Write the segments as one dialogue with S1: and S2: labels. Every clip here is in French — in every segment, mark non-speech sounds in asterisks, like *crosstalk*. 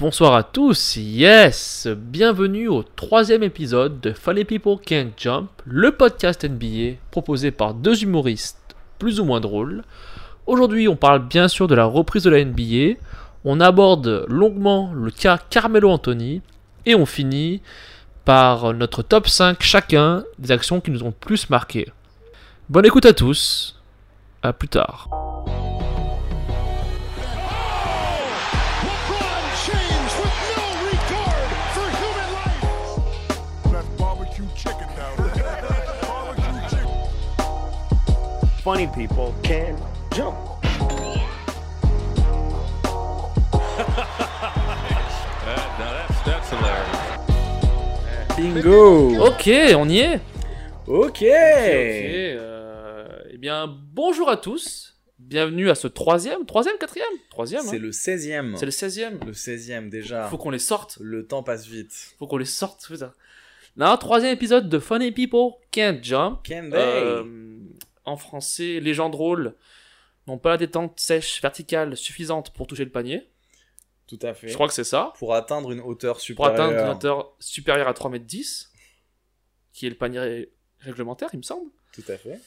S1: Bonsoir à tous, yes Bienvenue au troisième épisode de Funny People Can't Jump, le podcast NBA proposé par deux humoristes plus ou moins drôles. Aujourd'hui, on parle bien sûr de la reprise de la NBA, on aborde longuement le cas Carmelo Anthony, et on finit par notre top 5 chacun des actions qui nous ont plus marqué. Bonne écoute à tous, à plus tard.
S2: Funny people can jump. Bingo
S1: Ok, on y est
S2: Ok,
S1: Ok, euh, eh bien, bonjour à tous. Bienvenue à ce troisième, troisième, quatrième? Troisième,
S2: C'est
S1: hein.
S2: le 16ème.
S1: C'est le 16e.
S2: Le 16ème déjà.
S1: Faut qu'on les sorte.
S2: Le temps passe vite.
S1: Faut qu'on les sorte. putain. Non, troisième épisode de Funny People Can't Jump.
S2: Can
S1: Euh, en français, les gens drôles n'ont pas la détente sèche verticale suffisante pour toucher le panier.
S2: Tout à fait.
S1: Je crois que c'est ça.
S2: Pour atteindre une hauteur
S1: Pour
S2: supérieure.
S1: atteindre une hauteur supérieure à 3m10, qui est le panier ré- réglementaire, il me semble.
S2: Tout à fait.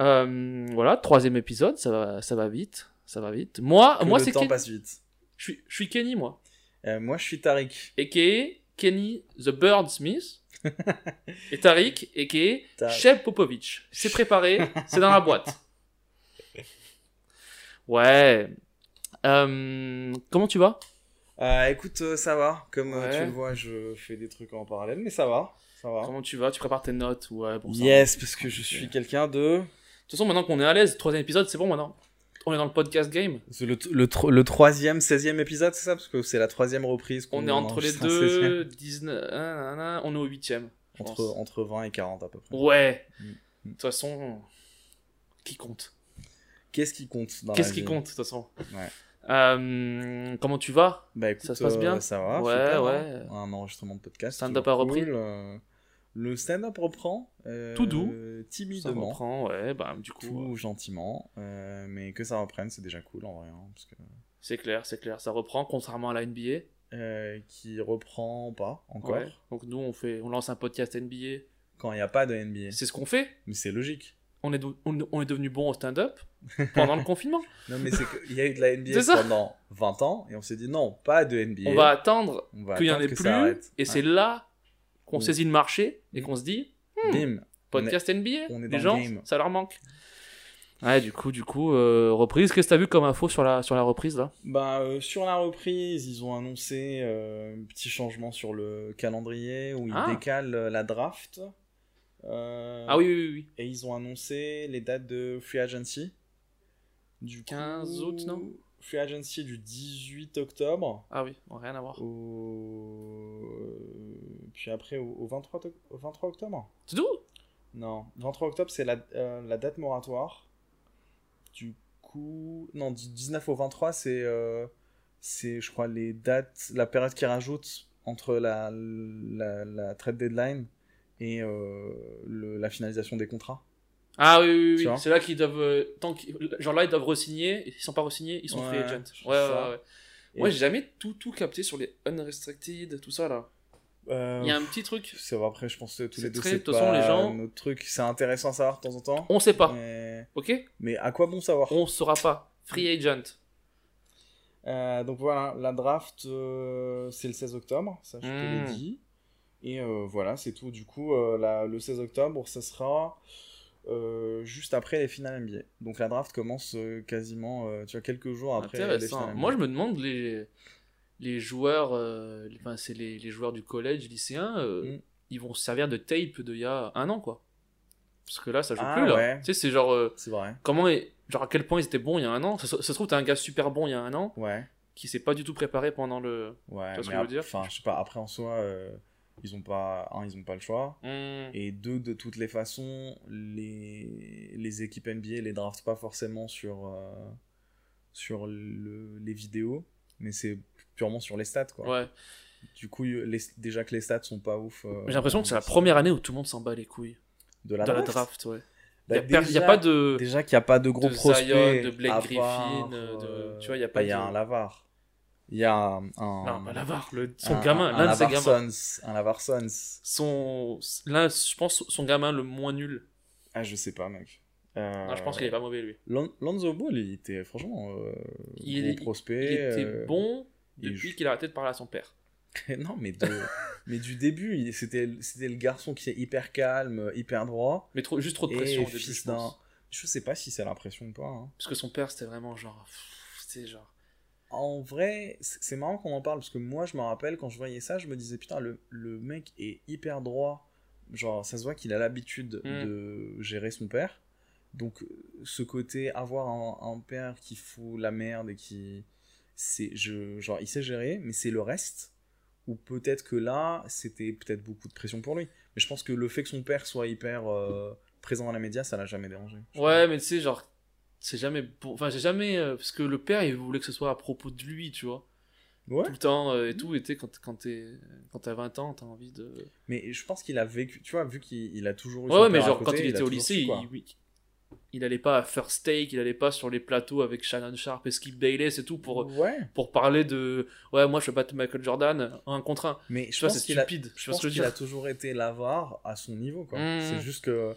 S1: Euh, voilà, troisième épisode, ça va, ça va vite. Ça va vite. Moi,
S2: Que
S1: moi c'est Kenny.
S2: passe vite.
S1: Je suis, je suis Kenny, moi.
S2: Euh, moi, je suis Tariq.
S1: A.K.A. Kenny The Bird Smith. Et Tariq, a.k.a.
S2: Tariq.
S1: Cheb Popovic. C'est préparé, c'est dans la boîte. Ouais. Euh, comment tu vas?
S2: Euh, écoute, euh, ça va. Comme
S1: Ouais.
S2: tu le vois, je fais des trucs en parallèle, mais ça va. Ça va.
S1: Comment tu vas? Tu prépares tes notes Ouais, bon, va.
S2: yes, parce que je suis quelqu'un de.
S1: De toute façon, maintenant qu'on est à l'aise, troisième épisode, c'est bon maintenant. On est dans le podcast game.
S2: Le, le, le troisième, 16ème épisode, c'est ça? Parce que c'est la troisième reprise. qu'on
S1: On est entre les
S2: 16e.
S1: deux, 19, hein, hein, hein, on est au huitième. je
S2: Entre,
S1: pense.
S2: entre 20 et 40 à peu près.
S1: Ouais.
S2: Mm.
S1: De toute façon, qui compte?
S2: Qu'est-ce qui compte
S1: Qu'est-ce qui compte de toute façon?
S2: Ouais.
S1: Euh, comment tu vas?
S2: Bah écoute,
S1: Ça se passe bien?
S2: euh, Ça va.
S1: Ouais,
S2: super,
S1: ouais.
S2: hein. Un enregistrement de podcast.
S1: Stand-up a repris
S2: cool, euh, Le stand-up reprend. euh,
S1: Tout doux. Ça
S2: Timidement.
S1: reprend, ouais, bah du coup,
S2: Tout
S1: euh,
S2: gentiment. euh, mais que ça reprenne, c'est déjà cool en vrai. hein, parce que,
S1: c'est clair, c'est clair, ça reprend, contrairement à la NBA.
S2: euh, qui reprend pas encore.
S1: Ouais. Donc nous, on fait, on lance un podcast NBA.
S2: Quand il n'y a pas de NBA.
S1: C'est ce qu'on fait.
S2: Mais c'est logique.
S1: On est, de- on, on est devenu bon au stand-up *laughs* pendant le confinement.
S2: Non, mais c'est qu'il y a eu de la NBA
S1: ça.
S2: pendant 20 ans. Et on s'est dit non, pas de NBA.
S1: On va attendre qu'il y en ait plus.
S2: ça.
S1: Et
S2: Ouais.
S1: c'est là qu'on
S2: Mm.
S1: saisit le marché et
S2: Mm.
S1: qu'on se dit
S2: Bim.
S1: podcast NBA.
S2: on est le
S1: gens,
S2: game.
S1: ça leur manque. Ouais, du coup, du coup, euh, reprise. Qu'est-ce que t'as vu comme info sur la, sur la reprise là?
S2: Bah, euh, sur la reprise, ils ont annoncé euh, un petit changement sur le calendrier où ils
S1: Ah.
S2: décalent la draft. Euh,
S1: Ah oui, oui, oui, oui.
S2: Et ils ont annoncé les dates de Free Agency. Du
S1: 15
S2: coup,
S1: août, non?
S2: Free Agency du 18 octobre.
S1: Ah oui, rien à voir.
S2: Au... Puis après, au, au 23, oc- au 23 octobre
S1: C'est tout?
S2: Non, 23 octobre, c'est la, euh, la date moratoire. Du coup, non, du 19 au 23, c'est, euh, c'est, je crois, les dates, la période qui rajoute entre la, la, la trade deadline et euh, le- la finalisation des contrats.
S1: Ah oui, oui, oui. c'est là qu'ils doivent. tant genre là, ils doivent re-signer. et S'ils sont pas re-signés, ils sont free
S2: Ouais,
S1: agent.
S2: c'est
S1: Ouais, ouais, ouais.
S2: Et-
S1: Moi, j'ai jamais tout, tout capté sur les unrestricted, tout ça là.
S2: Euh,
S1: Il y a un petit truc.
S2: C'est après, je pense que tous les deux, c'est
S1: façon,
S2: pas
S1: les gens-
S2: notre truc. C'est intéressant à savoir de temps en temps.
S1: On sait pas.
S2: Mais,
S1: Ok
S2: mais à quoi bon savoir?
S1: On saura pas. Free agent.
S2: Euh, donc voilà, la draft, euh, c'est le 16 octobre, ça je te
S1: Mm.
S2: l'ai dit. Et voilà, c'est tout. Du coup, la- le 16 octobre, ça sera juste après les finales NBA. Donc la draft commence quasiment, tu vois, quelques jours après les finales NBA.
S1: Moi, je me demande les, les joueurs, euh, enfin, c'est les, les joueurs du collège, lycéens, euh,
S2: Mm.
S1: ils vont se servir de tape d'il y a un an, quoi. Parce que là, ça joue
S2: Ah,
S1: plus, là.
S2: ouais.
S1: Tu sais, c'est genre, euh,
S2: C'est vrai.
S1: comment, est- genre, à quel point ils étaient bons il y a un an. Ça, se- ça se trouve, t'as un gars super bon il y a un an,
S2: Ouais,
S1: qui s'est pas du tout préparé pendant le.
S2: ouais.
S1: Tu vois ce que je veux dire?
S2: Enfin, je sais pas, après en soi, ils ont pas, un, ils ont pas le choix.
S1: Hmm.
S2: Et deux, de toutes les façons, les, les équipes NBA les draftent pas forcément sur, sur le- les vidéos, mais c'est purement sur les stats, quoi.
S1: Ouais.
S2: Du coup, les- déjà que les stats sont pas ouf. euh,
S1: J'ai l'impression que c'est la première année où tout le monde s'en bat les couilles.
S2: de la draft.
S1: la draft, ouais.
S2: Bah,
S1: Il y a, per- y a
S2: déjà-
S1: pas de.
S2: Déjà qu'il n'y a pas de gros
S1: de
S2: prospects.
S1: Zion, de Blake Griffin, euh, de- tu vois, y a
S2: bah,
S1: pas
S2: Il y a
S1: de-
S2: un Lavar. Il y a un.
S1: Non, pas Lavar, le, son
S2: un-
S1: gamin,
S2: un
S1: l'un de ses gamins.
S2: Un Lavarsons.
S1: Son, l'un, je pense, son gamin le moins nul.
S2: Ah, je sais pas, mec. Euh,
S1: Non, je pense qu'il est pas mauvais, lui.
S2: Lon- Lonzo Ball, il était franchement euh,
S1: Il est-
S2: prospect.
S1: Il était bon
S2: il
S1: depuis qu'il a arrêté de parler à son père. *laughs*
S2: non, mais, de- mais du début, c'était c'était le garçon qui est hyper calme, hyper droit.
S1: Mais trop, juste trop de pression au début,
S2: fils d'un. Je sais pas si c'est l'impression ou pas. hein.
S1: Parce que son père, c'était vraiment genre. C'était genre.
S2: En vrai, c'est c'est marrant qu'on en parle parce que moi, je me rappelle quand je voyais ça, je me disais putain, le, le mec est hyper droit. Genre, ça se voit qu'il a l'habitude
S1: Mm.
S2: de gérer son père. Donc, ce côté avoir un, un père qui fout la merde et qui. C'est je Genre, il sait gérer, mais c'est le reste. Ou peut-être que là, c'était peut-être beaucoup de pression pour lui. Mais je pense que le fait que son père soit hyper euh, présent dans la média, ça l'a jamais dérangé.
S1: Ouais, mais tu sais, genre. C'est jamais bon. Enfin, j'ai jamais. euh, Parce que le père, il voulait que ce soit à propos de lui, tu vois.
S2: Ouais.
S1: Tout le temps euh, et tout. Et quand, quand t'es. Quand t'as 20 ans, t'as envie de.
S2: Mais je pense qu'il a vécu, tu vois, vu qu'il il a toujours eu
S1: Ouais, ouais, mais genre,
S2: côté,
S1: quand il était au lycée,
S2: su,
S1: il. Il, allait pas à First Take, il allait pas sur les plateaux avec Shannon Sharp et Skip Bayless et tout pour,
S2: Ouais,
S1: pour parler de. Ouais, moi je fais battre Michael Jordan un contre un.
S2: mais je
S1: vois,
S2: pense
S1: c'est
S2: qu'il a,
S1: stupide.
S2: je
S1: Je
S2: pense
S1: je
S2: qu'il a toujours été l'avare à son niveau, quoi.
S1: Mm.
S2: C'est juste que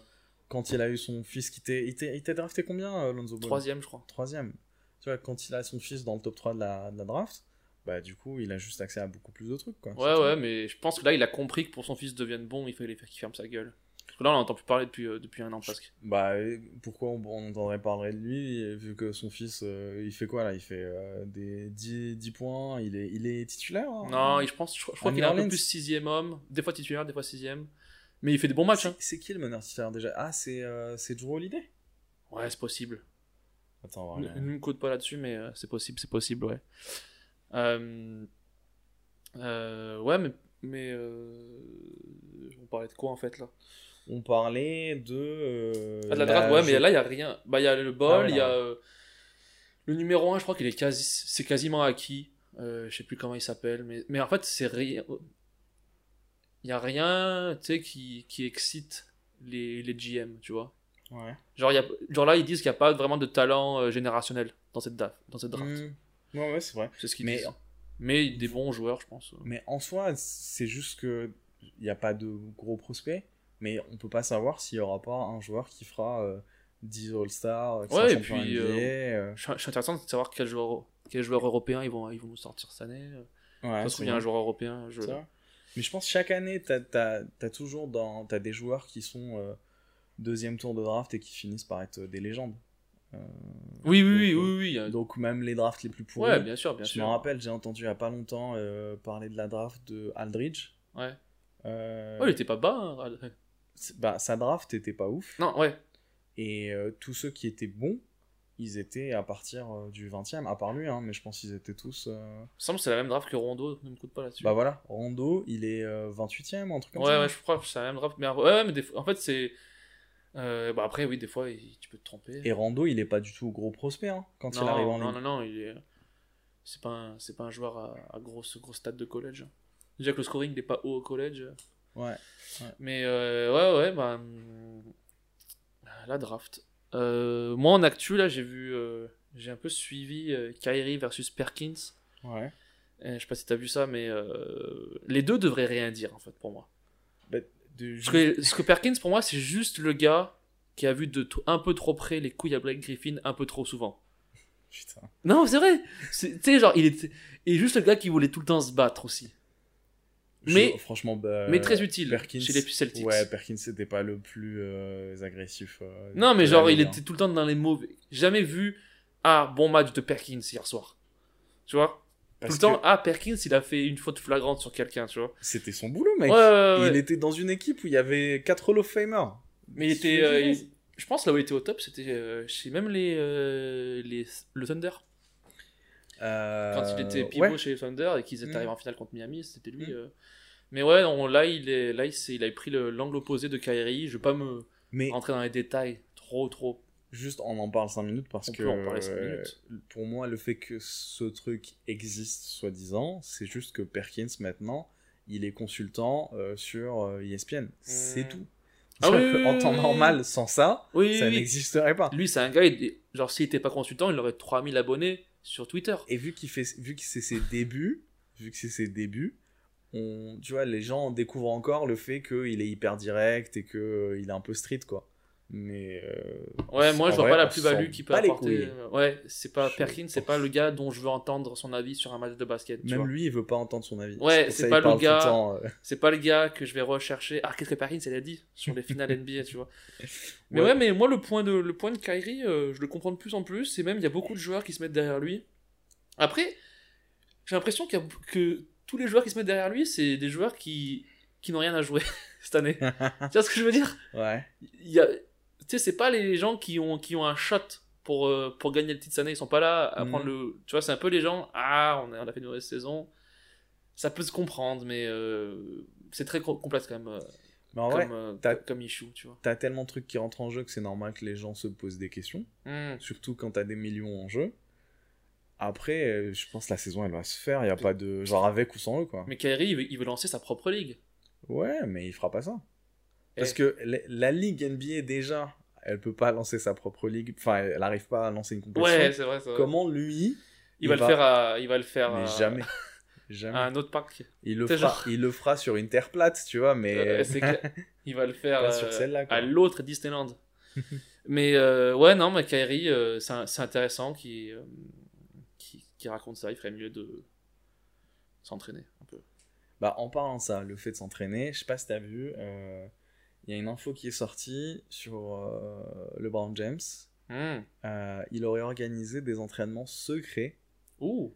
S2: quand il a eu son fils qui était, il était drafté combien, euh, Lonzo Ball?
S1: Troisième, je crois.
S2: Troisième. Tu vois, quand il a son fils dans le top 3 de la, de la draft, bah du coup, il a juste accès à beaucoup plus de trucs, quoi.
S1: Ouais,
S2: C'est tout.
S1: ouais, mais je pense que là, il a compris que pour son fils devienne bon, il fallait qu'il ferme sa gueule. Parce que là, on n'entend plus parler depuis, euh, depuis un an presque.
S2: Bah, pourquoi on, on entendrait parler de lui, vu que son fils, euh, il fait quoi, là? Il fait euh, des 10, 10 points, il est, il est titulaire hein?
S1: Non, il- je pense, je, crois- je crois
S2: À
S1: qu'il est un peu plus sixième homme, des fois titulaire, des fois sixième. Mais il fait des bons matchs.
S2: C'est-
S1: Hein.
S2: Qui le meneur titulaire déjà? Ah, c'est c'est Drew Holiday?
S1: Ouais, c'est possible.
S2: Attends, on va
S1: Ne me code pas là-dessus, mais c'est possible, c'est possible, ouais. Ouais, mais, mais euh, on parlait de quoi en fait là?
S2: On parlait de. euh,
S1: Ah, de la draft, ouais, mais là il y a rien. Bah il y a le bol,
S2: Ah
S1: il y a euh, le numéro 1, je crois qu'il est quasi, c'est quasiment acquis. Euh, je sais plus comment il s'appelle, mais, mais en fait c'est rien. Il y a rien, tu sais, qui, qui excite les, les GM, tu vois.
S2: Ouais.
S1: Genre, y a, genre là, ils disent qu'il n'y a pas vraiment de talent euh, générationnel dans cette, daf- dans cette draft.
S2: Mm. Ouais, ouais, c'est vrai.
S1: C'est ce qu'ils
S2: Mais-
S1: disent. Mais des bons joueurs, je pense.
S2: Mais en soi, c'est juste que il n'y a pas de gros prospects, mais on peut pas savoir s'il y aura pas un joueur qui fera euh, 10 All-Stars, qui
S1: Ouais, et puis,
S2: NBA,
S1: euh,
S2: euh,
S1: Je suis je suis intéressant de savoir quels joueurs, quels joueurs européens ils vont, ils vont nous sortir cette année.
S2: ouais,
S1: Parce qu'il y a un joueur européen. Je...
S2: Mais je pense que chaque année, t'as as, toujours dans, t'as des joueurs qui sont euh, deuxième tour de draft et qui finissent par être des légendes. Euh,
S1: Oui, oui, oui,
S2: donc,
S1: oui, oui. euh,
S2: Donc même les drafts les plus pourris.
S1: ouais, bien sûr, bien
S2: je
S1: sûr.
S2: me rappelle, j'ai entendu il y a pas longtemps euh, parler de la draft de Aldridge.
S1: Ouais.
S2: Euh,
S1: Ouais, il était pas bas. hein.
S2: Bah, sa draft était pas ouf.
S1: Non, ouais.
S2: Et euh, tous ceux qui étaient bons, ils étaient à partir euh, du 20e, à part lui, hein, mais je pense qu'ils étaient tous. euh,
S1: Il me semble que c'est la même draft que Rondo, ne me coûte pas là-dessus.
S2: Bah voilà, Rondo, il est euh, 28e, un truc comme
S1: ouais,
S2: ça.
S1: ouais, je crois que c'est la même draft. Mais, ouais, ouais, mais des en fait, c'est. euh, bah après, oui, des fois, il- tu peux te tromper.
S2: Et Rondo, il est pas du tout gros prospect hein, quand
S1: non,
S2: il arrive en
S1: non,
S2: ligne.
S1: non, non, il est. C'est pas, un... c'est pas un joueur à, à grosse, grosse stade de collège. Déjà que le scoring n'est pas haut au collège.
S2: Ouais.
S1: Mais euh, ouais, ouais, bah. La draft. Euh, moi en actu, là, j'ai vu. euh, j'ai un peu suivi Kyrie versus Perkins.
S2: Ouais.
S1: Je sais pas si t'as vu ça, mais les deux devraient rien dire en fait pour moi.
S2: Bah, de
S1: Parce que, parce que Perkins pour moi, c'est juste le gars qui a vu de un peu trop près les couilles à Blake Griffin un peu trop souvent.
S2: Putain.
S1: Non, c'est vrai. Tu sais, genre, il était. Et juste le gars qui voulait tout le temps se battre aussi.
S2: Je-
S1: Mais-
S2: franchement, bah,
S1: mais très utile
S2: Perkins,
S1: chez les Celtics.
S2: Ouais, Perkins, c'était pas le plus euh, agressif. euh,
S1: Non, mais genre, il
S2: hein.
S1: était tout le temps dans les mauvais. Jamais vu. Ah, bon match de Perkins hier soir. Tu vois?
S2: Parce
S1: Tout le temps,
S2: que
S1: ah, Perkins, il a fait une faute flagrante sur quelqu'un, tu vois.
S2: C'était son boulot, mec.
S1: Ouais, ouais, ouais.
S2: Il était dans une équipe où il y avait 4 Hall of Famers.
S1: Mais il était. euh, il- Je pense là où il était au top, c'était chez même les, les. Le Thunder. Quand il était pivot
S2: Euh, ouais.
S1: chez les Thunder et qu'ils étaient
S2: Mm.
S1: arrivés en finale contre Miami, c'était lui.
S2: Mm.
S1: euh. Mais ouais, non, là, il, est, là il, a pris le- l'angle opposé de Kyrie. Je vais pas me
S2: Mais
S1: rentrer dans les détails trop, trop.
S2: juste, on en parle 5 minutes parce
S1: On
S2: que
S1: peut en parler cinq
S2: euh,
S1: minutes.
S2: pour moi, le fait que ce truc existe, soi-disant, c'est juste que Perkins, maintenant, il est consultant euh, sur euh, ESPN. C'est
S1: Mm.
S2: tout.
S1: Ah oui, oui,
S2: en temps normal, sans ça,
S1: Oui,
S2: ça n'existerait pas.
S1: Lui, c'est un gars, il- genre, s'il était pas consultant, il aurait 3000 abonnés sur Twitter.
S2: Et vu qu'il fait, vu que c'est ses débuts, vu que c'est ses débuts, on, tu vois, les gens découvrent encore le fait qu'il est hyper direct et que euh, est un peu street, quoi. Mais euh,
S1: Ouais, moi je vois
S2: vrai,
S1: pas la plus-value qu'il peut
S2: les
S1: apporter. Ouais, c'est pas
S2: Je-
S1: Perkins, c'est pas le gars dont je veux entendre son avis sur un match de basket. tu
S2: même
S1: vois.
S2: lui, il veut pas entendre son avis.
S1: Ouais, c'est pas le gars-
S2: euh. *laughs*
S1: C'est pas le gars que je vais rechercher. Ah, qu'est-ce que Perkins elle a dit sur les finales *laughs* NBA, tu vois. Mais
S2: Ouais.
S1: ouais. mais moi le point de le point de Kyrie, euh, je le comprends de plus en plus. Et même il y a beaucoup de joueurs qui se mettent derrière lui. Après, j'ai l'impression que tous les joueurs qui se mettent derrière lui, c'est des joueurs qui qui n'ont rien à jouer *laughs* cette année. tu vois ce que je veux dire?
S2: Ouais.
S1: il y a tu sais c'est pas les gens qui ont qui ont un shot pour euh, pour gagner le titre cette année ils sont pas là à
S2: Mhm.
S1: prendre le tu vois c'est un peu les gens ah on a, on a fait une mauvaise saison ça peut se comprendre mais euh, c'est très co- complexe quand même euh,
S2: Mais en
S1: comme
S2: vrai, t'as-
S1: comme issue tu vois
S2: t'as tellement de trucs qui rentrent en jeu que c'est normal que les gens se posent des questions.
S1: Hmm.
S2: Surtout quand t'as des millions en jeu. Après, je pense que la saison, elle va se faire. Il y a pas de. Genre avec ou sans eux, quoi.
S1: mais Kyrie il veut, il veut lancer sa propre ligue
S2: Ouais, mais il fera pas ça. Parce que la, la ligue NBA, déjà, elle peut pas lancer sa propre ligue. Enfin, elle arrive pas à lancer une compétition.
S1: ouais c'est vrai, vrai.
S2: Comment lui.
S1: il, va le faire à il va le faire
S2: Mais
S1: à,
S2: jamais. *laughs* Jamais.
S1: à un autre parc
S2: Il, le fera,
S1: genre-
S2: il le fera sur une terre plate, tu vois, mais.
S1: Euh, clair. *laughs* Il va le faire euh,
S2: sur celle-là, quoi.
S1: à l'autre Disneyland. *laughs* mais euh, ouais, non, mais euh, c'est intéressant qui, qui, qui raconte ça. Il ferait mieux de s'entraîner un peu.
S2: Bah, en parlant de ça, le fait de s'entraîner, je sais pas si t'as vu, euh, il y a une info qui est sortie sur euh, LeBron James.
S1: Hmm.
S2: Euh, il aurait organisé des entraînements secrets
S1: Ouh,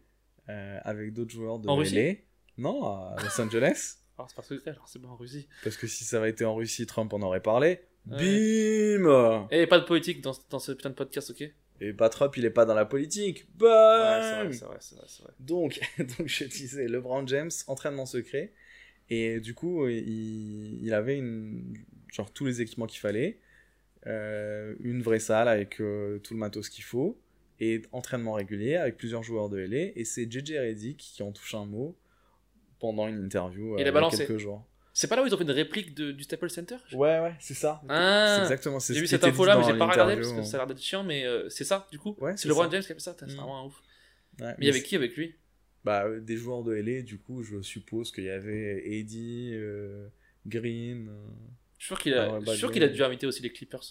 S2: euh, avec d'autres joueurs de
S1: En Russie.
S2: Non, à Los *laughs* Angeles.
S1: alors c'est pas secret, alors c'est pas en Russie.
S2: Parce que si ça avait été en Russie, Trump en aurait parlé.
S1: Ouais.
S2: Bim
S1: Et pas de politique dans, dans ce putain de podcast, ok?
S2: Et pas Trump, il est pas dans la politique.
S1: Ouais,
S2: Bam
S1: c'est vrai, c'est vrai, c'est vrai, c'est vrai.
S2: Donc, *laughs* donc je disais, LeBron James, entraînement secret. Et du coup, il, il avait une, genre tous les équipements qu'il fallait. Euh, une vraie salle avec euh, tout le matos qu'il faut. Et entraînement régulier avec plusieurs joueurs de LA. Et c'est JJ Redick qui en touche un mot pendant une interview euh,
S1: Il a
S2: y a
S1: balancé.
S2: quelques jours.
S1: C'est pas là où ils ont fait une réplique de- du Staples Center?
S2: Ouais, ouais, c'est ça.
S1: Ah.
S2: C'est exactement
S1: J'ai vu cette info là, mais j'ai pas regardé parce que ça a l'air d'être chiant, mais euh, c'est ça du coup
S2: Ouais,
S1: C'est LeBron
S2: ça.
S1: James qui a fait ça, c'est
S2: Mm.
S1: vraiment un ouf.
S2: Ouais,
S1: Mais il y avait qui avec lui?
S2: Bah, euh, des joueurs de LA, du coup, je suppose qu'il y avait Eddie, euh, Green. euh,
S1: Je suis sûr qu'il a,
S2: Ah ouais,
S1: je suis sûr
S2: lui-
S1: qu'il a dû inviter aussi les Clippers.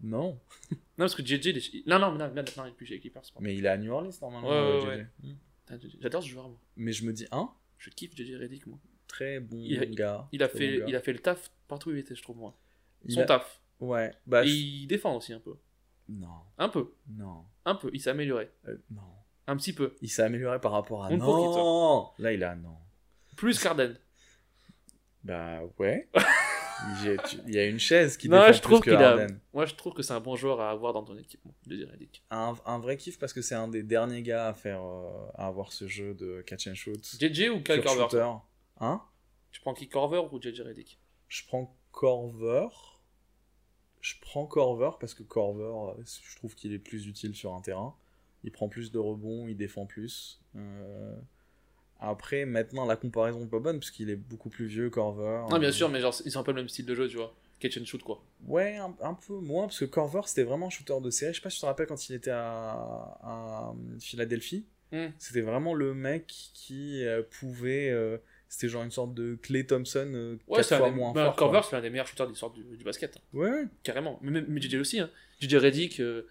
S2: Non,
S1: Non, parce que JJ, non, non, non, non, non, il est plus chez les Clippers. pardon.
S2: mais il est à New Orleans normalement.
S1: Ouais, ouais,
S2: JJ. Hmm.
S1: Putain, JJ, J'adore ce joueur, moi.
S2: Mais je me dis, hein,
S1: Je kiffe JJ Redick, moi.
S2: très bon
S1: Il a-
S2: gars.
S1: Il a,
S2: très
S1: fait,
S2: bon gars.
S1: il a fait le taf partout où il était, je trouve, moi.
S2: Il
S1: Son
S2: a-
S1: taf.
S2: Ouais, bah.
S1: Et
S2: je-
S1: il défend aussi un peu.
S2: Non,
S1: Un peu.
S2: non,
S1: Un peu. Il s'est amélioré.
S2: euh, non.
S1: Un petit peu.
S2: Il s'est amélioré par rapport à
S1: Un
S2: non. Là, il a non.
S1: Plus qu'Arden.
S2: Bah ouais. *laughs* Il y a une chaise qui
S1: Non,
S2: défend
S1: je trouve
S2: plus que
S1: a.
S2: Harden.
S1: Moi, je trouve que c'est un bon joueur à avoir dans ton équipe, Redick.
S2: Un, un vrai kiff parce que c'est un des derniers gars à faire euh, à avoir ce jeu de catch and shoot.
S1: JJ ou Kyle
S2: shooter. Hein?
S1: Tu prends qui Corver ou JJ Redick?
S2: Je prends Corver. Je prends Corver parce que Corver, euh, je trouve qu'il est plus utile sur un terrain. Il prend plus de rebonds, il défend plus. Euh, Après, maintenant, la comparaison n'est pas bonne parce qu'il est beaucoup plus vieux, Corver.
S1: Non, bien sûr, mais genre, ils ont un peu le même style de jeu, tu vois. Catch and shoot, quoi.
S2: Ouais, un, un peu moins parce que Corver, c'était vraiment un shooter de série. Je sais pas si tu te rappelles quand il était à, à Philadelphie.
S1: Hmm.
S2: C'était vraiment le mec qui euh, pouvait. euh, c'était genre une sorte de Clay Thompson euh,
S1: Ouais,
S2: quatre fois
S1: des...
S2: moins
S1: bah,
S2: fort.
S1: Corver, c'est l'un des meilleurs shooters de l'histoire du, du basket. hein.
S2: Ouais, ouais.
S1: Carrément. Mais, mais JJ aussi, hein. JJ Redick, euh,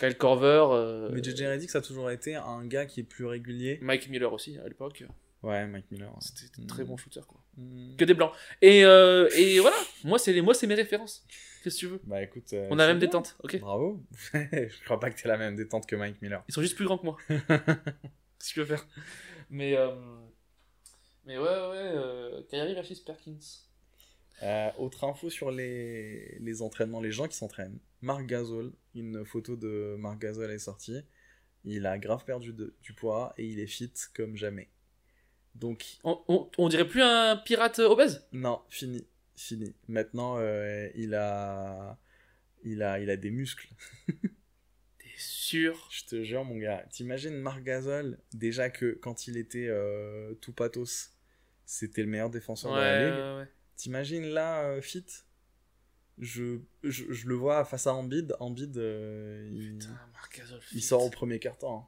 S1: Kyle Corver, euh,
S2: Mais JJ Redick, ça a toujours été un gars qui est plus régulier.
S1: Mike Miller aussi, à l'époque.
S2: Ouais, Mike Miller. ouais.
S1: C'était un très
S2: Mm.
S1: bon shooter, quoi.
S2: Mm.
S1: Que des blancs. Et, euh, et voilà, moi, c'est mes références. Qu'est-ce que tu veux?
S2: Bah écoute. euh,
S1: On a la même
S2: bien.
S1: détente, ok
S2: Bravo. *laughs* je crois pas que t'aies la même détente que Mike Miller.
S1: Ils sont juste plus grands que moi. *laughs* Que tu veux faire? Mais, euh... mais ouais, ouais, euh... Kyrie versus Perkins.
S2: Autre info sur les, les entraînements, les gens qui s'entraînent. Marc Gasol, une photo de Marc Gasol est sortie. Il a grave perdu de- du poids et il est fit comme jamais. Donc,
S1: On, on, on dirait plus un pirate obèse?
S2: Non, fini, fini. Maintenant, euh, il a, il a, il a des muscles.
S1: T'es sûr? *laughs*
S2: Je te jure, mon gars. T'imagines Marc Gasol, déjà que quand il était euh, tout patos, c'était le meilleur défenseur
S1: Ouais,
S2: de la ligue.
S1: ouais, ouais.
S2: T'imagines là, euh, fit? Je, je, je le vois face à Embiid. Embiid, euh, il, sort au premier quart-temps. hein.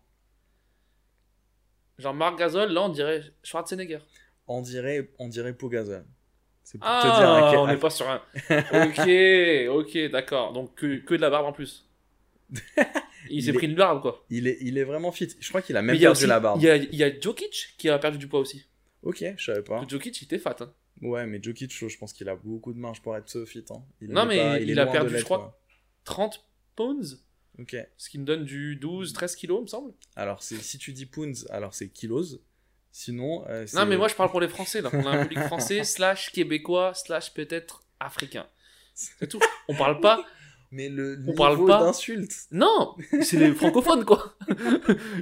S1: Genre Marc Gasol, là on dirait Schwarzenegger.
S2: On dirait, on dirait Pogazol. C'est pour
S1: Ah,
S2: te dire quel-
S1: on n'est pas sur un. ok, *laughs* ok, d'accord. Donc que, que de la barbe en plus. *laughs* Il s'est pris une barbe quoi.
S2: il, est, il est vraiment fit. Je crois qu'il a même
S1: il y a
S2: perdu
S1: aussi,
S2: la barbe.
S1: il y a, il y a Jokic qui a perdu du poids aussi.
S2: Ok, je savais pas.
S1: Jokic il était fat. hein.
S2: Ouais, mais Jokic, je pense qu'il a beaucoup de marge pour être ce fit. Hein. Il
S1: Non, mais
S2: pas-
S1: il a perdu, je crois.
S2: quoi.
S1: 30 pounds,
S2: Ok.
S1: ce qui me donne du 12-13 kilos, il me semble.
S2: Alors, c'est- si tu dis pounds, alors c'est kilos. Sinon, euh,
S1: Non, mais moi je parle pour les Français là. On a un public français, *laughs* slash québécois, slash peut-être africain. C'est tout. On parle pas.
S2: Mais le
S1: on parle pas-
S2: d'insulte.
S1: Non, *laughs* c'est les francophones quoi.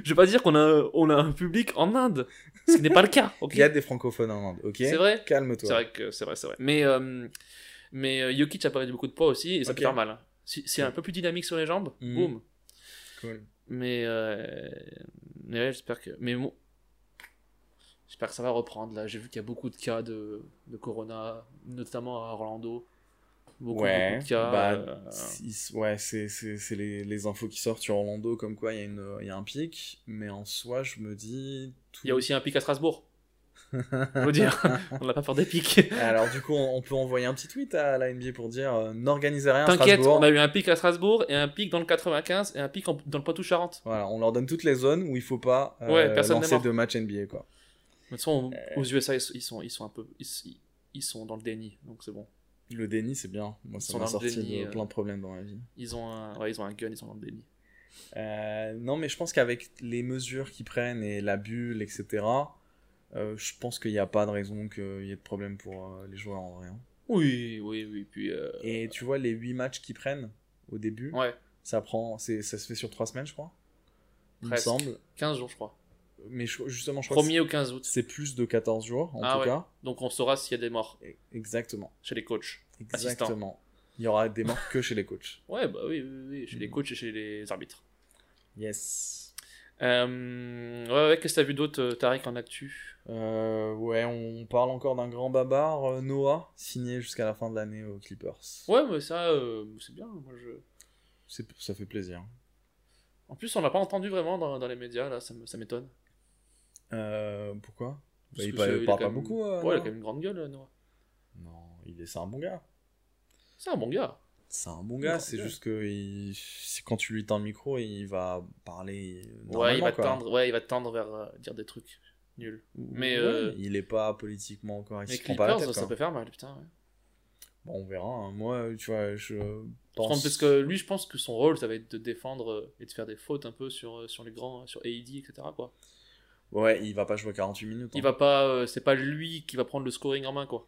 S1: Je vais pas dire qu'on a, on a un public en Inde, ce qui n'est pas le cas.
S2: Il y a des francophones en Inde, ok
S1: C'est vrai
S2: Calme-toi.
S1: C'est vrai que c'est vrai, c'est vrai. Mais, euh, mais euh, Jokic a perdu beaucoup de poids aussi et ça
S2: Ok.
S1: peut faire mal. Si c'est un peu plus dynamique sur les jambes,
S2: Mhm.
S1: boum.
S2: Cool.
S1: Mais, euh, mais ouais, j'espère que. Mais bon, j'espère que ça va reprendre là. J'ai vu qu'il y a beaucoup de cas de, de Corona, notamment à Orlando. Beaucoup,
S2: ouais,
S1: beaucoup de cas.
S2: bah,
S1: euh,
S2: ouais, c'est c'est- c'est les, les infos qui sortent sur Orlando, comme quoi il y, a une- il y a un pic, mais en soi, je me dis. tout-
S1: Il y a aussi un pic à Strasbourg. *laughs* Veux dire, on n'a pas peur des pics.
S2: Alors, du coup, on, on peut envoyer un petit tweet à la NBA pour dire euh, n'organisez rien à
S1: T'inquiète,
S2: Strasbourg.
S1: on a eu un pic à Strasbourg et un pic dans le 95 et un pic en- dans le Poitou-Charentes.
S2: Voilà, on leur donne toutes les zones où il faut pas euh,
S1: Ouais,
S2: lancer de match NBA, quoi.
S1: De toute façon,
S2: Euh.
S1: aux USA, ils sont, ils sont, ils sont un peu. Ils, ils sont dans le déni, donc c'est bon.
S2: Le déni, c'est bien. Moi,
S1: Ils
S2: ça m'a sorti
S1: déni,
S2: de
S1: euh.
S2: plein de problèmes dans ma vie.
S1: Ils ont un, ouais, ils ont un gun, ils sont dans le déni.
S2: Euh, non, mais je pense qu'avec les mesures qu'ils prennent et la bulle, etc., euh, je pense qu'il n'y a pas de raison qu'il y ait de problème pour euh, les joueurs en vrai. hein.
S1: Oui, oui, oui. Puis.
S2: Et tu vois, les 8 matchs qu'ils prennent au début,
S1: Ouais,
S2: ça, prend, c'est- ça se fait sur 3 semaines, je crois. Il me
S1: Presque.
S2: semble.
S1: 15 jours, je crois.
S2: Mais je- justement, je crois que
S1: 1er au 15 août.
S2: c'est plus de 14 jours, en
S1: Ah
S2: tout
S1: ouais.
S2: cas.
S1: Donc on saura s'il y a des morts
S2: Exactement.
S1: chez les coachs.
S2: Exactement. Il y aura des morts que chez les coachs. *laughs*
S1: Ouais, bah oui, oui, oui. Chez les
S2: Mm.
S1: coachs et chez les arbitres.
S2: Yes.
S1: Euh, ouais, ouais, qu'est-ce que t'as vu d'autre, euh, Tariq, en actu?
S2: Euh, ouais, on parle encore d'un grand babar, Noah, signé jusqu'à la fin de l'année aux Clippers.
S1: Ouais, mais ça, euh, c'est bien. Moi, je...
S2: C'est- Ça fait plaisir.
S1: En plus, on l'a pas entendu vraiment dans, dans les médias, là, ça m'étonne.
S2: Euh, pourquoi? Bah, il parle- parle pas
S1: même-
S2: beaucoup, euh,
S1: ouais, il a quand même une grande gueule, euh, Noah.
S2: Non, il est, c'est un bon gars.
S1: C'est un bon gars.
S2: C'est un bon gars,
S1: est
S2: c'est juste que il- quand tu lui tends le micro, il va parler.
S1: Ouais, il va
S2: quoi.
S1: tendre, ouais, il va tendre vers euh, dire des trucs nuls. Mais,
S2: Ouais, il est pas politiquement correct. Se prend pas la
S1: Clippers,
S2: tête,
S1: ça peut faire mal, putain. ouais.
S2: Bon, on verra. hein. Moi, tu vois, je pense.
S1: parce que lui, je pense que son rôle, ça va être de défendre et de faire des fautes un peu sur, sur les grands, sur AED, etc. Quoi.
S2: Ouais, il va pas jouer 48 minutes.
S1: Il
S2: hein.
S1: va pas, euh, c'est pas lui qui va prendre le scoring en main, quoi.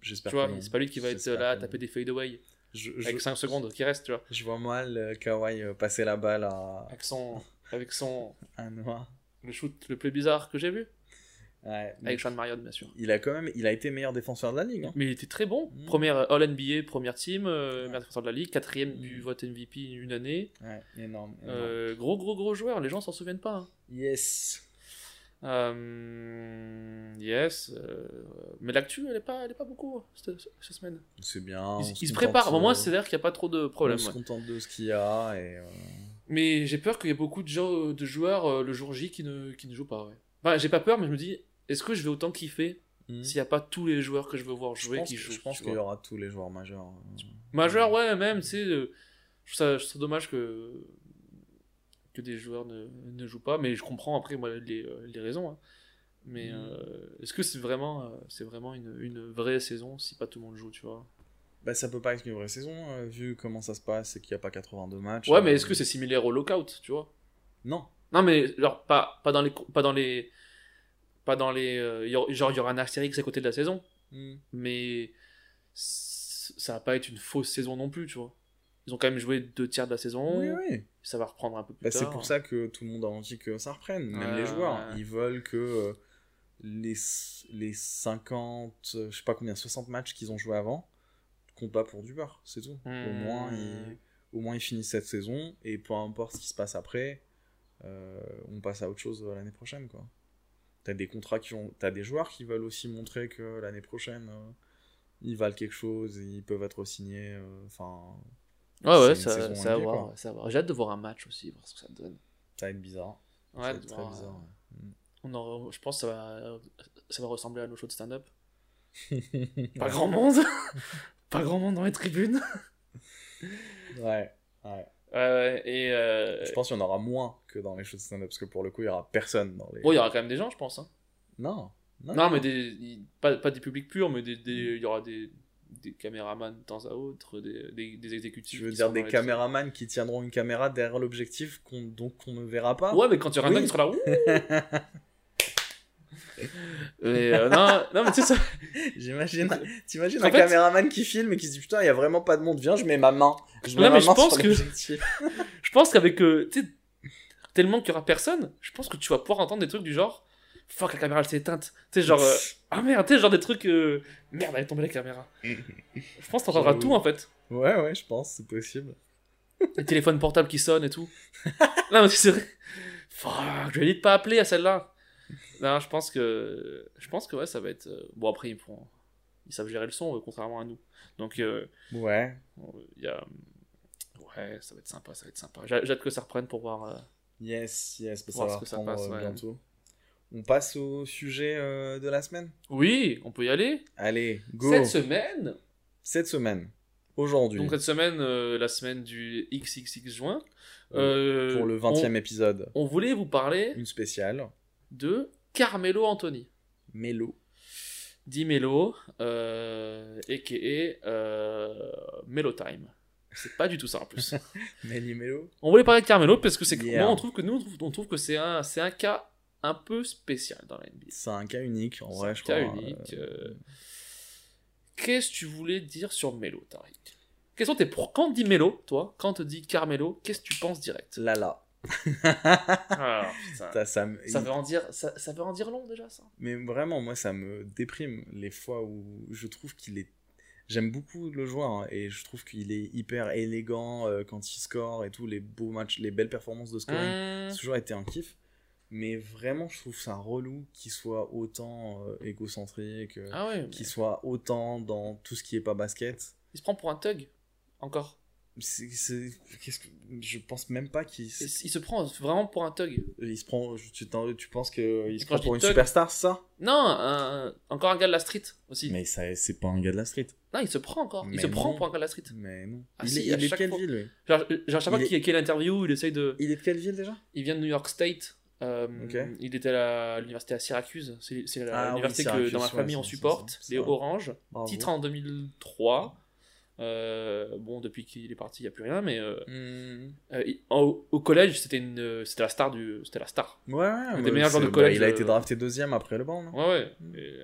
S2: J'espère
S1: Tu vois, c'est pas lui qui va être
S2: J'espère
S1: là à taper des fadeaway
S2: Je,
S1: avec
S2: je,
S1: 5 secondes qui restent, tu vois.
S2: je vois mal euh, Kawhi euh, passer la balle à,
S1: Avec son, avec son, *laughs*
S2: à Noah.
S1: le shoot le plus bizarre que j'ai vu.
S2: Ouais,
S1: Avec Sean Marion, bien sûr.
S2: il a quand même, il a été meilleur défenseur de la ligue. hein.
S1: Mais il était très bon.
S2: Mm.
S1: Première euh, All-NBA, première team, euh,
S2: Ouais.
S1: meilleur défenseur de la ligue, quatrième
S2: Mm.
S1: du vote MVP une année.
S2: Ouais, énorme. énorme.
S1: Euh, gros, gros, gros joueur. Les gens s'en souviennent pas. hein.
S2: Yes.
S1: Euh, yes. euh, mais l'actu, elle est pas, elle est pas beaucoup hein, cette, cette semaine.
S2: C'est bien.
S1: Ils,
S2: se
S1: se préparent. Au moins,
S2: euh,
S1: c'est l'air qu'il n'y a pas trop de problèmes.
S2: On se
S1: ouais.
S2: contente de ce qu'il y a et. euh,
S1: Mais j'ai peur qu'il y ait beaucoup de, gens, de joueurs euh, le jour J qui ne, qui ne jouent pas. Ouais. Enfin, j'ai pas peur, mais je me dis, est-ce que je vais autant kiffer
S2: hmm.
S1: s'il n'y a pas tous les joueurs que je veux voir jouer qui jouent
S2: je pense qu'il y aura tous les joueurs majeurs. euh,
S1: Majeur, ouais, même, tu sais. euh, je, trouve ça, je trouve ça dommage que, que des joueurs ne, ne jouent pas, mais je comprends après moi, les, euh, les raisons. hein. Mais
S2: Mm.
S1: euh, est-ce que c'est vraiment, euh, c'est vraiment une, une vraie saison si pas tout le monde joue, tu vois?
S2: Bah, ça peut pas être une vraie saison, euh, vu comment ça se passe et qu'il n'y a pas 82 matchs.
S1: Ouais, mais est-ce que c'est similaire au lockout, tu vois?
S2: Non.
S1: Non, mais genre, pas, pas dans les. Pas dans les. Pas dans les. genre, il y aura un astérix à côté de la saison,
S2: Hmm.
S1: mais ça va pas être une fausse saison non plus, tu vois? Ils ont quand même joué deux tiers de la saison,
S2: Oui, oui.
S1: Ça va reprendre un peu plus
S2: Bah,
S1: tard.
S2: c'est pour ça que tout le monde a envie que ça reprenne, même les joueurs.
S1: ouais.
S2: Ils veulent que euh, les, les 50, euh, je sais pas combien, 60 matchs qu'ils ont joué avant comptent pas pour du beurre, c'est tout. Au,
S1: Hmm.
S2: moins, ils, au moins, ils finissent cette saison et peu importe ce qui se passe après, euh, on passe à autre chose l'année prochaine. quoi. T'as des contrats qui ont. T'as des joueurs qui veulent aussi montrer que l'année prochaine. euh, ils valent quelque chose, et ils peuvent être signés. euh, Enfin,
S1: Ouais, ouais, ça, va
S2: NBA,
S1: ça va. J'ai hâte de voir un match aussi, voir ce que ça donne.
S2: ça va être bizarre.
S1: Ouais,
S2: ça va
S1: de
S2: être très bizarre.
S1: euh,
S2: ouais.
S1: On en- je pense que ça va, ça va ressembler à nos shows de stand-up. *laughs* Pas grand monde *laughs* Pas grand monde dans les tribunes *laughs*
S2: Ouais, ouais.
S1: Euh, Et. euh,
S2: Je pense qu'il y en aura moins que dans les shows de stand-up, parce que pour le coup, il y aura personne dans les.
S1: Bon, il y aura quand même des gens, je pense. hein.
S2: Non. Non,
S1: Non, mais des, pas, pas des publics purs, mais des, des- il y aura des, des caméramans de temps à autre, des, des, des exécutifs.
S2: Tu veux dire
S1: seront
S2: des caméramans qui tiendront une caméra derrière l'objectif, qu'on donc qu'on ne verra pas
S1: Ouais, mais quand aura un
S2: Oui.
S1: qui sera là. *laughs* Mais, euh, non, non, mais tu sais, ça.
S2: J'imagine. T'imagines un
S1: fait-
S2: caméraman qui filme et qui se dit putain, il y a vraiment pas de monde, viens, je mets ma main. Je mets
S1: Non,
S2: ma
S1: mais je
S2: main
S1: pense
S2: sur
S1: que-. *laughs* Je pense qu'avec. euh, tu tellement qu'il y aura personne, je pense que tu vas pouvoir entendre des trucs du genre. Fuck, la caméra elle s'est éteinte. Tu sais, genre. euh, ah merde, tu sais, genre des trucs. euh, Merde, elle est tombée la caméra. Je pense que t'entendras tout en fait.
S2: Ouais, ouais, je pense, c'est possible. *laughs*
S1: Les téléphones portables qui sonnent et tout. non, mais c'est vrai. *laughs* Fuck, je lui ai dit de pas appeler à celle-là. Non, je pense que. Je pense que ouais, ça va être. euh, Bon, après, ils, pourront- ils savent gérer le son, euh, contrairement à nous. Donc,
S2: Ouais.
S1: il y a. Ouais, ça va être sympa, ça va être sympa. J'ai hâte que ça reprenne pour voir.
S2: Yes, yes, ça
S1: Voir
S2: va
S1: ce que ça passe, ouais.
S2: bientôt. On passe au sujet euh, de la semaine
S1: Oui, on peut y aller.
S2: Allez, go
S1: Cette semaine,
S2: Cette semaine, aujourd'hui,
S1: donc cette semaine, euh, la semaine du XXX juin, euh,
S2: pour le 20 e épisode,
S1: on, voulait vous parler
S2: une spéciale,
S1: de Carmelo Anthony.
S2: Mélo.
S1: Di Melo, a.k.a. Melo Time. C'est pas du tout ça en plus. *laughs*
S2: Méli Mélo
S1: on voulait parler de Carmelo parce que c'est
S2: Yeah.
S1: moi, on trouve que nous, on trouve, on trouve que c'est un, c'est un cas un peu spécial dans la NBA.
S2: C'est un cas unique, en
S1: C'est
S2: vrai,
S1: un
S2: je
S1: cas
S2: crois.
S1: unique.
S2: euh,
S1: euh. Qu'est-ce que tu voulais dire sur Melo, Tariq? Quels sont tes pro- Quand on dit Melo, toi, quand on te dit Carmelo, qu'est-ce que tu penses direct?
S2: Lala.
S1: Ah, *laughs* putain.
S2: Ça, ça me-
S1: Ça veut en dire, ça, ça veut en dire long déjà, ça?
S2: Mais vraiment, moi, ça me déprime les fois où je trouve qu'il est. J'aime beaucoup le joueur hein, et je trouve qu'il est hyper élégant euh, quand il score et tout, les beaux matchs, les belles performances de scoring.
S1: Mmh.
S2: A toujours été un kiff. Mais vraiment, je trouve ça relou qu'il soit autant euh, égocentrique, euh,
S1: Ah ouais. mais
S2: qu'il soit autant dans tout ce qui est pas basket.
S1: Il se prend pour un thug, encore.
S2: C'est, c'est- qu'est-ce que, je pense même pas qu'il
S1: Il il se prend vraiment pour un thug.
S2: il se prend. Tu, tu penses qu'il se
S1: Quand
S2: prend pour une
S1: thug-
S2: superstar, c'est ça?
S1: Non, un- encore un gars de la street aussi.
S2: Mais ça, c'est pas un gars de la street.
S1: Non, il se prend encore. il se prend pour un gars de la street.
S2: Mais non.
S1: Ah
S2: il
S1: si,
S2: est, il est de quelle
S1: fois.
S2: ville,
S1: Genre, genre, à chaque fois
S2: Il est-
S1: qu'il y a quelle interview, il essaye de.
S2: Il est de quelle ville déjà?
S1: Il vient de New York State. Euh. Il était à l'université à Syracuse. C'est la-
S2: Ah oui,
S1: l'université que dans ma famille on supporte. Les
S2: ça.
S1: Oranges.
S2: Bravo.
S1: Titre en 2003. Euh, bon, depuis qu'il est parti, il n'y a plus rien, mais euh,
S2: Hmm.
S1: euh, au, au collège, c'était une, c'était la star du, c'était la star.
S2: Ouais,
S1: des
S2: ouais,
S1: meilleurs joueurs de collège,
S2: bah, il a été drafté deuxième après le banc, non?
S1: Ouais, ouais. Et,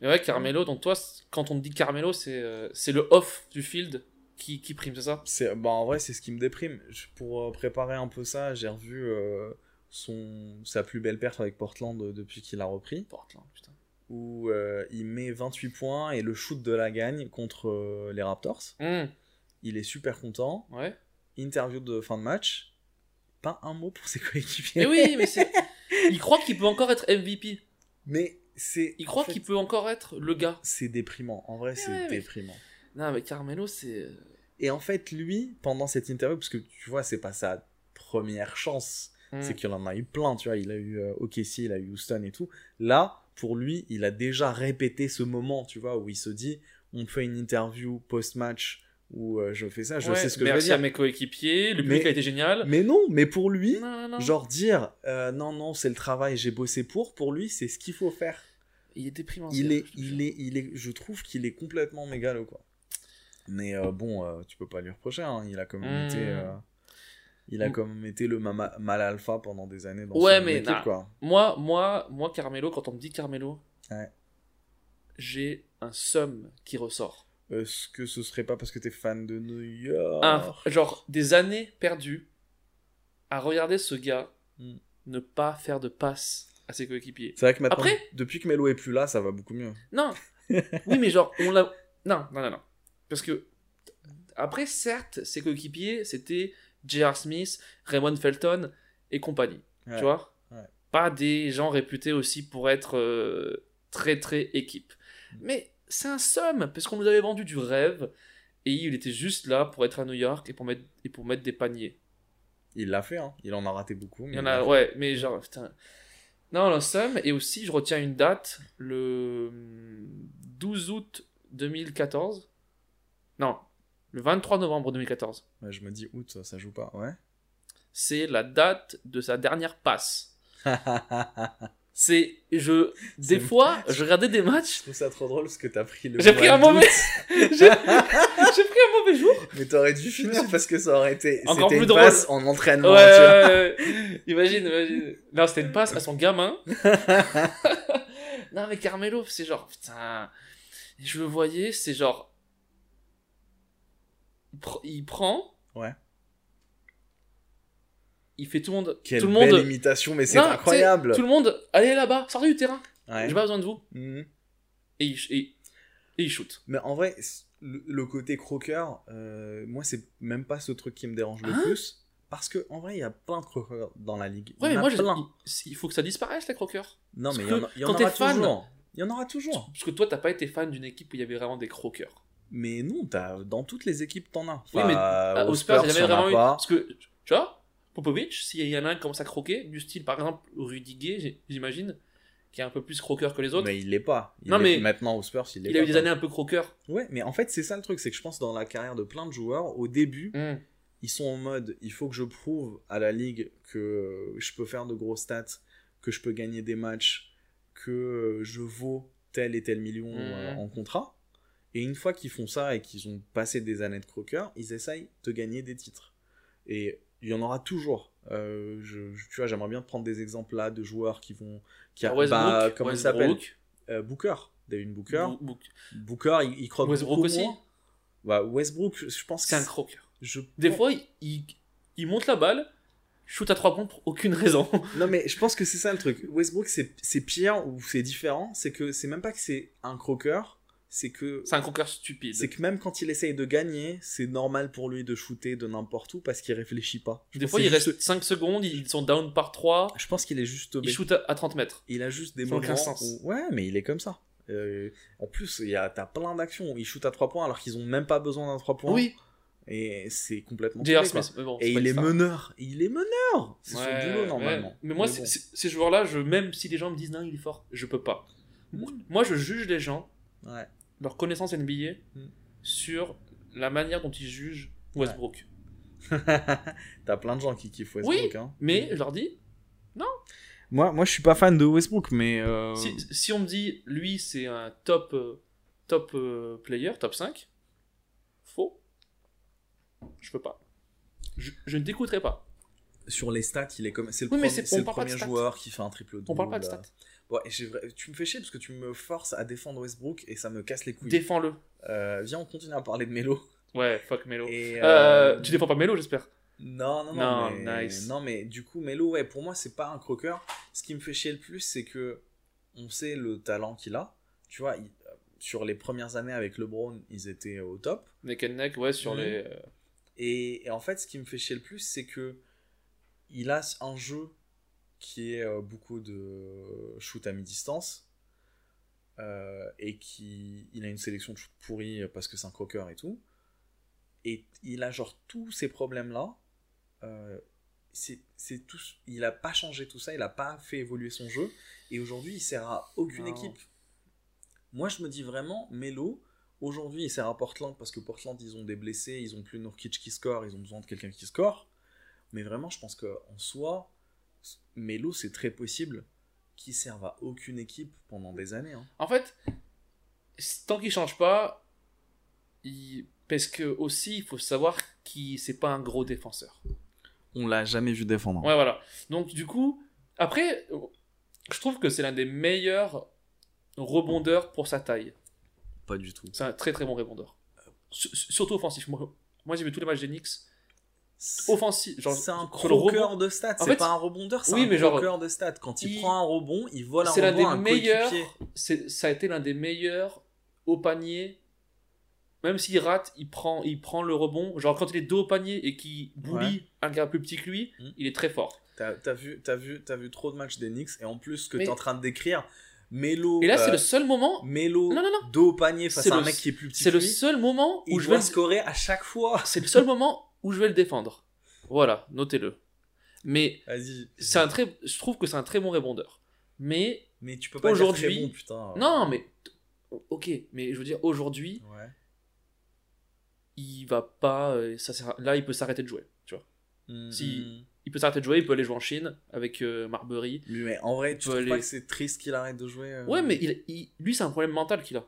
S1: mais ouais, Carmelo. Donc toi, quand on te dit Carmelo, c'est, c'est le off du field qui, qui prime, c'est ça?
S2: C'est, bah, en vrai, c'est ce qui me déprime. Je- Pour euh, préparer un peu ça, j'ai revu euh, son, sa plus belle perte avec Portland euh, depuis qu'il a repris,
S1: Portland, putain.
S2: où euh, il met 28 points et le shoot de la gagne contre euh, les Raptors.
S1: Hum,
S2: Il est super content.
S1: ouais.
S2: Interview de fin de match. Pas un mot pour ses coéquipiers.
S1: Mais oui, mais c'est. *laughs* Il croit qu'il peut encore être MVP.
S2: Mais c'est.
S1: Il croit
S2: fait,
S1: qu'il peut encore être le gars.
S2: C'est déprimant. En vrai, c'est
S1: ouais, mais-
S2: déprimant.
S1: Non, mais Carmelo, c'est.
S2: Et en fait, lui, pendant cette interview, parce que tu vois, c'est pas sa première chance,
S1: hum.
S2: c'est qu'il en a eu plein, tu vois. Il a eu euh, OKC, il a eu Houston et tout. Là, pour lui, il a déjà répété ce moment, tu vois, où il se dit on fait une interview post-match où euh, je fais ça, je
S1: Ouais,
S2: sais ce que je veux
S1: merci
S2: dire.
S1: à mes coéquipiers, le public
S2: Mais-
S1: a été génial.
S2: Mais non, mais pour lui,
S1: Non,
S2: genre dire euh, non, non, c'est le travail, j'ai bossé pour, pour lui, c'est ce qu'il faut faire.
S1: Il est déprimant.
S2: Il est, il est, il est, je trouve qu'il est complètement mégalo, quoi. Mais euh, bon, euh, tu peux pas lui reprocher, hein, il a quand même
S1: Mm.
S2: été. euh, il a quand même été le mal alpha pendant des années dans
S1: Ouais,
S2: son
S1: mais
S2: équipe, quoi.
S1: Moi, moi, moi, Carmelo, quand on me dit Carmelo,
S2: Ouais.
S1: j'ai un somme qui ressort.
S2: Est-ce que ce serait pas parce que t'es fan de New York?
S1: Un- genre, des années perdues à regarder ce gars
S2: Mm.
S1: ne pas faire de passe à ses coéquipiers.
S2: C'est vrai que maintenant,
S1: Après-
S2: depuis que Melo est plus là, ça va beaucoup mieux.
S1: Non. *laughs* oui, mais genre, on l'a. Non, non, non, non. Parce que. Après, certes, ses coéquipiers, c'était J.R. Smith, Raymond Felton et compagnie.
S2: Ouais.
S1: Tu vois
S2: Ouais.
S1: Pas des gens réputés aussi pour être euh, très, très équipe.
S2: Mm.
S1: Mais c'est un somme, parce qu'on nous avait vendu du rêve, et il était juste là pour être à New York et pour mettre, et pour mettre des paniers.
S2: Il l'a fait, hein. Il en a raté beaucoup. mais
S1: Il y en a, ouais, mais genre, putain. Non, le Somme, et aussi, je retiens une date, le 12 août 2014. Non, le 23 novembre 2014.
S2: Ouais, je me dis août, ça, ça joue pas. Ouais.
S1: C'est la date de sa dernière passe. *laughs* C'est, je, des fois, je regardais des matchs,
S2: Je trouve ça trop drôle parce que t'as pris le.
S1: J'ai pris un mauvais- *laughs* j'ai pris un mauvais jour.
S2: Mais t'aurais dû finir parce que ça aurait été.
S1: Encore
S2: C'était
S1: plus
S2: une
S1: drôle.
S2: passe en entraînement.
S1: Ouais,
S2: tu vois.
S1: imagine, imagine. Non, c'était une passe à son gamin. *laughs* non, mais Carmelo, c'est genre, putain. Je le voyais, c'est genre. Il, pr- il prend.
S2: Ouais.
S1: Il fait tout le monde.
S2: Quelle
S1: tout le
S2: belle
S1: monde.
S2: imitation, mais c'est incroyable.
S1: Tout le monde, allez là-bas, sortez du terrain.
S2: Ouais.
S1: J'ai pas besoin de vous.
S2: Mhm.
S1: Et il, et, et il shoot.
S2: Mais en vrai, le, le côté croqueur, euh, moi, c'est même pas ce truc qui me dérange le
S1: Hein
S2: plus. Parce que en vrai, il y a plein de croqueurs dans la ligue. Il
S1: Ouais,
S2: y
S1: mais moi, je-
S2: plein.
S1: il, il faut que ça disparaisse, les croqueurs.
S2: Non,
S1: parce
S2: mais il y en, a- y en aura toujours. Il y en aura toujours.
S1: Parce que toi, t'as pas été fan d'une équipe où il y avait vraiment des croqueurs.
S2: Mais non, dans toutes les équipes, t'en as.
S1: Oui, mais Ah,
S2: aux
S1: au Spurs, il y avait
S2: en a
S1: vraiment eu. Parce que, tu vois, Popovic, s'il y en a un qui commence à croquer, du style par exemple Rudiger, j'imagine, qui est un peu plus croqueur que les autres,
S2: Mais il l'est pas. Il
S1: Non, mais
S2: Maintenant, au Spurs, il l'est
S1: il a eu des années un peu croqueur.
S2: Ouais, mais en fait, c'est ça le truc, c'est que je pense dans la carrière de plein de joueurs, au début,
S1: Hmm.
S2: ils sont en mode il faut que je prouve à la ligue que je peux faire de gros stats, que je peux gagner des matchs, que je vaux tel et tel million
S1: Mhm.
S2: euh, en contrat. Et une fois qu'ils font ça et qu'ils ont passé des années de croqueur, ils essayent de gagner des titres. Et il y en aura toujours. Euh, je, je- tu vois, j'aimerais bien te prendre des exemples là de joueurs qui vont. Qui a-
S1: Westbrook,
S2: bah, comment il s'appelle
S1: Westbrook,
S2: Euh, Booker. Devin Booker.
S1: Bo- Book-
S2: Booker, il, il croque
S1: Westbrook
S2: beaucoup
S1: aussi.
S2: moins. Bah, Westbrook, je pense
S1: C'est
S2: que
S1: un croqueur.
S2: je
S1: Des fois, il, monte la balle, shoot à trois points pour aucune raison. *laughs*
S2: Non mais je pense que c'est ça le truc. Westbrook c'est c'est pire ou c'est différent, c'est que c'est même pas que c'est un croqueur, c'est que
S1: C'est un croqueur stupide.
S2: c'est que même quand il essaye de gagner, c'est normal pour lui de shooter de n'importe où parce qu'il réfléchit pas. Je
S1: Des fois, il
S2: juste-
S1: reste 5 secondes, ils sont down par 3,
S2: Je pense qu'il est juste
S1: ils
S2: teubé.
S1: shootent à, à 30 mètres.
S2: Il a juste des moments.
S1: sens.
S2: où- Ouais, mais il est comme ça. Euh, en plus, il y a t'as plein d'actions. Il shoot à 3 points alors qu'ils ont même pas besoin d'un 3 points.
S1: Oui,
S2: Et c'est complètement.
S1: Smith. mais bon,
S2: Et il est meneur. Il est meneur. C'est
S1: Ouais,
S2: son boulot
S1: ouais.
S2: normalement.
S1: Mais moi,
S2: Mais bon.
S1: ces joueurs-là, je, même si les gens me disent non, il est fort, je peux pas. Moi, je juge les gens,
S2: Ouais.
S1: Leur connaissance NBA,
S2: Mm.
S1: sur la manière dont ils jugent Westbrook. *laughs*
S2: T'as plein de gens qui kiffent
S1: Oui,
S2: Westbrook. hein.
S1: Mais je leur dis,
S2: Moi, moi, je suis pas fan de Westbrook, mais. euh,
S1: si, si on me dit, lui, c'est un top, euh, top euh, player, top 5, faux. Je peux pas. Je, je ne t'écouterai pas.
S2: Sur les stats, il est comme. C'est le,
S1: Oui, mais
S2: premier- le joueur qui fait un triple double.
S1: On parle pas de stats.
S2: J'ai vrai- Tu me fais chier parce que tu me forces à défendre Westbrook et ça me casse les couilles.
S1: Défends-le.
S2: Euh, viens, on continue à parler de Melo.
S1: Ouais, fuck Melo.
S2: Et,
S1: Euh,
S2: euh,
S1: tu défends pas Melo, j'espère.
S2: Non, non,
S1: Non,
S2: non. mais...
S1: nice.
S2: Non, mais du coup, Melo, ouais, pour moi, c'est pas un croqueur. Ce qui me fait chier le plus, c'est que on sait le talent qu'il a. Tu vois, il- euh, sur les premières années avec LeBron, ils étaient au top.
S1: Neck and neck, ouais, sur
S2: Mhm.
S1: les.
S2: Et, et en fait, ce qui me fait chier le plus, c'est que il a un jeu qui est euh, beaucoup de shoot à mi-distance. euh, et qui il a une sélection de shoot pourrie parce que c'est un croqueur et tout. Et il a genre tous ces problèmes-là. euh, c'est tout, il a pas changé tout ça, il a pas fait évoluer son jeu. Et aujourd'hui, il sert à aucune équipe. Moi, je me dis vraiment, Melo, aujourd'hui, il sert à Portland parce que Portland, ils ont des blessés, ils ont plus Nurkic qui score, ils ont besoin de quelqu'un qui score. Mais vraiment, je pense qu'en soi, Melo, c'est très possible qu'il serve à aucune équipe pendant des années. hein.
S1: En fait, tant qu'il change pas, il... parce que aussi, il faut savoir qu'il c'est pas un gros défenseur.
S2: On l'a jamais vu défendre.
S1: Ouais, voilà. Donc, du coup, après, je trouve que c'est l'un des meilleurs rebondeurs pour sa taille.
S2: Pas du tout.
S1: C'est un très très bon rebondeur. S- Surtout offensif. Moi, moi j'ai vu tous les matchs des Knicks. Offensif.
S2: C'est un croqueur
S1: rebond,
S2: de stats, c'est pas un rebondeur, c'est
S1: oui,
S2: un croqueur de stats. Quand il,
S1: il-
S2: prend un rebond, il vole un
S1: c'est l'un
S2: rebond
S1: des meilleurs. Ça a été l'un des meilleurs au panier. Même s'il rate, il prend, il prend le rebond. Genre, quand il est dos au panier et qu'il bully un gars plus petit que lui,
S2: Mm.
S1: il est très fort.
S2: T'as vu, t'as vu, t'as vu trop de matchs des Knicks et en plus ce que
S1: Mais-
S2: t'es en train de décrire, Melo,
S1: Et là, c'est
S2: euh,
S1: le seul moment.
S2: Melo,
S1: Non, non, non.
S2: dos au panier face à un mec qui est plus petit
S1: C'est le seul moment
S2: il
S1: où je
S2: doit
S1: vais.
S2: scorer à chaque fois.
S1: C'est le seul moment où je vais le défendre. Voilà, notez-le. Mais c'est un très, je trouve que c'est un très bon rebondeur. Mais
S2: Mais tu peux pas dire
S1: Aujourd'hui-
S2: très bon, putain.
S1: non, mais ok, mais je veux dire aujourd'hui,
S2: Ouais.
S1: il va pas. euh, Ça sert Là, il peut s'arrêter de jouer. Tu vois,
S2: Mm,
S1: Si- il peut s'arrêter de jouer, il peut aller jouer en Chine avec euh, Marbury.
S2: Mais en vrai, tu trouves pas que c'est triste qu'il arrête de jouer euh
S1: Ouais, mais il, il- lui, c'est un problème mental qu'il a.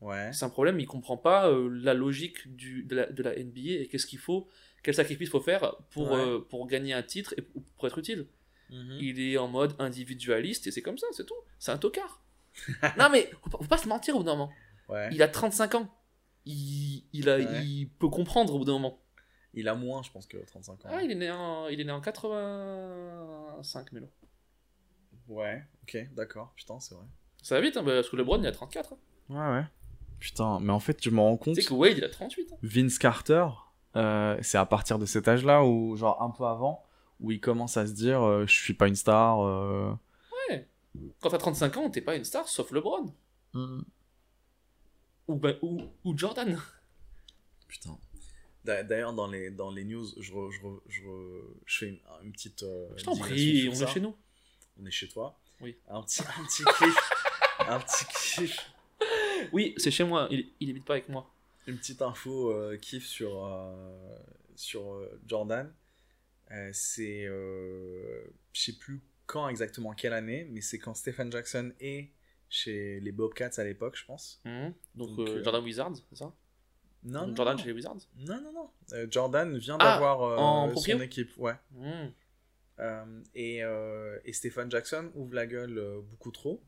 S2: Ouais.
S1: C'est un problème, il comprend pas euh, la logique du, de, la, de la NBA et qu'est-ce qu'il faut, quel sacrifice faut faire pour,
S2: Ouais.
S1: euh, pour gagner un titre et pour, être utile.
S2: Mhm.
S1: Il est en mode individualiste et c'est comme ça, c'est tout. C'est un tocard. *laughs* non mais faut pas, faut pas se mentir au bout d'un moment.
S2: Ouais.
S1: Il a 35 ans. Il, il, a,
S2: Ouais.
S1: il peut comprendre au bout d'un moment.
S2: Il a moins, je pense, que 35 ans.
S1: Ah, il est né en, il est né en 85, Mélo.
S2: Ouais, ok, d'accord. Putain, c'est vrai.
S1: Ça va vite, hein, parce que LeBron il a 34. hein.
S3: Ouais, ouais. Putain, mais en fait, je me rends compte.
S1: Sais que Wade il a 38. hein.
S3: Vince Carter, euh, c'est à partir de cet âge-là, ou genre un peu avant, où il commence à se dire euh, je suis pas une star. euh.
S1: Quand t'as 35 ans, t'es pas une star sauf LeBron. Ou, ben- ou, ou Jordan. *laughs*
S2: Putain. D'a- D'ailleurs, dans les, dans les news, je, re- je, re- je, re- je fais une, une petite. euh,
S1: Je t'en prie, on
S2: ça.
S1: est chez nous.
S2: On est chez toi.
S1: Oui.
S2: Un petit, un petit kiff. *laughs* un petit kiff.
S1: Oui, c'est chez moi, il, il habite pas avec moi.
S2: Une petite info euh, kiff sur, euh, sur euh, Jordan. C'est. je sais plus quand exactement, quelle année, mais c'est quand Stephen Jackson est chez les Bobcats à l'époque, je pense.
S1: Mhm. Donc,
S2: Donc,
S1: Jordan Wizards, c'est ça?
S2: Non, non,
S1: Jordan
S2: non.
S1: chez les Wizards?
S2: Non, non, non. Euh, Jordan vient
S1: Ah,
S2: d'avoir euh, son équipe. Ouais.
S1: Mhm.
S2: Euh, et, et Stephen Jackson ouvre la gueule beaucoup trop.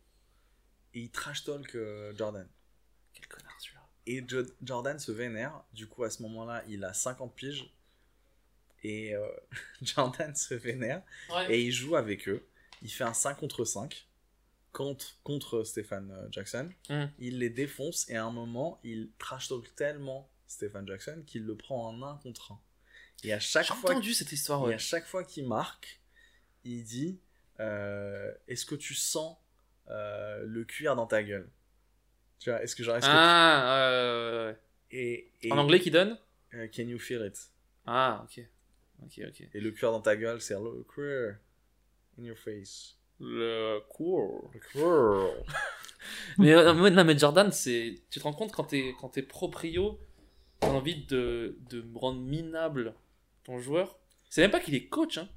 S2: Et il trash talk Jordan.
S1: Quel connard.
S2: Et Jo- Jordan se vénère. Du coup, à ce moment-là, il a 50 piges. Et euh, *laughs* Jordan se vénère.
S1: Ouais.
S2: Et il joue avec eux. Il fait un 5 contre 5 contre, contre Stephen euh, Jackson.
S1: Mm.
S2: Il les défonce. Et à un moment, il trash talk tellement Stephen Jackson qu'il le prend en 1 contre 1. Et à chaque fois
S1: entendu cette histoire,
S2: et à chaque fois qu'il marque, il dit euh, Est-ce que tu sens euh, le cuir dans ta gueule? Tu vois, est-ce que genre. Est-ce
S1: Ah, euh, ouais, ouais,
S2: que et, et-.
S1: En anglais qui donne
S2: euh, Can you feel it?
S1: Ah, ok. Ok, ok.
S2: Et le cuir dans ta gueule, c'est le cuir in your face.
S1: Le cool.
S2: Le cuir. *laughs*
S1: mais, euh, non, mais Jordan, c'est. Tu te rends compte quand t'es quand t'es proprio, t'as envie de, de rendre minable ton joueur? C'est même pas qu'il est coach, hein.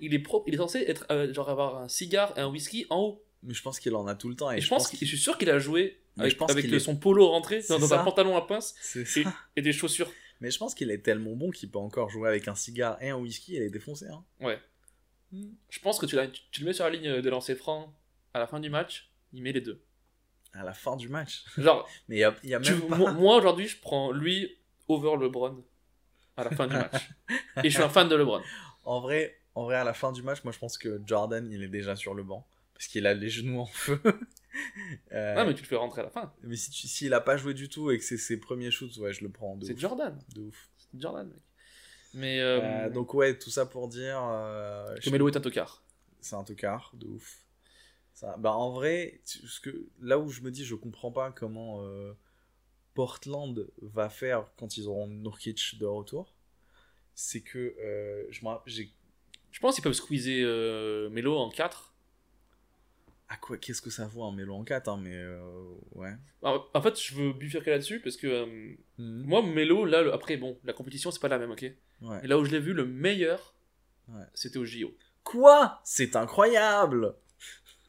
S1: Il est pro, il est censé être euh, genre avoir un cigare et un whisky en haut.
S2: Mais je pense qu'il en a tout le temps. Et,
S1: Et, je pense, je suis sûr qu'il a joué
S2: Mais
S1: avec,
S2: je pense
S1: avec
S2: qu'il est-
S1: son polo rentré dans, un pantalon à pince et, et des chaussures.
S2: Mais je pense qu'il est tellement bon qu'il peut encore jouer avec un cigare et un whisky et les défoncer. Hein.
S1: Ouais. Je pense que tu, le mets sur la ligne de lancer franc à la fin du match, il met les deux.
S2: À la fin du match.
S1: Genre, *laughs*
S2: Mais y a, y a
S1: tu-
S2: même pas.
S1: moi, moi, aujourd'hui, je prends lui over LeBron à la fin du match. Et je suis un fan de LeBron.
S2: En vrai, en vrai, à la fin du match, moi je pense que Jordan, il est déjà sur le banc. Parce qu'il a les genoux en feu. *laughs* Euh,
S1: Ah, mais tu le fais rentrer à la fin.
S2: mais si s'il a pas joué du tout et que c'est ses premiers shoots, ouais, je le prends
S1: C'est. Jordan.
S2: De ouf.
S1: C'est Jordan, mec. Mais euh,
S2: Euh, donc ouais, tout ça pour dire... euh,
S1: que Melo est un tocard.
S2: C'est un tocard, de ouf. Ça, bah en vrai, ce que, là où je me dis, je comprends pas comment euh, Portland va faire quand ils auront Nurkic de retour, c'est que euh, je
S1: Je pense qu'ils peuvent squeezer euh, Melo en 4.
S2: À quoi qu'est-ce que ça vaut un mélo en 4 hein, mais euh, ouais
S1: En en fait, je veux bifurquer là-dessus parce que euh,
S2: Mhm.
S1: moi, Melo, là, le- après, bon, la compétition, c'est pas la même, ok?
S2: Ouais.
S1: Et là où je l'ai vu, le meilleur,
S2: Ouais.
S1: c'était au JO.
S2: quoi? C'est incroyable *laughs*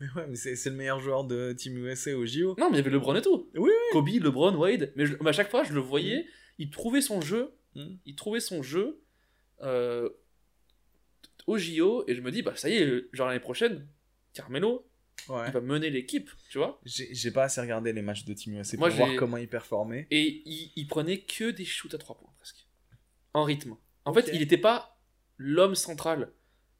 S2: mais ouais mais c'est le meilleur joueur de Team USA au JO
S1: Non, mais il y avait LeBron et tout.
S2: Oui,
S1: Kobe, LeBron, Wade. Mais, je- mais à chaque fois, je le voyais, il trouvait son jeu,
S2: Mhm.
S1: il trouvait son jeu euh, au JO, et je me dis, bah ça y est, genre l'année prochaine, Carmelo,
S2: ouais
S1: il va mener l'équipe, tu vois.
S2: j'ai pas assez regardé les matchs de Team USA
S1: Moi,
S2: pour voir comment il performait
S1: Et il, il prenait que des shoots à 3 points, presque. En rythme. En fait, il n'était pas l'homme central.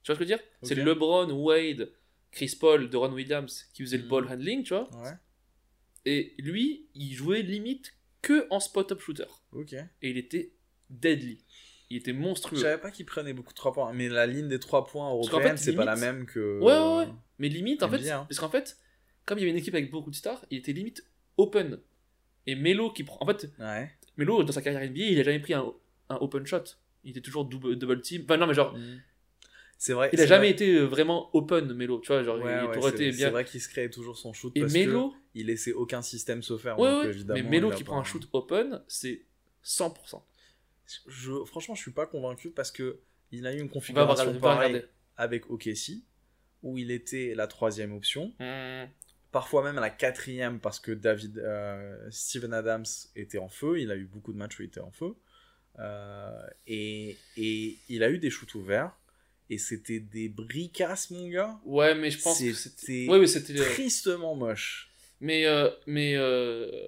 S1: Tu vois ce que je veux dire? C'est. LeBron, Wade, Chris Paul, Deron Williams qui faisaient le
S2: Mhm.
S1: ball handling, tu vois.
S2: ouais
S1: Et lui, il jouait limite que en spot-up shooter. Et il était deadly. Il était
S2: Je
S1: monstrueux.
S2: savais pas qu'il prenait beaucoup de 3 points, mais la ligne des 3 points européenne,
S1: fait,
S2: c'est pas la même que.
S1: Ouais, ouais, ouais. Mais limite, en fait,
S2: bien.
S1: parce qu'en fait, comme il y avait une équipe avec beaucoup de stars, il était limite open. Et Melo qui prend. En fait,
S2: Ouais.
S1: Melo, dans sa carrière NBA, il a jamais pris un, un open shot. Il était toujours double, double team. Enfin, non, mais genre,
S2: C'est vrai.
S1: Il a
S2: c'est
S1: jamais
S2: vrai.
S1: été euh, vraiment open, Melo. Tu vois, genre,
S2: Ouais,
S1: il
S2: ouais,
S1: aurait
S2: c'est-
S1: été
S2: C'est
S1: bien.
S2: vrai qu'il se créait toujours son shoot
S1: Et
S2: parce
S1: Melo,
S2: que il laissait aucun système se faire.
S1: ouais,
S2: donc,
S1: ouais,
S2: évidemment,
S1: mais Melo qui prend un shoot open, c'est 100%.
S2: Je, franchement, je suis pas convaincu parce que il a eu une configuration
S1: regarder.
S2: pareille avec OKC où il était la troisième option,
S1: Hmm.
S2: parfois même la quatrième parce que David euh, Steven Adams était en feu. Il a eu beaucoup de matchs où il était en feu Euh, et, et il a eu des shoots ouverts et c'était des bricasses, mon gars.
S1: Ouais, mais je pense que
S2: C'était.
S1: Ouais, euh,
S2: tristement moche.
S1: Mais, euh, mais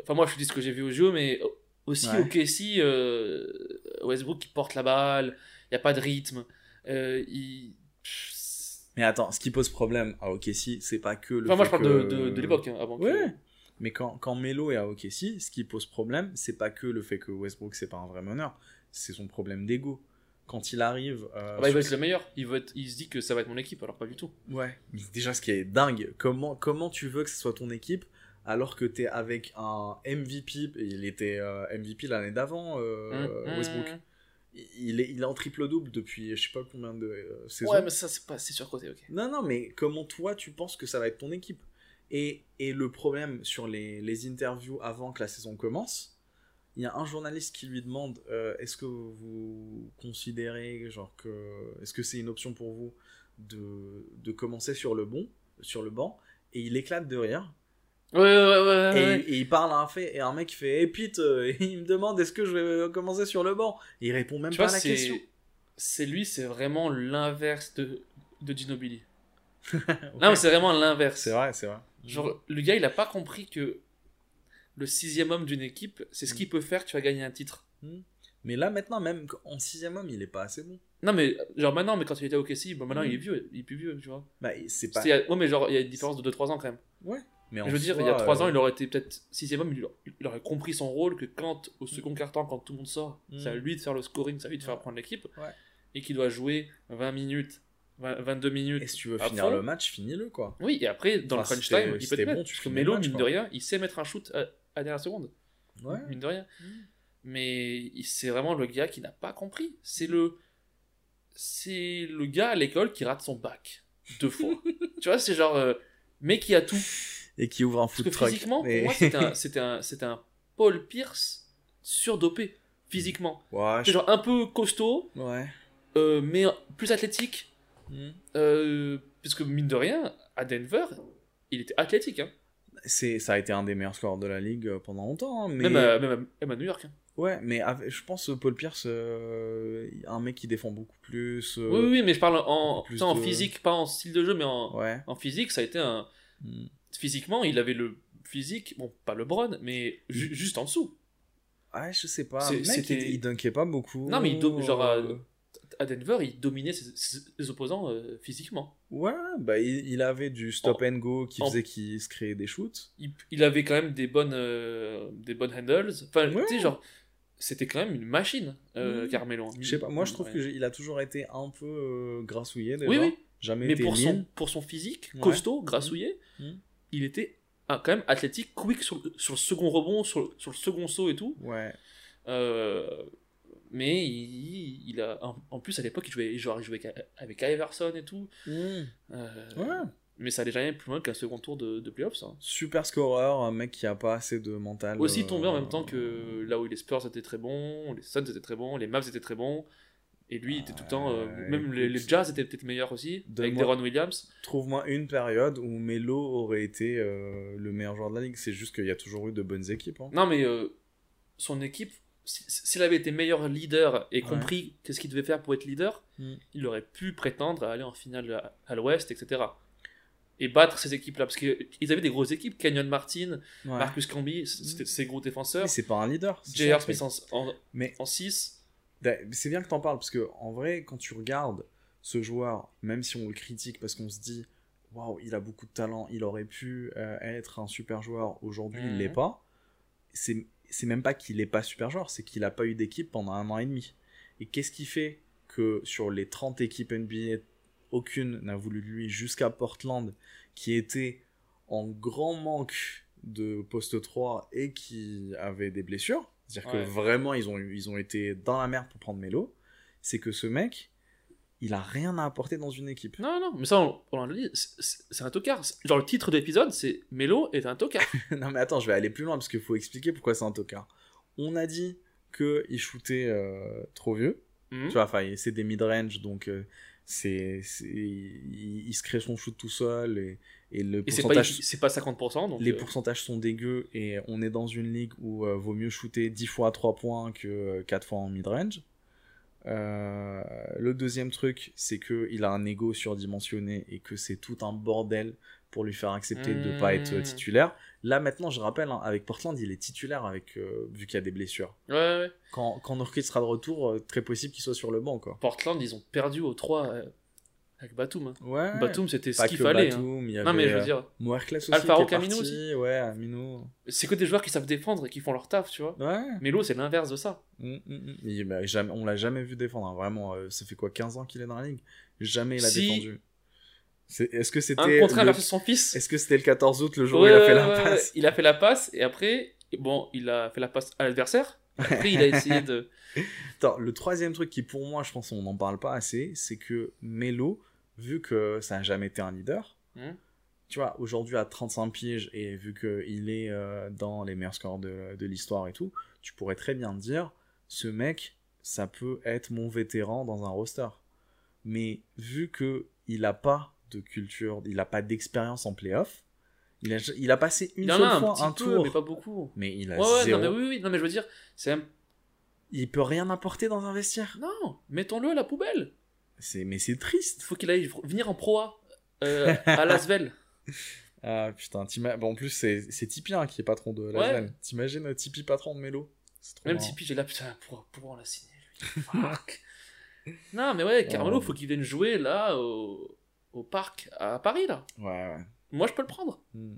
S1: enfin, moi, je te dis ce que j'ai vu au jeu, mais aussi
S2: Ouais.
S1: au KC, euh, Westbrook qui porte la balle, il n'y a pas de rythme. Euh, il...
S2: Mais attends, ce qui pose problème à OKC, c'est pas que le.
S1: Enfin, moi, je parle de,
S2: que-
S1: de, de l'époque, hein, avant que-
S2: Ouais. Mais quand, quand Melo est à OKC, ce qui pose problème, c'est pas que le fait que Westbrook c'est pas un vrai meneur, c'est son problème d'ego. Quand il arrive. euh,
S1: Ah bah, il
S2: sur-
S1: être le meilleur. Il, être- il se dit que ça va être mon équipe, alors pas du tout.
S2: Ouais. Mais déjà, ce qui est dingue, comment, comment tu veux que ce soit ton équipe alors que t'es avec un MVP, il était euh, MVP l'année d'avant, euh,
S1: Hum,
S2: Westbrook.
S1: hum.
S2: Il est, il est en triple-double depuis je sais pas combien de euh, saisons.
S1: Ouais, mais ça, c'est pas c'est surcoté, ok.
S2: Non, non, mais comment toi tu penses que ça va être ton équipe? Et, et le problème sur les, les interviews avant que la saison commence, il y a un journaliste qui lui demande euh, est-ce que vous considérez genre que est-ce que c'est une option pour vous de, de commencer sur le bon sur le banc? Et il éclate de rire
S1: Ouais, ouais, ouais, ouais.
S2: et,
S1: ouais.
S2: et il parle à un fait et un mec fait et Pete euh, *laughs* il me demande est-ce que je vais commencer sur le banc? Et il répond même
S1: Tu
S2: pas
S1: vois,
S2: à la question
S1: c'est lui, c'est vraiment l'inverse de, de Ginobili. *laughs* Non, mais c'est vraiment l'inverse.
S2: c'est vrai c'est vrai
S1: Genre, le gars, il a pas compris que le sixième homme d'une équipe, c'est ce
S2: Mm.
S1: qui peut faire tu vas gagner un titre.
S2: mais là maintenant même en sixième homme il est pas assez bon
S1: Non, mais genre maintenant, mais quand il était au KC, bon, maintenant
S2: Mm.
S1: il est vieux, il est plus vieux, tu vois.
S2: bah c'est pas
S1: Ouais, mais genre, il y a une différence de 2-3 ans quand même.
S2: Ouais. Mais
S1: je veux dire,
S2: soi,
S1: il y a 3
S2: euh,
S1: ans, il aurait été peut-être sixième homme, il aurait, il aurait compris son rôle que quand, au second quart-temps, quand tout le monde sort,
S2: Mm.
S1: c'est à lui de faire le scoring, c'est à lui de faire prendre l'équipe,
S2: Ouais.
S1: et qu'il doit jouer 20 minutes, 20 22 minutes.
S2: Et si tu veux finir
S1: fond.
S2: le match, finis-le quoi.
S1: Oui, et après, dans
S2: Enfin,
S1: le crunch time, il peut te mettre.
S2: bon, tu
S1: parce que Melo, mine de rien, il sait mettre un shoot à, à dernière seconde.
S2: Ouais.
S1: Mine de rien.
S2: Mm.
S1: Mais c'est vraiment le gars qui n'a pas compris. C'est le. C'est le gars à l'école qui rate son bac. Deux fois. *laughs* tu vois, c'est genre. euh, mais qui a tout.
S2: Et qui ouvre un
S1: Parce
S2: food
S1: que
S2: truck.
S1: physiquement,
S2: Et-
S1: pour moi, c'était un, *laughs* c'était un, c'était un Paul Pierce surdopé. Physiquement.
S2: Ouais, je-
S1: genre un peu costaud,
S2: ouais.
S1: euh, mais plus athlétique.
S2: Mm.
S1: Euh, parce que mine de rien, à Denver, il était athlétique. Hein.
S2: C'est, ça a été un des meilleurs scoreurs de la ligue euh, pendant longtemps. hein, mais...
S1: Même, à, même, à, même à New York. hein.
S2: Ouais, mais avec- je pense Paul Pierce, euh, un mec qui défend beaucoup plus. euh,
S1: Oui, oui, mais je parle en, physique, pas en style de jeu, mais en,
S2: Ouais.
S1: en physique, ça a été un.
S2: Mm.
S1: Physiquement, il avait le physique, bon, pas LeBron, mais ju- juste en dessous.
S2: Ouais, je sais pas. Le mec, il, il dunkait pas beaucoup.
S1: Non, mais il genre,
S2: euh,
S1: À Denver, il dominait ses, ses opposants euh, physiquement.
S2: Ouais, bah il, il avait du stop and go qui
S1: en-
S2: faisait qu'il se créait des shoots.
S1: Il, il avait quand même des bonnes, euh, des bonnes handles. Enfin,
S2: Ouais.
S1: tu sais, genre, c'était quand même une machine, euh,
S2: Mm.
S1: Carmelo.
S2: Je sais pas, moi je trouve
S1: Ouais.
S2: qu'il a toujours été un peu grassouillé déjà.
S1: Oui, oui.
S2: Jamais
S1: Mais
S2: été
S1: pour son,
S2: lean.
S1: pour son physique,
S2: Ouais.
S1: costaud, grassouillé. Il était ah, quand même athlétique, quick sur, sur le second rebond, sur, sur le second saut et tout.
S2: Ouais.
S1: Euh, mais il, il a, en, plus, à l'époque, il jouait, genre, il jouait avec- avec Iverson et tout. Euh,
S2: Ouais.
S1: Mais ça allait jamais plus loin qu'un second tour de, de playoffs. hein.
S2: Super scoreur, un mec qui a pas assez de mental.
S1: Aussi
S2: euh,
S1: tombé en même temps que là où les Spurs étaient très bons, les Suns étaient très bons, les Mavs étaient très bons. Et lui, il était tout le temps. euh,
S2: Ouais,
S1: même les, Jazz étaient peut-être meilleurs aussi, avec Deron Williams.
S2: Trouve-moi une période où Melo aurait été euh, le meilleur joueur de la ligue. C'est juste qu'il y a toujours eu de bonnes équipes. hein.
S1: Non, mais euh, son équipe, si- s'il avait été meilleur leader et
S2: Ouais.
S1: compris qu'est-ce qu'il devait faire pour être leader,
S2: Mm.
S1: il aurait pu prétendre à aller en finale à, à l'Ouest, etc. Et battre ces équipes-là. Parce qu'ils avaient des grosses équipes. Canyon Martin,
S2: Ouais.
S1: Marcus Camby, c'était ces gros défenseurs.
S2: Mais c'est pas un leader.
S1: J.R. Smith en 6.
S2: C'est bien que t'en parles parce que en vrai, quand tu regardes ce joueur, même si on le critique parce qu'on se dit waouh, il a beaucoup de talent, il aurait pu euh, être un super joueur, aujourd'hui il
S1: Mhm.
S2: l'est pas. C'est c'est même pas qu'il est pas super joueur, c'est qu'il a pas eu d'équipe pendant un an et demi. Et qu'est-ce qui fait que sur les 30 équipes NBA, aucune n'a voulu de lui jusqu'à Portland, qui était en grand manque de poste 3 et qui avait des blessures? C'est-à-dire
S1: Ouais.
S2: que vraiment, ils ont, ils ont été dans la merde pour prendre Melo. C'est que ce mec, il a rien à apporter dans une équipe.
S1: Non, non, mais ça, on, on l'a dit, c'est- un tocard. Genre, le titre de l'épisode, c'est Melo est un tocard. *laughs*
S2: non mais attends, je vais aller plus loin parce qu'il faut expliquer pourquoi c'est un tocard. On a dit que il shootait euh, trop vieux.
S1: Mhm.
S2: Tu vois, enfin, c'est des mid-range, donc euh, c'est, il, il se crée son shoot tout seul et, et le
S1: Et c'est pas,
S2: pourcentage,
S1: c'est pas 50%, donc.
S2: les
S1: euh,
S2: pourcentages sont dégueux et on est dans une ligue où euh, vaut mieux shooter 10 fois à 3 points que euh, 4 fois en mid-range. Euh, le deuxième truc, c'est que il a un ego surdimensionné et que c'est tout un bordel pour lui faire accepter de ne pas être euh,
S1: Mmh.
S2: titulaire. Là maintenant, je rappelle, hein, avec Portland, il est titulaire avec euh, vu qu'il y a des blessures.
S1: Ouais, ouais.
S2: Quand, quand Nurkic sera de retour, euh, très possible qu'il soit sur le banc, quoi.
S1: Portland, ils ont perdu aux 3 euh, avec Batum. hein.
S2: Ouais.
S1: Batum, c'était ce qu'il fallait. hein.
S2: Batum, il y
S1: Non, mais je
S2: avait,
S1: veux dire,
S2: aussi
S1: Alfaro Camino
S2: parti, ouais,
S1: c'est que des joueurs qui savent défendre et qui font leur taf, tu vois.
S2: Ouais.
S1: Melo, c'est l'inverse de ça.
S2: Mm, mm, mm. Mais, bah, jamais, on l'a jamais vu défendre, vraiment. ça fait quoi, 15 ans qu'il est dans la ligue? Jamais il a
S1: Si.
S2: défendu. Est-ce que c'était
S1: Un contrat
S2: le...
S1: son fils.
S2: Est-ce que c'était le 14 août, le jour
S1: Ouais,
S2: où il a fait la passe?
S1: Il a fait la passe et après, bon, il a fait la passe à l'adversaire. Après, il a *laughs* essayé de.
S2: Attends, le troisième truc qui, pour moi, je pense on n'en parle pas assez, c'est que Melo, vu que ça n'a jamais été un leader,
S1: Hmm.
S2: tu vois, aujourd'hui à 35 piges, et vu qu'il est euh, dans les meilleurs scores de, de l'histoire et tout, tu pourrais très bien te dire, ce mec, ça peut être mon vétéran dans un roster. Mais vu que il a pas de culture, il a pas d'expérience en playoff, il a, il a passé une
S1: Il
S2: seule
S1: a un
S2: fois
S1: petit
S2: un
S1: peu,
S2: tour,
S1: mais pas beaucoup.
S2: mais il a
S1: Ouais, ouais,
S2: zéro.
S1: non, mais oui, oui, non, mais je veux dire, c'est un.
S2: Il peut rien apporter dans un vestiaire.
S1: Non, mettons-le à la poubelle.
S2: C'est, mais c'est
S1: Il
S2: triste.
S1: faut qu'il aille venir en Pro A euh, à Lasvel. *laughs*
S2: Ah putain, bon, en plus c'est, c'est Tipeee hein, qui est patron de
S1: Ouais.
S2: Lasvel. T'imagines euh, Tipeee patron de trop
S1: Même
S2: marrant.
S1: Tipeee, j'ai là, putain, pour, pour on l'a signé, lui. *laughs* Fuck. non, mais ouais, Carmelo,
S2: Ouais.
S1: faut qu'il vienne jouer là au, au parc à Paris, là.
S2: Ouais, ouais.
S1: Moi, je peux le prendre.
S2: Hmm.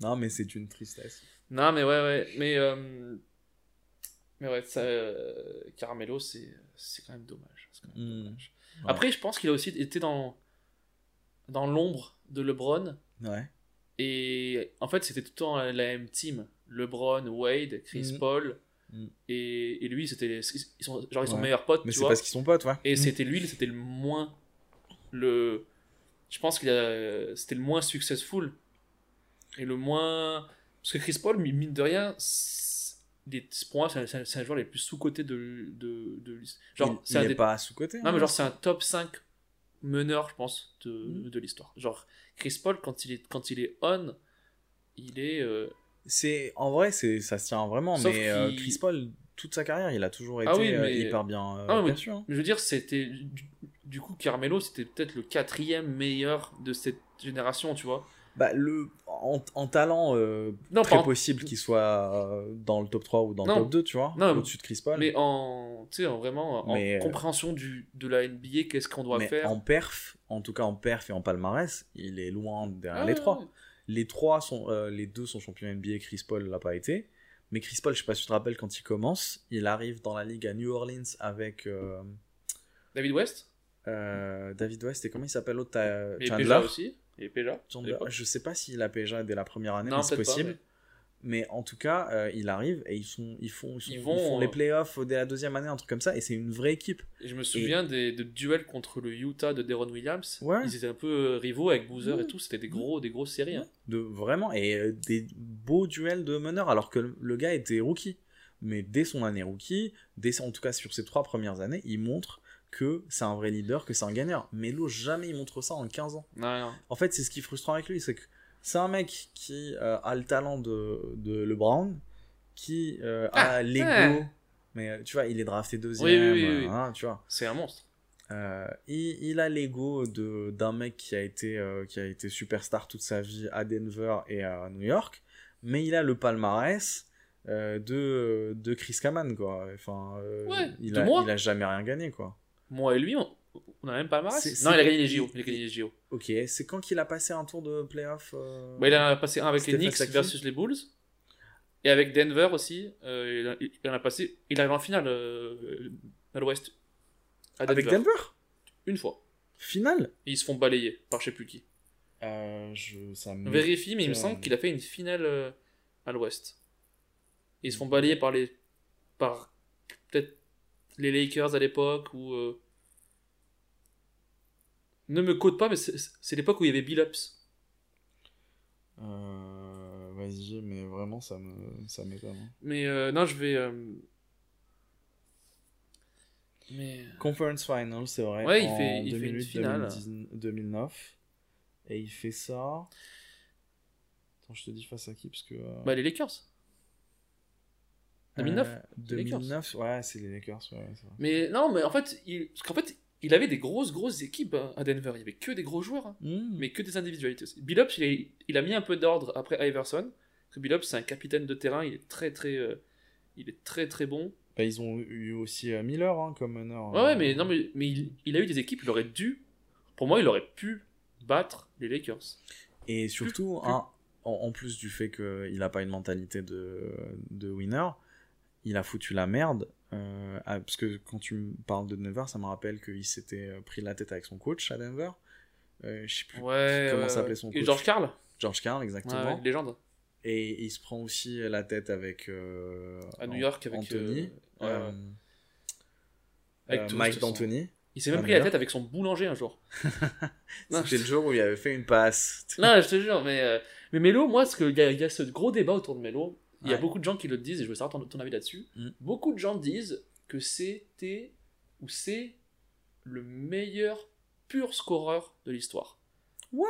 S2: Non, mais c'est une tristesse.
S1: Non, mais ouais, ouais. Mais, euh, mais ouais, ça, euh, Carmelo, c'est quand même dommage. C'est quand même
S2: Hmm.
S1: dommage.
S2: Ouais.
S1: Après, je pense qu'il a aussi été dans, dans l'ombre de LeBron.
S2: Ouais.
S1: Et en fait, c'était tout le temps la même team. LeBron, Wade, Chris
S2: Mhm.
S1: Paul.
S2: Mhm.
S1: Et, et lui, c'était ils sont, genre, ils sont
S2: Ouais.
S1: meilleurs potes,
S2: Mais c'est parce qu'ils sont potes, ouais.
S1: Et
S2: Hmm.
S1: c'était lui, c'était le moins. Le... Je pense qu'il a... c'était le moins successful. Et le moins. Parce que Chris Paul, mine de rien, pour moi, c'est un, un- joueur les plus sous-cotés de, de, de l'histoire. Genre,
S2: il,
S1: c'est
S2: il
S1: un
S2: est
S1: des-
S2: pas sous-côté.
S1: Non,
S2: hein.
S1: mais genre, c'est un top 5 meneur, je pense, de,
S2: Mhm.
S1: de l'histoire. Genre, Chris Paul, quand il est, quand il est on, il est. euh,
S2: C'est en vrai, c'est ça se tient vraiment.
S1: Sauf
S2: mais euh, Chris Paul, toute sa carrière, il a toujours été
S1: Ah oui,
S2: euh,
S1: mais-
S2: hyper bien euh,
S1: Ah, mais-
S2: perçu, hein.
S1: Je veux dire, c'était. Du, coup, Carmelo, c'était peut-être le quatrième meilleur de cette génération, tu vois.
S2: Bah, le en, en talent euh,
S1: Non,
S2: très
S1: en-
S2: possible qu'il soit euh, dans le top 3 ou dans
S1: Non.
S2: le top 2, tu vois, au-dessus de Chris Paul.
S1: Mais en, en vraiment en
S2: Mais, euh,
S1: compréhension du, de la NBA, qu'est-ce qu'on doit
S2: Mais
S1: faire.
S2: en perf, en tout cas en perf et en palmarès, il est loin derrière
S1: Ah,
S2: les trois.
S1: ouais.
S2: Les trois sont, euh, les deux sont champions NBA. Chris Paul l'a pas été, mais Chris Paul, je sais pas si tu te rappelles quand il commence, il arrive dans la ligue à New Orleans avec
S1: David West,
S2: euh, David West et comment il s'appelle l'autre
S1: et
S2: Chandler.
S1: Aussi. Et l'époque.
S2: Je sais pas s'il a Peja dès la première année,
S1: Non,
S2: mais c'est
S1: pas,
S2: possible.
S1: mais-
S2: Mais en tout cas, euh, il arrive et ils, sont, ils, font, ils, sont-
S1: Ils
S2: ils
S1: vont,
S2: font les
S1: euh,
S2: playoffs dès la deuxième année, un truc comme ça, et c'est une vraie équipe.
S1: Et je me souviens des, de duels contre le Utah de Deron Williams.
S2: Ouais.
S1: Ils étaient un peu euh, rivaux avec Boozer et tout. C'était des gros, des grosses séries. hein.
S2: De, vraiment, et euh, des beaux duels de meneurs, alors que le, le gars était rookie. Mais dès son année rookie, dès, en tout cas sur ses trois premières années, il montre que c'est un vrai leader, que c'est un gagnant. Melo, jamais il montre ça en 15 ans.
S1: Non, non.
S2: En fait, c'est ce qui est frustrant avec lui, c'est que c'est un mec qui euh, a le talent de, de LeBron, qui euh, a l'ego,
S1: ouais.
S2: mais euh, tu vois, il est drafté deuxième,
S1: Oui, oui, oui,
S2: hein, tu vois.
S1: C'est un monstre.
S2: Euh, il, il a l'ego de d'un mec qui a été qui a été superstar toute sa vie à Denver et à New York, mais il a le palmarès de de Chris Kaman quoi. Enfin,
S1: Ouais,
S2: il a il a jamais rien gagné quoi.
S1: Moi et lui, on, on a même pas marre. Non, il a gagné les JO. Il a gagné les JO.
S2: Ok, c'est quand qu'il a passé un tour de playoff euh,
S1: Bah, il en a passé un avec les Knicks versus les Bulls. Et avec Denver aussi. euh, il, a- il en a passé. Il arrive en finale euh, à l'ouest.
S2: Avec
S1: Denver. Une fois.
S2: Finale?
S1: Et ils se font balayer par je sais plus qui.
S2: euh, je, ça me...
S1: Vérifie, mais il me semble qu'il a fait une finale à l'ouest. Ils se font balayer par les. par peut-être les Lakers à l'époque ou. euh, Ne me code pas, mais c'est l'époque où il y avait Bill Ups.
S2: Euh, Vas-y, mais vraiment, ça me ça m'étonne. hein.
S1: Mais euh, non, je vais. Mais.
S2: Conference Final, c'est vrai.
S1: Ouais, il
S2: en
S1: fait- il fait une
S2: 2008,
S1: finale.
S2: 2010, 2009. Et il fait ça. Attends, je te dis face à qui parce que.
S1: Bah, les Lakers. 2009,
S2: euh,
S1: les Lakers.
S2: 2009, ouais, c'est les Lakers, ouais.
S1: Mais non, mais en fait, il... parce qu'en fait, il avait des grosses, grosses équipes hein, à Denver. Il y avait que des gros joueurs, hein,
S2: Hmm.
S1: mais que des individualités aussi. Billups, il, est- il a mis un peu d'ordre après Iverson. Billups, c'est un capitaine de terrain. Il est très, très, euh, il est très, très bon.
S2: Bah, ils ont eu aussi euh, Miller hein, comme meneur.
S1: Ouais, ouais, mais non, mais, mais il, il a eu des équipes. Il aurait dû, pour moi, il aurait pu battre les Lakers.
S2: Et surtout,
S1: plus-
S2: hein, en, en plus du fait qu'il n'a pas une mentalité de, de winner, il a foutu la merde. euh, parce que quand tu me parles de Denver, ça me rappelle qu'il s'était euh, pris la tête avec son coach à Denver. Euh, je sais plus
S1: Ouais.
S2: comment s'appelait son coach.
S1: George Karl
S2: George
S1: Ouais,
S2: exactement.
S1: ouais, légende.
S2: Et il se prend aussi la tête avec.
S1: À New York, avec,
S2: Anthony.
S1: Avec
S2: Mike d'Anthony.
S1: Il s'est même pris la tête avec son boulanger un jour. *laughs*
S2: C'était le jour où il avait fait une passe.
S1: Non, je te jure, mais, euh, mais Melo, moi, qu'il y, a- il y a ce gros débat autour de Melo. Il y a beaucoup de gens qui le disent, et je veux savoir ton, ton avis là-dessus.
S2: Mm.
S1: Beaucoup de gens disent que c'était ou c'est le meilleur pur scoreur de l'histoire.
S2: What?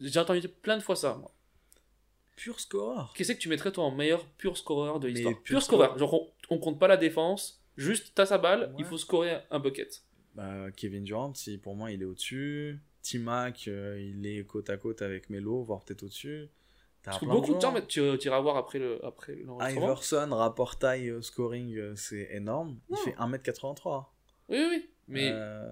S1: J'ai entendu plein de fois ça, moi.
S2: Pur score.
S1: Qu'est-ce que tu mettrais, toi, en meilleur pur scoreur de l'histoire?
S2: pur
S1: Pur
S2: scoreur.
S1: scoreur. Genre, on, on compte pas la défense, juste t'as sa balle, il faut scorer un bucket.
S2: Bah, Kevin Durant, si, pour moi, il est au-dessus. T-Mac, euh, il est côte à côte avec Melo, voire peut-être au-dessus.
S1: Parce que beaucoup de
S2: gens.
S1: gens, mais tu, tu iras voir après le après l'enregistrement.
S2: Iverson, rapport taille euh, scoring, euh, c'est énorme. Il
S1: Non.
S2: fait 1m83.
S1: Oui, oui. Mais
S2: Euh,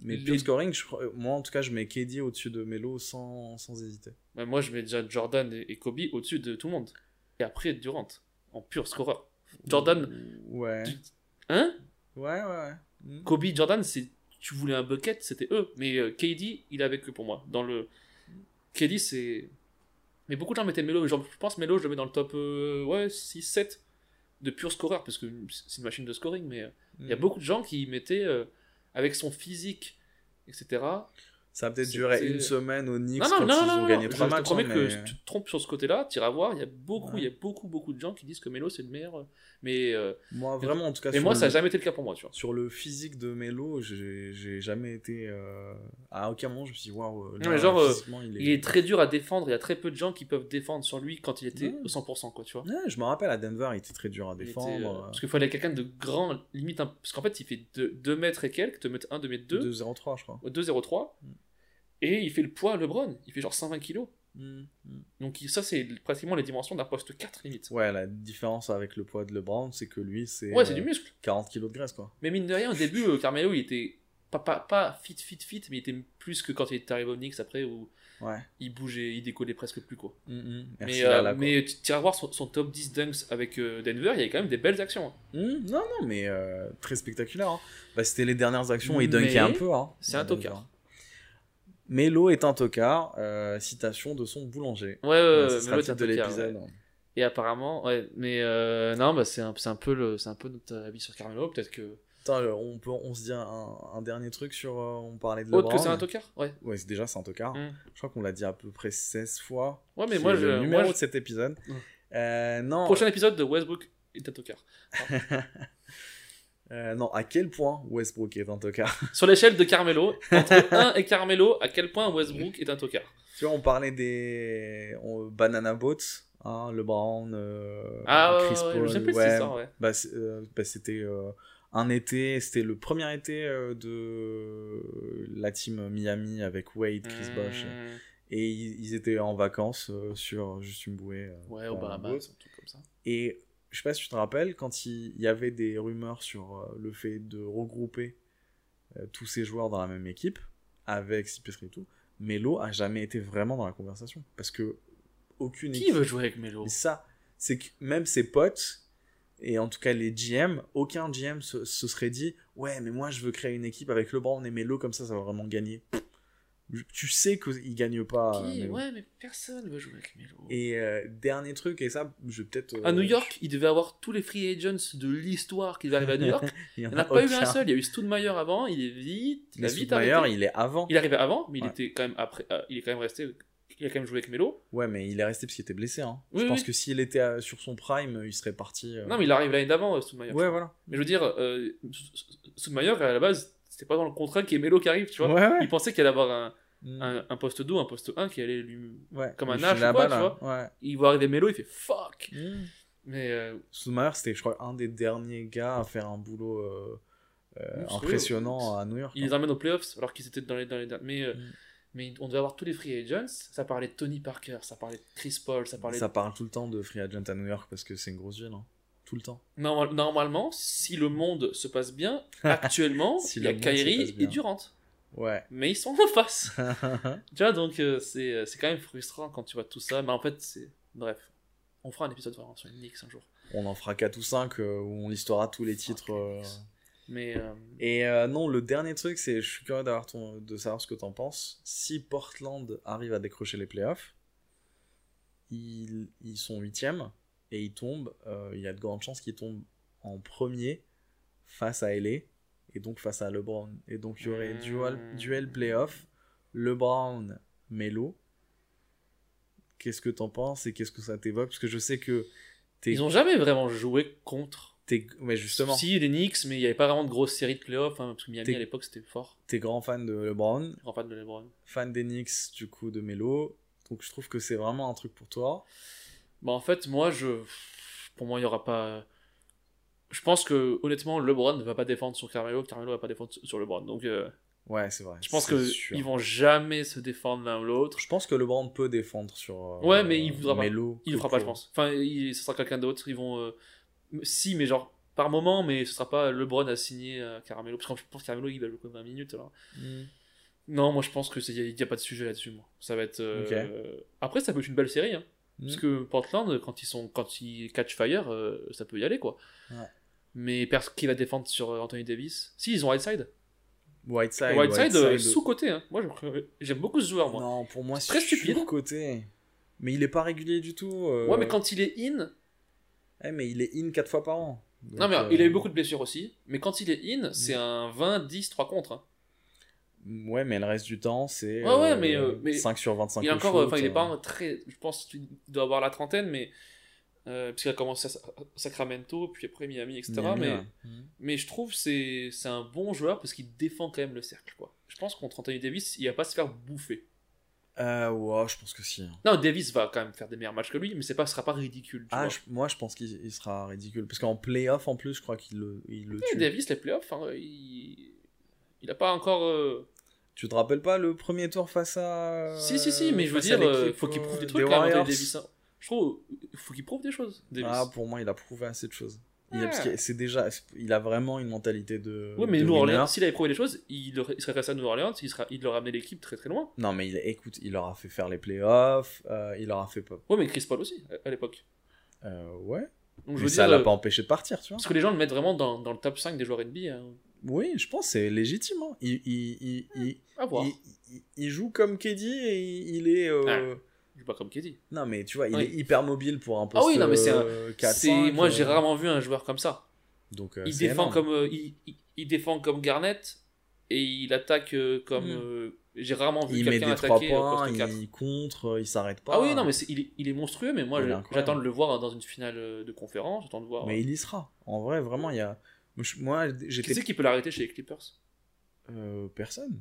S2: mais
S1: les-
S2: pure scoring, je moi en tout cas, je mets KD au-dessus de Melo sans, sans hésiter.
S1: bah, moi, je mets déjà Jordan et, Kobe au-dessus de tout le monde. Et après, Durant, en pur scoreur. Jordan,
S2: Ouais.
S1: Tu- hein?
S2: Ouais, ouais, ouais. Mm.
S1: Kobe, Jordan, c'est tu voulais un bucket, c'était eux. Mais euh, KD, il avait que pour moi. Dans le KD, c'est. Mais beaucoup de gens mettaient Melo. Genre, je pense Melo, je le mets dans le top euh, ouais, 6, 7 de pur scoreur, parce que c'est une machine de scoring. Mais euh, il y a
S2: Mm.
S1: beaucoup de gens qui mettaient, euh, avec son physique, etc.
S2: Ça a peut-être duré une semaine au Knicks
S1: Non, non,
S2: quand
S1: non,
S2: ils
S1: non,
S2: ont
S1: non,
S2: gagné trois
S1: je te
S2: matchs.
S1: promets
S2: hein,
S1: que
S2: mais-
S1: tu te trompes sur ce côté-là, tu iras voir, il y a beaucoup,
S2: Ouais.
S1: il y a beaucoup, beaucoup de gens qui disent que Melo c'est le meilleur. euh, Mais, euh,
S2: Moi, vraiment, en tout cas,
S1: mais moi,
S2: le-
S1: ça n'a jamais été le cas pour moi, tu vois.
S2: Sur le physique de Melo, j'ai jamais été. euh, À aucun moment, je me suis dit, waouh,
S1: Non, mais genre, euh,
S2: il est.
S1: Il est très dur à défendre, il y a très peu de gens qui peuvent défendre sur lui quand il était au 100%, quoi, tu vois.
S2: Je me rappelle à Denver, il était très dur à
S1: Il était,
S2: défendre.
S1: euh, parce qu'il fallait quelqu'un de grand, limite, un- parce qu'en fait, il fait 2 mètres et quelques, 2 mètres 1, 2 mètres 2,
S2: 2-0-3, je crois.
S1: 2,03,
S2: Mm.
S1: Et il fait le poids LeBron, il fait genre 120 kilos.
S2: Mm, mm.
S1: Donc ça, c'est pratiquement les dimensions d'un poste 4, limite.
S2: Ouais, la différence avec le poids de LeBron, c'est que lui, c'est
S1: Ouais, c'est
S2: euh,
S1: du muscle.
S2: 40 kilos de graisse, quoi.
S1: Mais mine de rien, au début, euh, Carmelo, il était pas, pas, pas fit, fit, fit, mais il était plus que quand il était arrivé au Knicks après, où
S2: Ouais.
S1: il bougeait, il décollait presque plus, quoi.
S2: Mm. Merci,
S1: mais euh, mais tu iras voir son, son top 10 dunks avec euh, Denver, il y avait quand même des belles actions. hein.
S2: Mm, non, non, mais euh, très spectaculaire. hein. Bah, C'était les dernières actions où il dunkait un peu. Hein,
S1: c'est un tocard.
S2: Melo est un tocard, euh, citation de son boulanger.
S1: Ouais, ouais,
S2: Ouais, le
S1: un
S2: de l'épisode.
S1: ouais. Et apparemment, ouais, mais euh, non, bah, c'est un, un, peu le- un peu notre avis sur Carmelo, peut-être que.
S2: Attends, euh, on, peut, on se dit un, un dernier truc sur. euh, on parlait de
S1: Autre
S2: LeBron.
S1: que c'est un tocard Ouais.
S2: Ouais, déjà, c'est un tocard.
S1: Mm.
S2: Je crois qu'on l'a dit à peu près 16 fois.
S1: Ouais, mais moi,
S2: le
S1: je.
S2: numéro
S1: moi, je-
S2: de cet épisode.
S1: Mm.
S2: Non,
S1: Prochain épisode de Westbrook est un tocard. *laughs*
S2: euh, non, à quel point Westbrook est un tocard? *laughs*
S1: Sur l'échelle de Carmelo, entre 1 et Carmelo, à quel point Westbrook est un tocard?
S2: Tu vois, on parlait des on- Banana Boats, hein, LeBron, euh,
S1: Ah, ouais,
S2: Chris
S1: ouais,
S2: Paul. ouais.
S1: ça, ouais.
S2: Bah, c'est- euh, bah, c'était euh, un été, c'était le premier été euh, de la team Miami avec Wade, Chris Bosh.
S1: Mmh.
S2: Et ils, ils étaient en vacances euh, sur juste une bouée.
S1: Ouais, au Bahamas, un truc comme ça.
S2: Et je sais pas si tu te rappelles, quand il, il y avait des rumeurs sur euh, le fait de regrouper euh, tous ces joueurs dans la même équipe, avec CP3 et tout, Melo a jamais été vraiment dans la conversation. Parce que aucune
S1: Qui
S2: équipe.
S1: veut jouer avec Melo?
S2: Ça, c'est que même ses potes, et en tout cas les GM, aucun GM se, se serait dit Ouais, mais moi je veux créer une équipe avec LeBron et Melo, comme ça ça va vraiment gagner. Tu sais qu'il gagne pas.
S1: Qui
S2: Melo.
S1: Ouais, mais personne veut jouer avec Melo.
S2: Et euh, dernier truc, et ça, je vais peut-être. euh,
S1: À New York, il devait avoir tous les free agents de l'histoire qui devaient arriver à New York. *laughs*
S2: il en
S1: n'y en a pas eu un seul. Il y a eu Stoudemire avant, il est vite, il
S2: Mais
S1: a vite
S2: Stoudemire,
S1: arrêté.
S2: il est avant.
S1: Il arrivait avant, mais il était quand même après. euh, il est quand même resté. Il a quand même joué avec Melo.
S2: Ouais, mais il est resté parce qu'il était blessé. Hein.
S1: Oui,
S2: je pense
S1: oui.
S2: que s'il était euh, sur son prime, il serait parti. euh,
S1: Non, mais il arrive l'année d'avant, euh, Stoudemire.
S2: Ouais, voilà.
S1: Mais je veux dire, euh, Stoudemire, à la base, c'était pas dans le contrat qu'il y ait Melo qui arrive, tu vois.
S2: Ouais, ouais.
S1: Il pensait qu'il allait avoir un,
S2: Mm.
S1: un, un poste 2, un poste 1 qui allait lui.
S2: Ouais.
S1: comme un ou quoi, tu
S2: hein.
S1: Il voit arriver Melo, il fait fuck.
S2: Mm.
S1: Mais euh,
S2: c'était, je crois, un des derniers gars à faire un boulot euh, euh, impressionnant à New York.
S1: il les
S2: hein.
S1: emmène aux playoffs alors qu'ils étaient dans les, dans les mais, euh,
S2: Mm.
S1: mais on devait avoir tous les free agents. Ça parlait de Tony Parker, ça parlait de Chris Paul, ça parlait
S2: Ça parle tout le temps de free agent à New York parce que c'est une grosse ville. hein. Tout le temps.
S1: Normal- normalement, si le monde se passe bien, *laughs* actuellement,
S2: Si
S1: il y a Kyrie et Durant.
S2: Ouais.
S1: Mais ils sont en face. *laughs* tu vois, donc euh, c'est euh, c'est quand même frustrant quand tu vois tout ça. Mais en fait, c'est. Bref. On fera un épisode vraiment sur les Knicks un jour.
S2: on en fera 4 ou 5 où on listera tous les titres. euh.
S1: Mais.
S2: Et non, le dernier truc, c'est je suis curieux d'avoir ton, de savoir ce que t'en penses. Si Portland arrive à décrocher les playoffs, ils, ils sont huitièmes et ils tombent. euh, il y a de grandes chances qu'ils tombent en premier face à LA et donc face à LeBron. Et donc il y aurait
S1: Hmm.
S2: duel, duel playoff, LeBron, Melo. Qu'est-ce que t'en penses et qu'est-ce que ça t'évoque? Parce que je sais que t'es,
S1: Ils ont jamais vraiment joué contre.
S2: t'es- mais justement,
S1: Si, les Knicks, mais il n'y avait pas vraiment de grosse série de playoffs. hein, parce que Miami
S2: T'es-
S1: à l'époque c'était fort.
S2: t'es grand fan de LeBron,
S1: Grand fan de LeBron.
S2: fan des Knicks, du coup, de Melo. Donc je trouve que c'est vraiment un truc pour toi.
S1: Bah, en fait, moi, je. Pour moi, il n'y aura pas. Je pense que, honnêtement, LeBron ne va pas défendre sur Carmelo, Carmelo ne va pas défendre sur LeBron. Donc, euh,
S2: Ouais, c'est vrai.
S1: je pense
S2: c'est
S1: que
S2: sûr.
S1: ils vont jamais se défendre l'un ou l'autre.
S2: Je pense que LeBron peut défendre sur. euh,
S1: Ouais, mais il voudra pas.
S2: Melo,
S1: Il le fera pas, je pense. Enfin, il- ce sera quelqu'un d'autre. Ils vont. euh, Si, mais genre, par moment, mais ce sera pas LeBron à signer à Carmelo. Parce que je pense que Carmelo, il va jouer comme 20 minutes. Alors.
S2: Mm.
S1: Non, moi, je pense qu'il n'y a, pas de sujet là-dessus, moi. Ça va être. euh. Après, ça peut être une belle série. Hein.
S2: Mm.
S1: Parce que Portland, quand ils, sont, quand ils catch fire, euh, ça peut y aller, quoi.
S2: Ouais.
S1: Mais personne qui va défendre sur euh, Anthony Davis? Si, ils ont Whiteside.
S2: Whiteside.
S1: Whiteside, euh, sous-côté. Hein. Moi, j'aime beaucoup ce joueur, moi.
S2: Non, pour moi,
S1: C'est très stupide.
S2: côté. Mais il est pas régulier du tout. euh.
S1: Ouais, mais quand il est in.
S2: Eh, mais il est in 4 fois par an.
S1: non, mais il a eu beaucoup de blessures aussi. Mais quand il est in, c'est un 20, 10, 3 contre. hein.
S2: Ouais, mais le reste du temps, c'est.
S1: Ouais, ouais, mais, euh, mais
S2: 5 sur 25
S1: Il est encore.
S2: shoot,
S1: Enfin, il est
S2: euh.
S1: pas très. Je pense qu'il doit avoir la trentaine, mais. euh, parce qu'il a commencé à Sa- Sacramento, puis après Miami, etc.
S2: Miami,
S1: mais,
S2: ouais.
S1: Mais je trouve que c'est c'est un bon joueur parce qu'il défend quand même le cercle. Quoi. Je pense contre Anthony Davis, il va pas se faire bouffer.
S2: Euh, ouais, je pense que si. hein.
S1: Non, Davis va quand même faire des meilleurs matchs que lui, mais c'est pas, ce sera pas ridicule. Tu
S2: Ah,
S1: vois.
S2: je- moi, je pense qu'il il sera ridicule. Parce qu'en playoff, en plus, je crois qu'il le, il le tue.
S1: Davis, les playoffs, hein, il... il a pas encore. euh,
S2: Tu te rappelles pas le premier tour face à.
S1: Si, si, si, mais je veux dire, euh, faut qu'il
S2: euh,
S1: prouve des trucs Anthony Davis. hein. Je trouve, il faut qu'il prouve des choses, Davis.
S2: Ah, pour moi, il a prouvé assez de choses. Il, c'est déjà, il a vraiment une mentalité de.
S1: Ouais, mais
S2: de
S1: New. Orleans, s'il avait prouvé des choses, il, serait resté à New Orleans, il, sera, il aurait amené l'équipe très très loin.
S2: Non, mais il, écoute, il leur a fait faire les playoffs, euh, il leur a fait.
S1: Ouais, mais Chris Paul aussi, à- à l'époque.
S2: Euh, ouais.
S1: Donc je
S2: Mais
S1: veux
S2: ça l'a
S1: euh,
S2: pas empêché de partir, tu vois.
S1: parce que les gens le mettent vraiment dans, dans le top 5 des joueurs NBA. hein.
S2: Oui, je pense que c'est légitime. hein. Il, il, il, il, il- il- il joue comme KD et il, il est. euh,
S1: Je suis pas comme KD.
S2: Non, mais tu vois, il
S1: Oui.
S2: est hyper mobile pour un poste.
S1: Ah oui, non, mais c'est un-
S2: euh, 4,
S1: C'est-
S2: 5,
S1: Moi, j'ai
S2: euh,
S1: rarement vu un joueur comme ça.
S2: Donc, euh,
S1: il défend
S2: énorme.
S1: comme euh, il, il- il défend comme Garnett et il attaque comme
S2: Mm.
S1: euh, j'ai rarement vu
S2: Il met
S1: quelqu'un
S2: des 3
S1: attaquer
S2: points,
S1: poste 4.
S2: il contre, il s'arrête pas.
S1: Ah oui non mais il, est, il est monstrueux mais moi
S2: Il
S1: j'attends de le voir dans une finale de conférence j'attends de voir
S2: Mais il y sera. En vrai, vraiment, il y a. Moi, Moi,
S1: qui
S2: j'étais.
S1: c'est qui peut l'arrêter chez les Clippers?
S2: Euh, personne.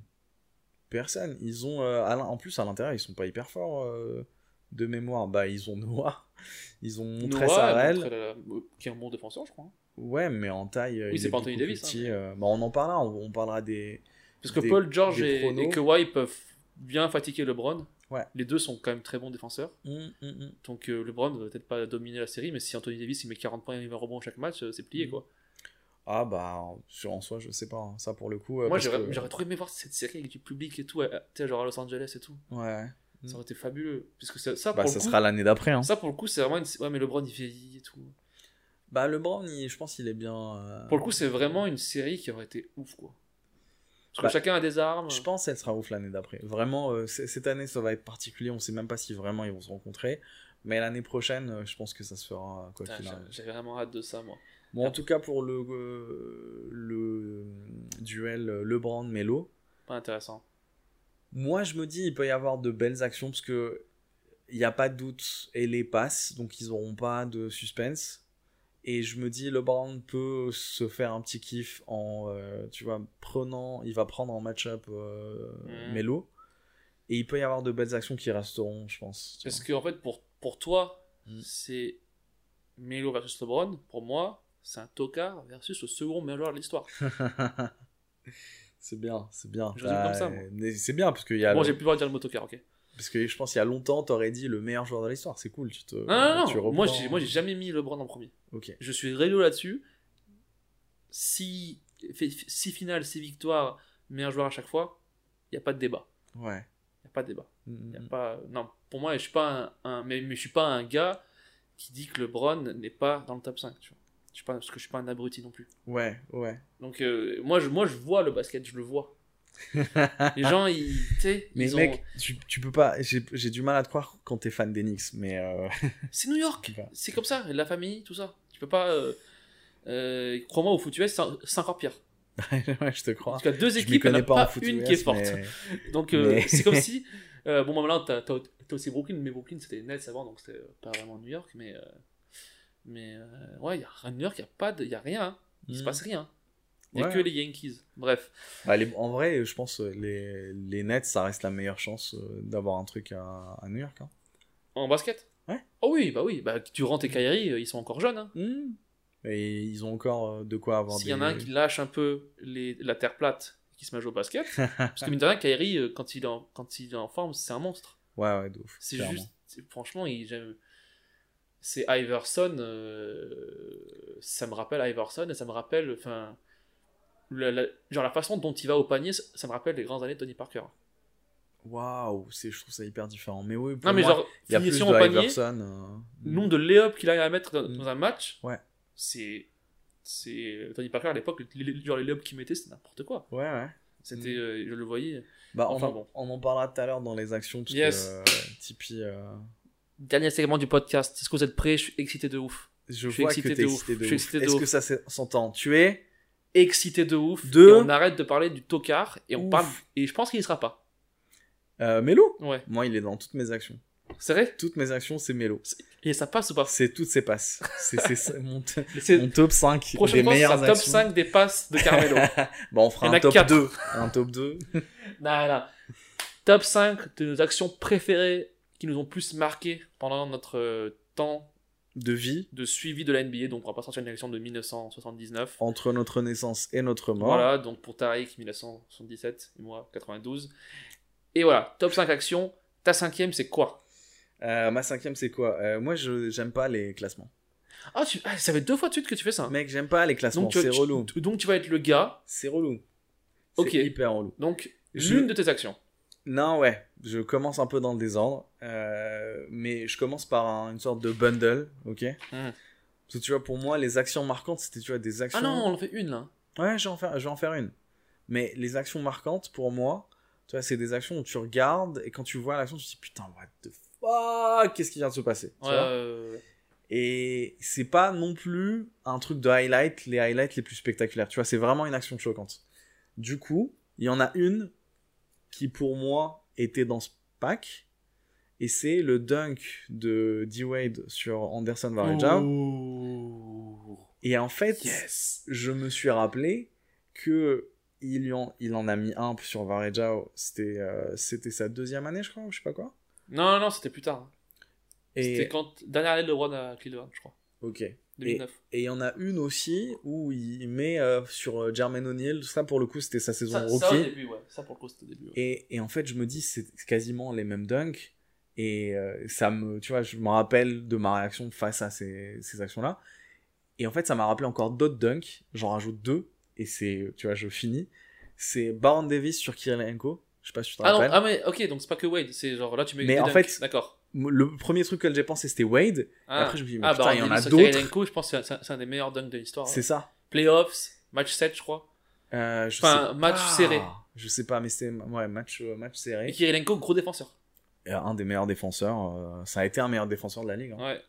S2: Personne. Ils ont. euh, en plus, à l'intérieur, ils sont pas hyper forts euh, de mémoire. Bah, ils ont Noah. *laughs* Ils ont montré
S1: Noah,
S2: Sarel.
S1: Qui est un bon défenseur je crois hein.
S2: Ouais, mais en taille.
S1: Oui, c'est
S2: est
S1: pas Anthony Davis, hein, mais-
S2: bah, on en parlera. On, on parlera des.
S1: parce que
S2: Des-
S1: Paul George et, et Kawhi peuvent bien fatiguer LeBron
S2: Ouais.
S1: les deux sont quand même très bons défenseurs
S2: Hum, hum, hum.
S1: donc euh, LeBron va peut-être pas dominer la série mais si Anthony Davis il met 40 points et 20 rebonds chaque match euh, c'est plié quoi
S2: Ah, bah, sur en soi, je sais pas. hein. Ça, pour le coup. euh,
S1: moi j'aurais
S2: que-
S1: j'aurais trop aimé voir cette série avec du public et tout euh, tu sais genre à Los Angeles et tout
S2: Ouais.
S1: Ça aurait été fabuleux. Parce que ça, ça,
S2: Bah,
S1: pour
S2: ça
S1: le coup,
S2: sera l'année d'après. Hein.
S1: ça, pour le coup, c'est vraiment une. Ouais, mais LeBron, il vieillit et tout.
S2: Bah, LeBron, il- je pense qu'il est bien. euh,
S1: Pour le coup, c'est vraiment une série qui aurait été ouf, quoi. Parce que
S2: Bah,
S1: chacun a des armes.
S2: Je pense qu'elle sera ouf l'année d'après. Vraiment, euh, cette année, ça va être particulier. On sait même pas si vraiment ils vont se rencontrer. Mais l'année prochaine, euh, je pense que ça se fera quoi
S1: Putain,
S2: qu'il
S1: j'ai-
S2: arrive.
S1: J'ai vraiment hâte de ça, moi.
S2: Bon, en tout cas, pour le, euh, le duel euh, LeBron-Melo,
S1: Pas intéressant.
S2: moi je me dis, il peut y avoir de belles actions parce que il n'y a pas de doute et les passes, donc ils n'auront pas de suspense. Et je me dis, LeBron peut se faire un petit kiff en, euh, tu vois, prenant, il va prendre en match-up euh. Melo. Et il peut y avoir de belles actions qui resteront, je pense.
S1: Parce que, en fait, pour, pour toi,
S2: Mm.
S1: c'est Melo versus LeBron. Pour moi, c'est un tocard versus le second meilleur joueur de l'histoire. *laughs*
S2: c'est bien, c'est bien.
S1: Je résume comme ça, moi.
S2: mais C'est bien, parce qu'il y a
S1: Bon,
S2: le-
S1: j'ai plus le droit de dire le mot tocard, ok.
S2: Parce que je pense qu'il y a longtemps, t'aurais dit le meilleur joueur de l'histoire. C'est cool, tu te.
S1: Non, non,
S2: tu
S1: non.
S2: reprends-
S1: Moi, j'ai, moi, j'ai jamais mis LeBron en premier.
S2: Ok.
S1: Je suis réglo là-dessus. Si, six finales, six victoires, meilleur joueur à chaque fois, il n'y a pas de débat.
S2: Ouais.
S1: Il n'y a pas de débat.
S2: Mm,
S1: Y a
S2: mm.
S1: pas... Non, pour moi, je suis pas un, un- mais, mais je suis pas un gars qui dit que LeBron n'est pas dans le top 5. Tu vois. Je pas... Parce que je suis pas un abruti non plus.
S2: Ouais, ouais.
S1: Donc, euh, moi, je, moi, je vois le basket, je le vois. *laughs* Les gens, ils.
S2: Mais
S1: ils
S2: mec,
S1: ont-
S2: tu, tu peux pas. J'ai du mal à te croire quand t'es fan des Knicks, mais. euh, *laughs*
S1: C'est New York. C'est comme ça. La famille, tout ça. Tu peux pas. Euh... Crois-moi, au foot US, c'est encore pire. *laughs*
S2: ouais, je te crois.
S1: tout cas, deux
S2: Je m'y
S1: équipes, il n'y en a
S2: pas
S1: pas, une
S2: US,
S1: qui est forte.
S2: mais-
S1: Donc,
S2: mais-
S1: c'est comme si. bon, bah, maintenant, t'as aussi Brooklyn, mais Brooklyn, c'était Nets avant, donc c'était pas vraiment New York. Mais, mais euh, ouais, y a, à New York, il n'y a, pas de- y a rien. hein. Il se
S2: Mm.
S1: passe rien. Il n'y a
S2: Ouais.
S1: que les Yankees. Bref.
S2: Bah, les- en vrai, je pense euh, les, les Nets, ça reste la meilleure chance euh, d'avoir un truc à, à New York. Hein.
S1: En basket?
S2: Ouais.
S1: Oh oui, bah oui. Bah, Durant et Kyrie, euh, ils sont encore jeunes. hein.
S2: Et ils ont encore de quoi avoir
S1: S'il y en a un qui lâche un peu les, la terre plate qui se met à jouer au basket, *laughs* parce que mine de rien, Kyrie, quand il est en, quand il est en forme, c'est un monstre.
S2: Ouais, ouais, de ouf.
S1: C'est juste, franchement, il, j'aime- c'est Iverson, euh, ça me rappelle Iverson et ça me rappelle, enfin, la- la- genre la façon dont il va au panier, ça, me rappelle les grandes années de Tony Parker.
S2: Waouh, c'est- je trouve ça hyper différent. Mais oui, pour
S1: Non mais
S2: moi,
S1: genre,
S2: il y a plus de
S1: au panier,
S2: Iverson. euh,
S1: nombre de lay-up qu'il arrive à mettre dans,
S2: Mm.
S1: dans un match,
S2: Ouais.
S1: c'est, c'est Tony Parker à l'époque, les, genre les lay-up qu'il mettait, c'était n'importe quoi.
S2: Ouais, ouais.
S1: C'était, euh, je le voyais.
S2: Bah,
S1: Enfin,
S2: on, en-
S1: bon.
S2: on en parlera tout à l'heure dans les actions, parce
S1: Yes.
S2: que Tipeee,
S1: Dernier segment du podcast. Est-ce que vous êtes prêts? Je suis excité de ouf.
S2: je
S1: Je suis
S2: vois
S1: excité
S2: que t'es
S1: de
S2: excité
S1: ouf.
S2: de
S1: Je suis
S2: ouf.
S1: excité de
S2: Est-ce
S1: ouf.
S2: que ça s'est- s'entend Tu es
S1: Excité de ouf.
S2: De-
S1: Et on arrête de parler du tocard et on
S2: Ouf.
S1: parle. Et je pense qu'il y sera pas.
S2: euh, Mélo?
S1: Ouais.
S2: Moi, il est dans toutes mes actions.
S1: C'est vrai?
S2: Toutes mes actions, c'est Mélo.
S1: Et ça passe ou pas?
S2: C'est toutes ses passes. C'est mon, t- *laughs*
S1: C'est
S2: mon top 5 des
S1: prochaine fois, ce
S2: meilleures
S1: sera top
S2: actions.
S1: 5 des passes de Carmelo. *laughs*
S2: Bon, on fera
S1: Il y en
S2: un
S1: a
S2: top
S1: quatre.
S2: 2. Un top 2. *laughs*
S1: non, non. Top 5 de nos actions préférées qui nous ont plus marqué pendant notre euh, temps
S2: De vie
S1: de suivi de la NBA. Donc, on va pas sortir une élection de 1979.
S2: entre notre naissance et notre mort.
S1: Voilà, donc pour Tariq, 1977 et moi, 92. Et voilà, top 5 actions. Ta cinquième, c'est quoi?
S2: Euh, ma cinquième, c'est quoi? Euh, Moi, je j'aime pas les classements.
S1: Ah, tu... ah, ça fait deux fois de suite que tu fais ça.
S2: Mec, j'aime pas les classements. C'est
S1: tu-
S2: relou.
S1: donc tu vas être le gars.
S2: C'est relou.
S1: Ok.
S2: Hyper relou.
S1: Donc,
S2: Je-
S1: l'une de tes actions.
S2: Non, ouais. Je commence un peu dans le désordre. euh, mais je commence par un- une sorte de bundle, ok?
S1: Mhm.
S2: Parce que tu vois, pour moi, les actions marquantes, c'était tu vois, des actions.
S1: Ah non, on en fait une là.
S2: Ouais, je vais, en faire, je vais en faire une. Mais les actions marquantes, pour moi, tu vois, c'est des actions où tu regardes et quand tu vois l'action, tu te dis putain, what the fuck, qu'est-ce qui vient de se passer tu
S1: Ouais,
S2: vois?
S1: euh,
S2: Et c'est pas non plus un truc de highlight, les highlights les plus spectaculaires. Tu vois, c'est vraiment une action choquante. Du coup, il y en a une qui, pour moi, était dans ce pack. Et c'est le dunk de D-Wade sur Anderson Varejao. Et en fait,
S1: Yes.
S2: je me suis rappelé que il, y en, il en a mis un sur Varejao. C'était euh, c'était sa deuxième année, je crois, ou je sais pas quoi.
S1: Non, non, c'était plus tard. hein. C'était
S2: Et,
S1: quand dernière année de LeBron à Cleveland, je crois.
S2: ok. Et
S1: 2009.
S2: il y en a une aussi où il met euh, sur euh, Jermaine O'Neal. Ça, pour le coup, c'était sa saison
S1: Ça,
S2: rookie.
S1: ça, au début, ouais. Ça, pour le coup, c'était au début. ouais.
S2: Et, et en fait, je me dis, c'est quasiment les mêmes dunks. Et euh, ça me, tu vois, je me rappelle de ma réaction face à ces, ces actions-là. Et en fait, ça m'a rappelé encore d'autres dunks. J'en rajoute deux. Et c'est, tu vois, je finis. C'est Baron Davis sur Kirilenko. Je sais pas si tu te
S1: Ah non,
S2: rappelles.
S1: ah mais ok, donc c'est pas que Wade, c'est genre là tu mets
S2: Mais
S1: des
S2: en
S1: dunks.
S2: fait,
S1: D'accord.
S2: Le premier truc que j'ai pensé, c'était Wade.
S1: Ah.
S2: après, je me dis, mais
S1: ah,
S2: putain,
S1: bah,
S2: il y en a d'autres.
S1: Kirilenko, je pense que c'est un, c'est des meilleurs dunks de l'histoire.
S2: C'est
S1: ouais.
S2: ça.
S1: Playoffs, match 7, je crois.
S2: Euh, je
S1: Enfin,
S2: sais
S1: match
S2: pas.
S1: serré.
S2: Je sais pas, mais c'était ouais, match, euh, match
S1: Et
S2: serré.
S1: Kirilenko, gros défenseur.
S2: Et Un des meilleurs défenseurs. euh, ça a été un meilleur défenseur de la ligue. hein.
S1: Ouais.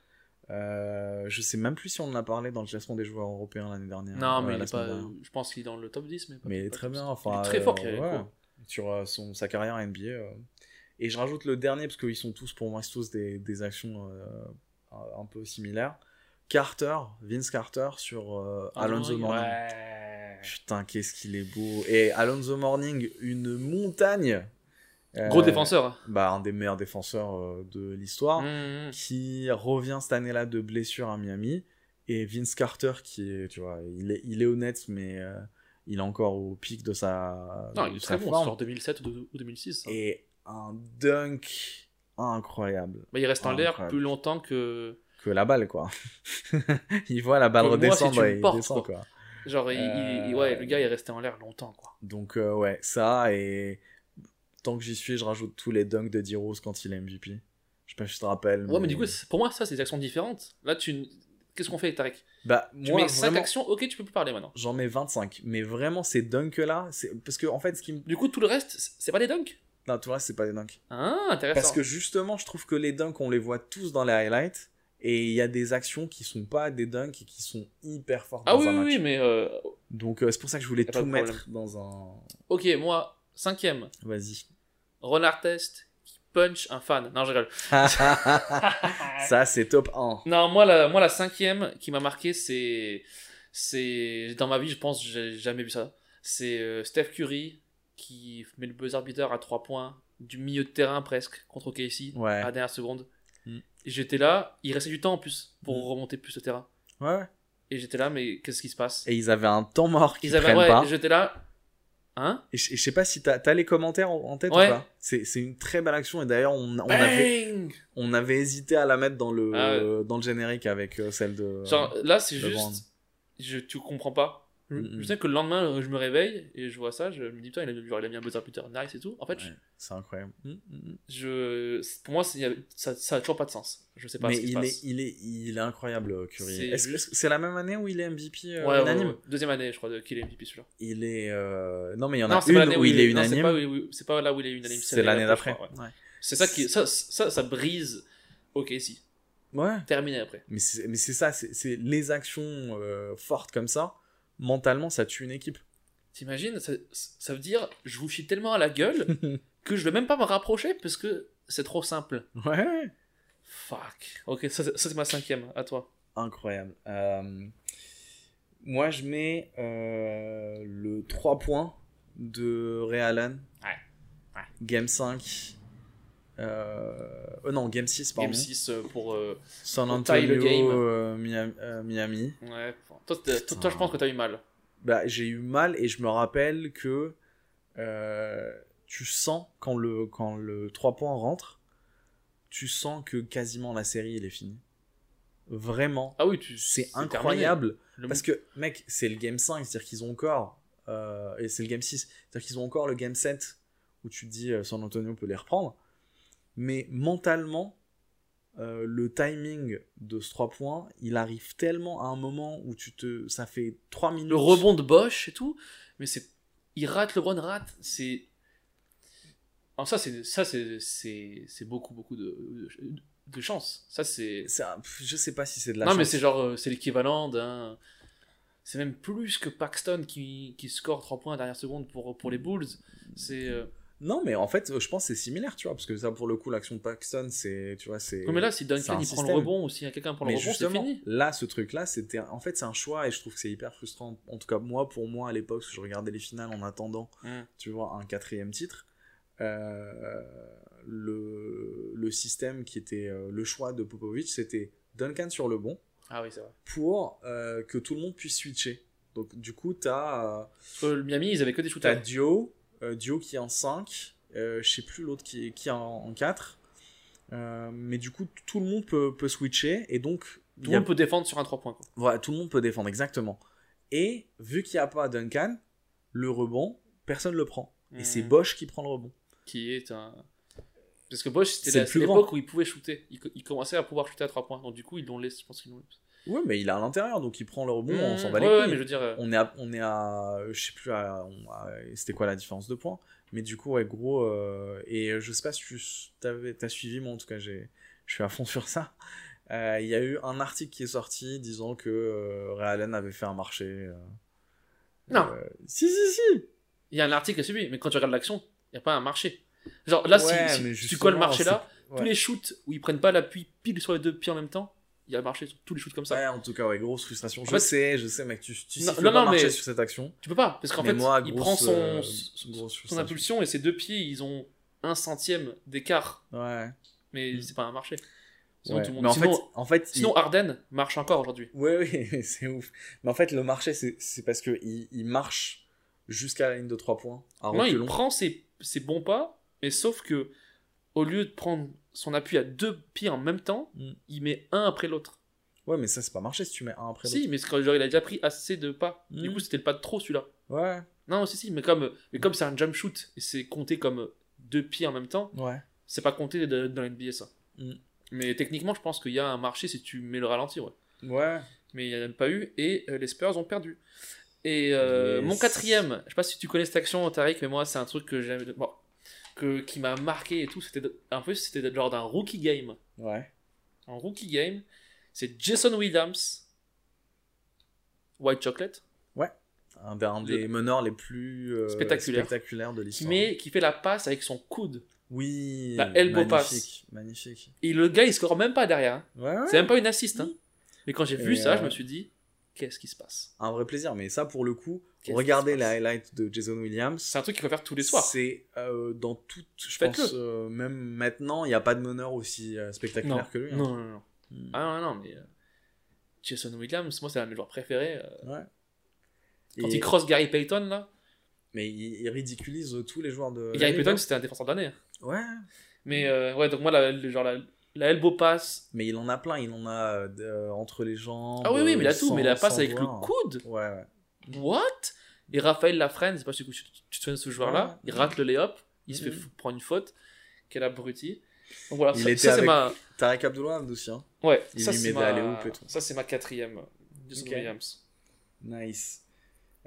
S2: Euh, je sais même plus si on en a parlé dans le classement des joueurs européens l'année dernière.
S1: Non,
S2: euh,
S1: mais il est pas. Je pense qu'il est dans le top 10, mais pas
S2: Mais il est très bien.
S1: 10.
S2: Enfin,
S1: il est très fort,
S2: euh,
S1: Kirilenko.
S2: ouais, sur euh, son, sa carrière NBA. Euh. Et je rajoute le dernier, parce qu'ils sont tous, pour moi, c'est tous des, des actions euh, un peu similaires. Carter, Vince Carter sur euh, Alonso Morning.
S1: Ouais.
S2: Putain, qu'est-ce qu'il est beau. Et Alonso Morning, une montagne. Euh,
S1: Gros défenseur. hein.
S2: Bah, un des meilleurs défenseurs euh, de l'histoire.
S1: Mmh.
S2: Qui revient cette année-là de blessure à Miami. Et Vince Carter, qui est, tu vois, il est, il est honnête, mais euh, il est encore au pic de sa.
S1: Non,
S2: de
S1: il est très bon,
S2: forme.
S1: genre 2007 ou ou 2006. hein.
S2: Et un dunk incroyable.
S1: Bah, il reste en l'air plus longtemps que.
S2: Que la balle, quoi. *laughs* il voit la balle
S1: moi, si
S2: redescendre
S1: me
S2: et il
S1: portes,
S2: descend,
S1: quoi.
S2: quoi.
S1: Genre, il- il- il- ouais, le gars est resté en l'air longtemps, quoi.
S2: Donc, euh, ouais, ça, et tant que j'y suis, je rajoute tous les dunks de D-Rose quand il est MVP. Je sais pas si tu te rappelles.
S1: Ouais, mais du coup, pour moi, ça, c'est des actions différentes. Là, tu. Qu'est-ce qu'on fait, Tarek?
S2: Bah,
S1: Tu
S2: moi,
S1: mets 5
S2: vraiment,
S1: actions, ok, tu peux plus parler maintenant.
S2: j'en mets 25. Mais vraiment, ces dunks-là, c'est... parce que, en fait, ce qui me.
S1: Du coup, tout le reste, c'est c'est pas des dunks?
S2: Non, tout le reste, c'est pas des dunks.
S1: Ah, intéressant.
S2: Parce que justement, je trouve que les dunks, on les voit tous dans les highlights. Et il y a des actions qui sont pas des dunks et qui sont hyper fortes
S1: Ah
S2: dans
S1: oui,
S2: un
S1: oui,
S2: match.
S1: oui, mais. euh,
S2: Donc, euh, c'est pour ça que je voulais tout mettre dans un.
S1: Ok, moi, cinquième,
S2: Vas-y.
S1: Ron Artest qui punch un fan. Non, je rigole. *laughs* *laughs*
S2: ça, c'est top 1.
S1: Non, moi la, moi, la cinquième qui m'a marqué, c'est. C'est. Dans ma vie, je pense, j'ai jamais vu ça. C'est euh, Steph Curry qui met le buzzer beater à 3 points, du milieu de terrain presque, contre
S2: Ouais.
S1: à la dernière seconde.
S2: Mm.
S1: Et j'étais là, il restait du temps en plus pour
S2: Mm.
S1: remonter plus le terrain.
S2: Ouais.
S1: Et j'étais là, mais qu'est-ce qui se passe?
S2: Et ils avaient un temps mort qu'ils
S1: Ils avaient. Ouais,
S2: pas.
S1: j'étais là. Hein?
S2: Et je sais pas si t'as as les commentaires en tête
S1: Ouais.
S2: ou pas. C'est une très belle action et d'ailleurs on, on avait on avait hésité à la mettre dans le
S1: Ah ouais.
S2: dans le générique avec euh, celle de.
S1: Genre, là, c'est juste.
S2: Brand.
S1: Je, tu comprends pas. Je,
S2: Mm,
S1: je sais que le lendemain, je me réveille et je vois ça, je me dis, putain, il a, genre, il a mis un buzzer beater nice et tout. En fait,
S2: Ouais, c'est incroyable. Mm, mm, mm.
S1: je, pour moi, ça, ça a toujours pas de sens. Je sais pas
S2: Mais
S1: ce se
S2: il
S1: passe.
S2: est, il est il est incroyable euh, Curry.
S1: C'est
S2: c'est la même année où il est MVP euh,
S1: Ouais, ouais,
S2: unanime?
S1: ouais. Deuxième année, je crois, qu'il est MVP celui-là.
S2: Il est euh, non mais il y en a une où il est unanime.
S1: pas, où- c'est pas là où il est unanime.
S2: C'est l'année d'après.
S1: C'est ça qui, ça, ça, ça brise. Ok, si.
S2: Ouais.
S1: Terminé après.
S2: Mais c'est ça, c'est c'est les actions euh, fortes comme ça. Mentalement, ça tue une équipe.
S1: T'imagines ça, ça veut dire, je vous chie tellement à la gueule *laughs* que je vais même pas me rapprocher parce que c'est trop simple.
S2: Ouais.
S1: Fuck. Ok, ça, c'est- ça, c'est ma cinquième. À toi.
S2: Incroyable. Euh, moi, je mets euh, le 3 points de.
S1: Ouais. Ouais.
S2: Game 5. Euh... euh, non, Game 6, pardon.
S1: Game 6 euh, pour. euh,
S2: San Antonio,
S1: game.
S2: Miami. Miami.
S1: Ouais. Toi, t'es- toi, toi, je pense que t'as eu mal.
S2: Bah, j'ai eu mal et je me rappelle que tu sens quand le, quand le 3 points rentre, tu sens que quasiment la série elle est finie. Vraiment.
S1: Ah oui, tu.
S2: C'est incroyable.
S1: Le-
S2: Parce que, mec, c'est le game 5, c'est-à-dire qu'ils ont encore. euh, et c'est le game 6, c'est-à-dire qu'ils ont encore le game 7 où tu te dis euh, San Antonio peut les reprendre. Mais mentalement, euh, le timing de ce 3 points, il arrive tellement à un moment où tu te. Ça fait 3 minutes.
S1: le rebond de Bosch et tout, mais c'est. Il rate, LeBron rate, c'est. Alors ça, c'est ça, c'est c'est c'est beaucoup beaucoup de de, de chance. Ça c'est.
S2: Un- Je sais pas si c'est de la
S1: Non mais
S2: chance.
S1: c'est genre euh, c'est l'équivalent d'un. C'est même plus que Paxton qui, qui score 3 points à la dernière seconde pour, pour les Bulls. C'est. euh,
S2: Non, mais en fait, je pense que c'est similaire, tu vois, parce que ça, pour le coup, l'action de Paxton, c'est. Tu vois, c'est.
S1: Non mais là si Duncan prend le rebond ou si quelqu'un prend le
S2: Mais
S1: rebond, c'est fini.
S2: là, ce truc-là, c'était. En fait, c'est un choix et je trouve que c'est hyper frustrant. En tout cas, moi, pour moi, à l'époque, je regardais les finales en attendant,
S1: Mm.
S2: tu vois, un quatrième titre. euh, le, le système qui était euh, le choix de Popovic, c'était Duncan sur le bon
S1: Ah oui c'est vrai.
S2: pour euh, que tout le monde puisse switcher. Donc, du coup, t'as.
S1: Miami ils avaient que des
S2: T'as
S1: shooters.
S2: Dio, euh, Dio qui est en 5, euh, je sais plus l'autre qui est, qui est en, en 4. Euh, mais du coup, tout le monde peut, peut switcher et donc
S1: Tout le
S2: a-
S1: monde peut défendre sur un 3 points quoi.
S2: voilà, tout le monde peut défendre exactement. Et vu qu'il n'y a pas Duncan, le rebond, personne le prend. Et c'est Bosch qui prend le rebond.
S1: Qui est un. Parce que Bosch c'était l'époque où il pouvait shooter. Il, co- il commençait à pouvoir shooter à 3 points. Donc du coup ils l'ont laissé. Je pense qu'ils l'ont.
S2: Ouais, mais il est à l'intérieur, donc il prend le rebond, on s'en
S1: Mmh,
S2: bat les
S1: ouais, ouais,
S2: couilles.
S1: mais je veux dire. euh,
S2: On est à, on est à, je sais plus, à- on- à- c'était quoi la différence de points? Mais du coup, ouais, gros, euh, et je sais pas si tu t'as suivi, moi en tout cas, j'ai, je suis à fond *laughs* sur ça. Euh, Il y a eu un article qui est sorti disant que euh, Ray Allen avait fait un marché.
S1: Non.
S2: si, si, si.
S1: Il y a un article qui est suivi, mais quand tu regardes l'action, il n'y a pas un marché. Genre là, si-
S2: Ouais,
S1: si,
S2: mais
S1: tu colles le marché là, tous les shoots où ils prennent pas l'appui pile sur les deux pieds en même temps, il a marché sur tous les shoots comme ça.
S2: Ouais, en tout cas, ouais, grosse frustration. Je
S1: fait-
S2: sais, je sais, mec, tu, tu
S1: Non, non,
S2: pas
S1: non,
S2: marcher
S1: mais-
S2: sur cette action.
S1: Tu peux pas, parce qu'en fait,
S2: moi,
S1: il
S2: grosse,
S1: prend son,
S2: euh,
S1: son- impulsion et ses deux pieds, ils ont un centième d'écart,
S2: Ouais.
S1: mais
S2: Mm.
S1: c'est pas un marché. Sinon,
S2: ouais.
S1: tout le monde-
S2: Mais en
S1: sinon-
S2: fait, en fait, il-
S1: Sinon, Arden marche encore aujourd'hui.
S2: Ouais, oui, *laughs* c'est ouf. Mais en fait, le marché, c'est parce que il, il marche jusqu'à la ligne de 3 points.
S1: Non, il prend ses, ses bons pas, mais sauf que au lieu de prendre son appui à deux pieds en même temps,
S2: Mm.
S1: il met un après l'autre.
S2: Ouais, mais ça, c'est pas marché si tu mets un après
S1: Si, mais quand genre, il a déjà pris assez de pas.
S2: Mm.
S1: Du coup, c'était le pas de trop celui-là.
S2: l'autre. Ouais.
S1: Non, si, si, mais comme mais comme c'est un jump shoot et c'est compté comme deux pieds en même temps,
S2: Ouais.
S1: c'est pas compté dans l'NBA ça.
S2: Mm.
S1: Mais techniquement, je pense qu'il y a un marché si tu mets le ralenti, ouais.
S2: Ouais.
S1: Mais il n'y en a même pas eu et euh, les Spurs ont perdu. Et euh,
S2: Yes.
S1: mon quatrième, je sais pas si tu connais cette action, Tariq, mais moi c'est un truc que j'aime, bon, que qui m'a marqué et tout. C'était en plus c'était lors d'un rookie game.
S2: Ouais.
S1: Un rookie game, c'est Jason Williams, White Chocolate,
S2: Un, des- un des meneurs les plus euh,
S1: Spectaculaire.
S2: spectaculaires de
S1: qui
S2: l'histoire.
S1: met qui fait la passe avec son coude.
S2: Oui.
S1: la elbow pass.
S2: magnifique, Magnifique.
S1: Et le gars il score même pas derrière. hein.
S2: Ouais, ouais.
S1: C'est même pas une assist. hein. Mais quand j'ai vu
S2: Et,
S1: ça,
S2: euh,
S1: je me suis dit, qu'est-ce qui se passe?
S2: Un vrai plaisir. Mais ça, pour le coup, regardez
S1: passe?
S2: highlights de Jason Williams.
S1: C'est un truc qu'il faut faire tous les soirs.
S2: C'est euh, dans toute, je
S1: Faites-le.
S2: pense, euh, même maintenant, il n'y a pas de meneur aussi euh, spectaculaire
S1: Non.
S2: que lui. hein.
S1: Non, non, non.
S2: Mm.
S1: Ah non, non, mais euh, Jason Williams, moi c'est un de mes joueurs préférés.
S2: Ouais.
S1: quand
S2: Et-
S1: il cross Gary Payton là,
S2: Mais il, il ridiculise tous les joueurs de. la
S1: Gary Payton
S2: hein.
S1: c'était un défenseur de l'année.
S2: Ouais.
S1: Mais ouais, donc moi la, le- genre la, la elbow pass.
S2: Mais il en a plein, il en a euh, euh, entre les jambes.
S1: Ah oui, oui, mais il a
S2: euh,
S1: tout, mais la passe avec le coude.
S2: Ouais, ouais.
S1: What? Et Raphaël Lafrenne, c'est pas si tu, tu, te souviens de ce joueur là,
S2: Ouais.
S1: il rate le layup, il se fait
S2: Mhm.
S1: prendre une faute, quel abruti. Donc voilà,
S2: Il
S1: ça,
S2: était
S1: ça, c'est
S2: avec-
S1: ma.
S2: Tarek Abdullah aussi, hein.
S1: Ouais,
S2: il
S1: ça c'est ma. Ça c'est ma quatrième. Jason. Williams.
S2: Nice.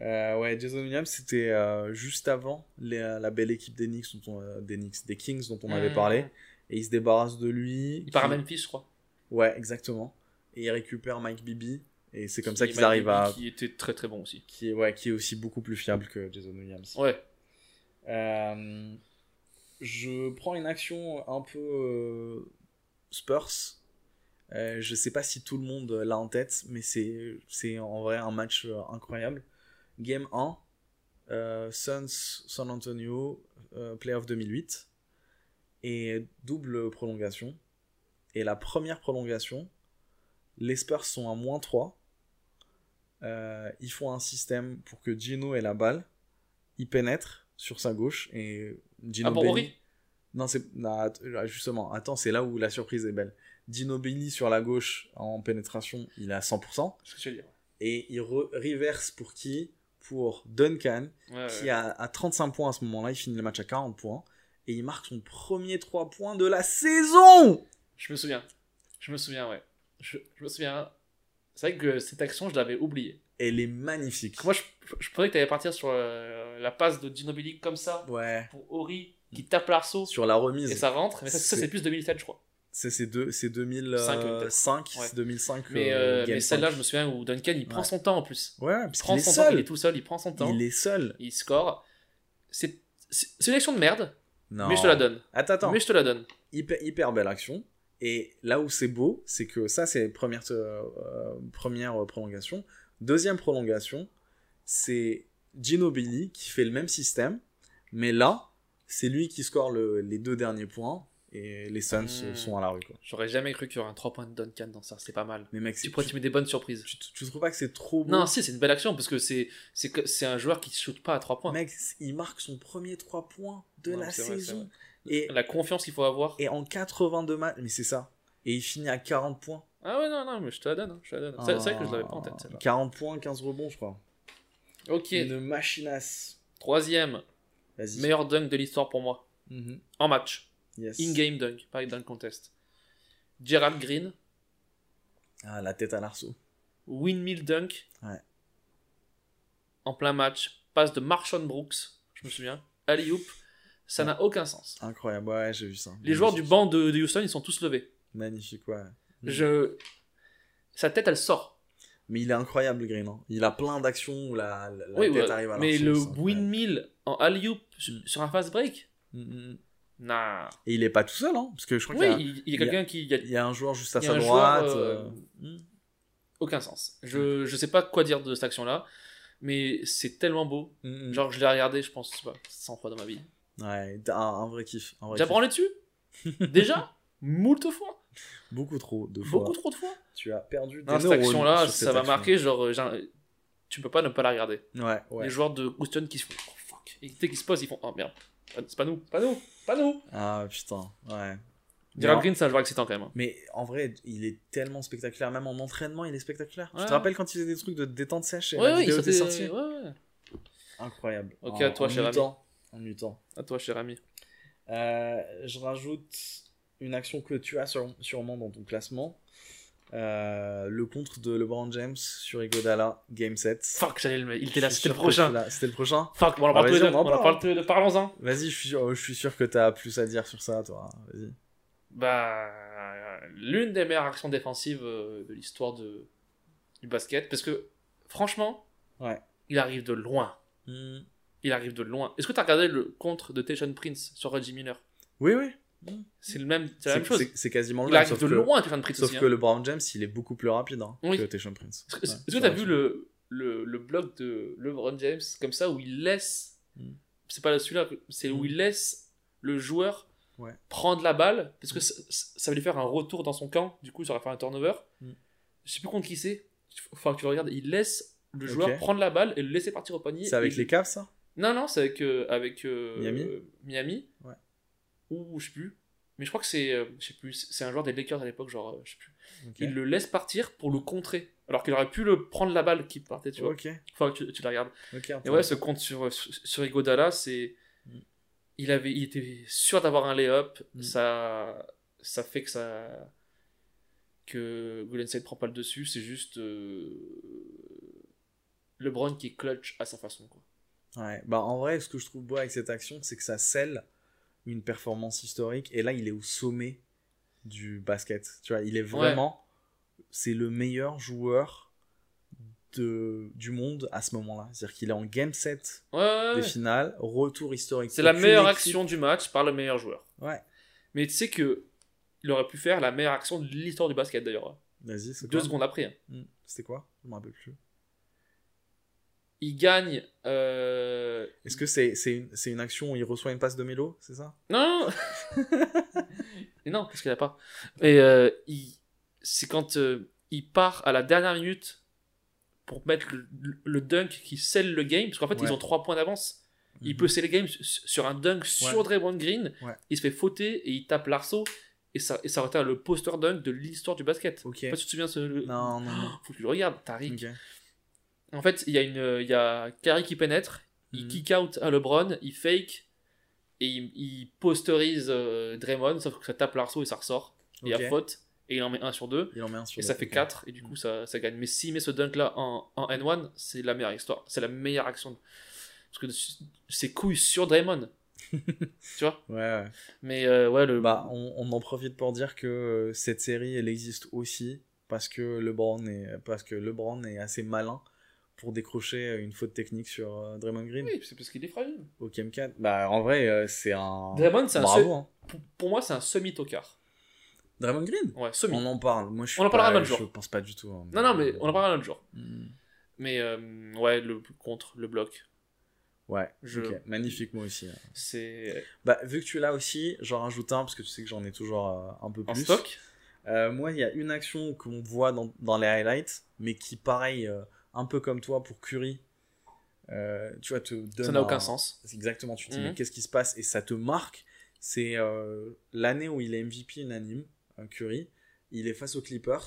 S2: Euh, ouais, Jason Williams, c'était euh, juste avant les- la belle équipe des Knicks, dont on, des Knicks, des Kings dont on avait
S1: Mhm.
S2: parlé. Et il se débarrasse de lui.
S1: Il part à Memphis, je crois.
S2: Ouais, exactement. Et il récupère Mike Bibby. Et c'est comme ça
S1: Qui-
S2: qu'ils arrivent à.
S1: Qui était très très bon aussi.
S2: Qui est, ouais, qui est aussi beaucoup plus fiable que Jason Williams.
S1: Ouais.
S2: Euh, je prends une action un peu euh, Spurs. Euh, je sais pas si tout le monde l'a en tête, mais c'est c'est en vrai un match euh, incroyable. Game 1, euh, Suns San Antonio, playoff 2008, et double prolongation. Et la première prolongation, les Spurs sont à moins 3. Euh, ils font un système pour que Gino ait la balle. Il pénètre sur sa gauche et Gino
S1: Ah,
S2: Belli- Non, c'est euh, justement. Attends, c'est là où la surprise est belle. Gino Belli sur la gauche en pénétration, il est à 100%.
S1: C'est ce que je veux dire.
S2: Et il re- reverse pour qui? Pour Duncan,
S1: Ouais,
S2: qui
S1: ouais.
S2: a à 35 points à ce moment-là. Il finit le match à 40 points. Et il marque son premier 3 points de la saison
S1: Je me souviens. Je me souviens, ouais. Je, je me souviens. C'est vrai que cette action, je l'avais oubliée.
S2: Elle est magnifique.
S1: Moi, je, je pensais que tu allais partir sur euh, la passe de Ginobili comme ça,
S2: Ouais.
S1: pour Ori, qui tape l'arceau,
S2: Sur la remise.
S1: et ça rentre. Mais ça,
S2: C'est-
S1: plus 2007, je crois.
S2: C'est c'est deux- c'est
S1: Cinq,
S2: 2005,
S1: Ouais.
S2: c'est 2005.
S1: Mais,
S2: euh,
S1: euh, mais celle-là,
S2: 5.
S1: je me souviens où Duncan, il prend
S2: Ouais.
S1: son temps en plus.
S2: Ouais,
S1: Il
S2: parce
S1: prend
S2: qu'il est
S1: son temps, il est
S2: seul.
S1: tout seul, il prend son temps.
S2: Il est seul.
S1: Il score. C'est une action de merde,
S2: Non.
S1: mais je te la donne.
S2: Attends, attends.
S1: Mais je te la donne.
S2: hyper, hyper belle action. Et là où c'est beau, c'est que ça, c'est première, euh, euh, première euh, prolongation. Deuxième prolongation, c'est Gino Billy qui fait le même système, mais là, c'est lui qui score le- les deux derniers points et les Suns
S1: Hmm.
S2: euh, sont à la rue. Quoi.
S1: J'aurais jamais cru qu'il y aurait un 3 points de Duncan dans ça, c'est pas mal.
S2: Mais mec,
S1: Tu pourrais
S2: tu,
S1: tu mets des bonnes surprises.
S2: tu, tu trouves pas que c'est trop beau?
S1: Non, si, c'est une belle action parce que c'est c'est que- c'est un joueur qui ne shoot pas à 3 points.
S2: Mec, il marque son premier 3 points de
S1: Ouais,
S2: la
S1: vrai,
S2: saison. Et,
S1: La confiance qu'il faut avoir.
S2: et en 82 matchs, mais c'est ça. Et il finit à 40 points.
S1: Ah ouais, non, non, mais je te la donne. hein, je te la donne. C'est c'est vrai que je l'avais pas en tête. celle-là.
S2: 40 points, 15 rebonds, je crois.
S1: Ok,
S2: Une machinasse.
S1: troisième,
S2: Vas-y.
S1: meilleur dunk de l'histoire pour moi.
S2: Mhm.
S1: En match.
S2: Yes.
S1: In-game dunk, pas dunk contest. Gerald Green,
S2: Ah, la tête à l'arceau.
S1: windmill dunk.
S2: Ouais.
S1: En plein match, passe de Marshawn Brooks, je me souviens, alley. Ça n'a aucun sens.
S2: Incroyable, ouais, j'ai vu ça.
S1: Les joueurs du banc de, de Houston, ils sont tous levés.
S2: Magnifique, ouais.
S1: Je... Sa tête, elle sort.
S2: Mais il est incroyable, le Green. hein. Il a plein d'actions où la,
S1: oui,
S2: tête
S1: ouais,
S2: arrive à
S1: mais le windmill en alley oop sur,
S2: Mm.
S1: sur un fast break,
S2: Mm, mm.
S1: Nah.
S2: Et il est pas tout seul, hein, parce que je crois
S1: Oui,
S2: qu'il y a-
S1: il, il y a quelqu'un qui. il y a
S2: il y, a un joueur juste à sa droite.
S1: joueur, euh,
S2: euh, mm.
S1: aucun sens. Je, je sais pas quoi dire de cette action-là, mais c'est tellement beau.
S2: Mm, mm.
S1: Genre, je l'ai regardé, je pense, je sais pas, 100 fois dans ma vie.
S2: Ouais, un, un vrai kiff.
S1: T'as branlé dessus? *laughs* Déjà? Moult fois?
S2: Beaucoup trop de fois.
S1: Beaucoup trop de fois?
S2: Tu as perdu des
S1: Non, cette
S2: neurones
S1: action-là, ça
S2: cette
S1: m'a
S2: action.
S1: marqué, genre, euh, tu peux pas ne pas la regarder.
S2: Ouais, ouais.
S1: Les joueurs de Houston qui se font, oh fuck, et dès qu'ils se posent, ils font, oh merde, c'est pas nous, pas nous, pas nous
S2: Ah putain, ouais.
S1: Gerald Green, c'est un joueur excitant quand même. hein.
S2: Mais en vrai, il est tellement spectaculaire. Même en entraînement, il est spectaculaire. Tu
S1: Ouais.
S2: te rappelles quand il faisait des trucs de détente sèche et
S1: Ouais,
S2: la
S1: ouais, il
S2: vidéo était sortie
S1: ouais, ouais.
S2: Incroyable.
S1: Ok,
S2: En-
S1: à toi,
S2: en
S1: cher ami.
S2: mutant. En mutant.
S1: À toi, cher ami.
S2: Euh, je rajoute une action que tu as sur- sûrement dans ton classement. Euh, le contre de LeBron James sur Iguodala, Game 7.
S1: Fuck, j'allais le mettre, il était là, c'était le prochain.
S2: C'était le prochain
S1: Fuck, bon, on en
S2: Ah,
S1: parle tous les
S2: vas-y,
S1: deux,
S2: on en parle.
S1: parle tous les deux, parlons-en.
S2: Vas-y, je suis, sûr- je suis sûr que t'as plus à dire sur ça, toi. Vas-y.
S1: Bah, l'une des meilleures actions défensives euh, de l'histoire de... du basket, parce que, franchement,
S2: Ouais.
S1: il arrive de loin.
S2: Hmm.
S1: Il arrive de loin. Est-ce que tu as regardé le contre de Tayshaun Prince sur Reggie Miller?
S2: Oui, oui.
S1: C'est le même, c'est la même chose.
S2: C'est quasiment le
S1: Il
S2: même,
S1: arrive
S2: sauf
S1: de
S2: que,
S1: loin, Prince
S2: sauf
S1: aussi.
S2: que
S1: hein.
S2: le Brown James, il est beaucoup plus rapide hein,
S1: Oui.
S2: que Tayshaun Prince.
S1: Est-ce que
S2: Ouais,
S1: est-ce que
S2: sur
S1: tu as
S2: la
S1: vu le, le, le bloc de LeBron James comme ça où il laisse.
S2: Mm.
S1: C'est pas celui-là, c'est où
S2: Mm.
S1: il laisse le joueur
S2: Ouais.
S1: prendre la balle parce que ça, ça va lui faire un retour dans son camp. Du coup, ça va faire un turnover. Je sais plus contre qui c'est. Il que tu le regardes. Il laisse le joueur prendre la balle et le laisser partir au panier.
S2: C'est avec les Cavs, ça?
S1: Non, non, c'est avec, euh, avec euh,
S2: Miami?
S1: Euh, Miami.
S2: Ouais.
S1: Ou je sais plus. Mais je crois que c'est, euh, je sais plus, c'est un joueur des Lakers à l'époque, genre, euh, je sais plus. Il le laisse partir pour le contrer. Alors qu'il aurait pu le prendre la balle qui partait, tu vois.
S2: Ok,
S1: que tu, tu la regardes.
S2: ok.
S1: Et ouais, ce compte sur, sur, Iguodala, c'est.
S2: Mm.
S1: Il, avait, il était sûr d'avoir un lay-up.
S2: Mm.
S1: Ça, ça fait que ça. que Golden State prend pas le dessus. C'est juste. euh, LeBron qui est clutch à sa façon. Quoi.
S2: Ouais, bah en vrai, ce que je trouve beau avec cette action, c'est que ça scelle une performance historique. Et là, il est au sommet du basket. Tu vois, il est vraiment. C'est le meilleur joueur de, du monde à ce moment-là. C'est-à-dire qu'il est en game 7
S1: Ouais, ouais,
S2: des finales, retour historique.
S1: C'est la meilleure
S2: équipe-
S1: action du match par le meilleur joueur.
S2: Ouais,
S1: Mais tu sais que. Il aurait pu faire la meilleure action de l'histoire du basket d'ailleurs.
S2: vas-y, c'est
S1: Deux secondes après. hein.
S2: Hmm, C'était quoi? Je me rappelle plus.
S1: Il gagne. euh,
S2: Est-ce que c'est c'est une, une action où il reçoit une passe de Melo, c'est ça?
S1: Non *laughs* non, parce qu'il a pas. Et euh, c'est quand euh, il part à la dernière minute pour mettre le, le dunk qui scelle le game, parce qu'en fait
S2: Ouais.
S1: ils ont 3 points d'avance. Il
S2: Mhm.
S1: peut sceller le game su- sur un dunk sur Draymond Green,
S2: Ouais.
S1: il se fait fauter et il tape l'arceau, et ça, et ça été le poster dunk de l'histoire du basket.
S2: Ok.
S1: Je sais pas si tu te souviens ce.
S2: Non, non, non. *gasps*
S1: Faut que tu le regardes, Tariq.
S2: Ok.
S1: En fait, il y a une, il y a Curry qui pénètre, il
S2: Mhm.
S1: kick out à LeBron, il fake et il, il posterise euh, Draymond, sauf que ça tape l'arceau et ça ressort. Et il y a faute et il en met un sur deux
S2: Il en met un sur
S1: et ça fait
S2: ok.
S1: 4 et du coup ça, ça gagne. Mais s'il met ce dunk là en, en N1, c'est la meilleure histoire, c'est la meilleure action. Parce que c'est couilles sur Draymond. *laughs* tu vois
S2: Ouais, ouais.
S1: Mais euh, ouais, le.
S2: Bah, on, on en profite pour dire que euh, cette série, elle existe aussi parce que LeBron est, parce que LeBron est assez malin pour décrocher une faute technique sur euh, Draymond Green
S1: Oui, c'est parce qu'il est fragile.
S2: au Game 4. Bah, en vrai, euh, c'est un.
S1: Draymond, c'est un
S2: Bravo,
S1: se-
S2: hein.
S1: Pour, pour moi, c'est un semi-tocard.
S2: Draymond Green?
S1: Ouais, semi.
S2: On en parle. Moi, je
S1: On en parlera
S2: pas-
S1: un autre jour.
S2: Je pense pas du tout. hein.
S1: Non, non, mais on en parlera un autre jour.
S2: Hmm.
S1: Mais euh, ouais, le contre, le bloc,
S2: Ouais,
S1: Je-
S2: ok. magnifique, moi aussi. hein.
S1: c'est
S2: Bah, vu que tu l'as aussi, j'en rajoute un parce que tu sais que j'en ai toujours euh, un peu
S1: en
S2: plus.
S1: stock.
S2: Euh, moi, il y a une action qu'on voit dans, dans les highlights, mais qui, pareil, euh, un peu comme toi pour Curry, euh, tu vois, te donne.
S1: Ça n'a
S2: un-
S1: aucun sens.
S2: C'est exactement, tu te dis,
S1: Mhm.
S2: mais qu'est-ce qui se passe? Et ça te marque. C'est euh, l'année où il est MVP unanime, un Curry. Il est face aux Clippers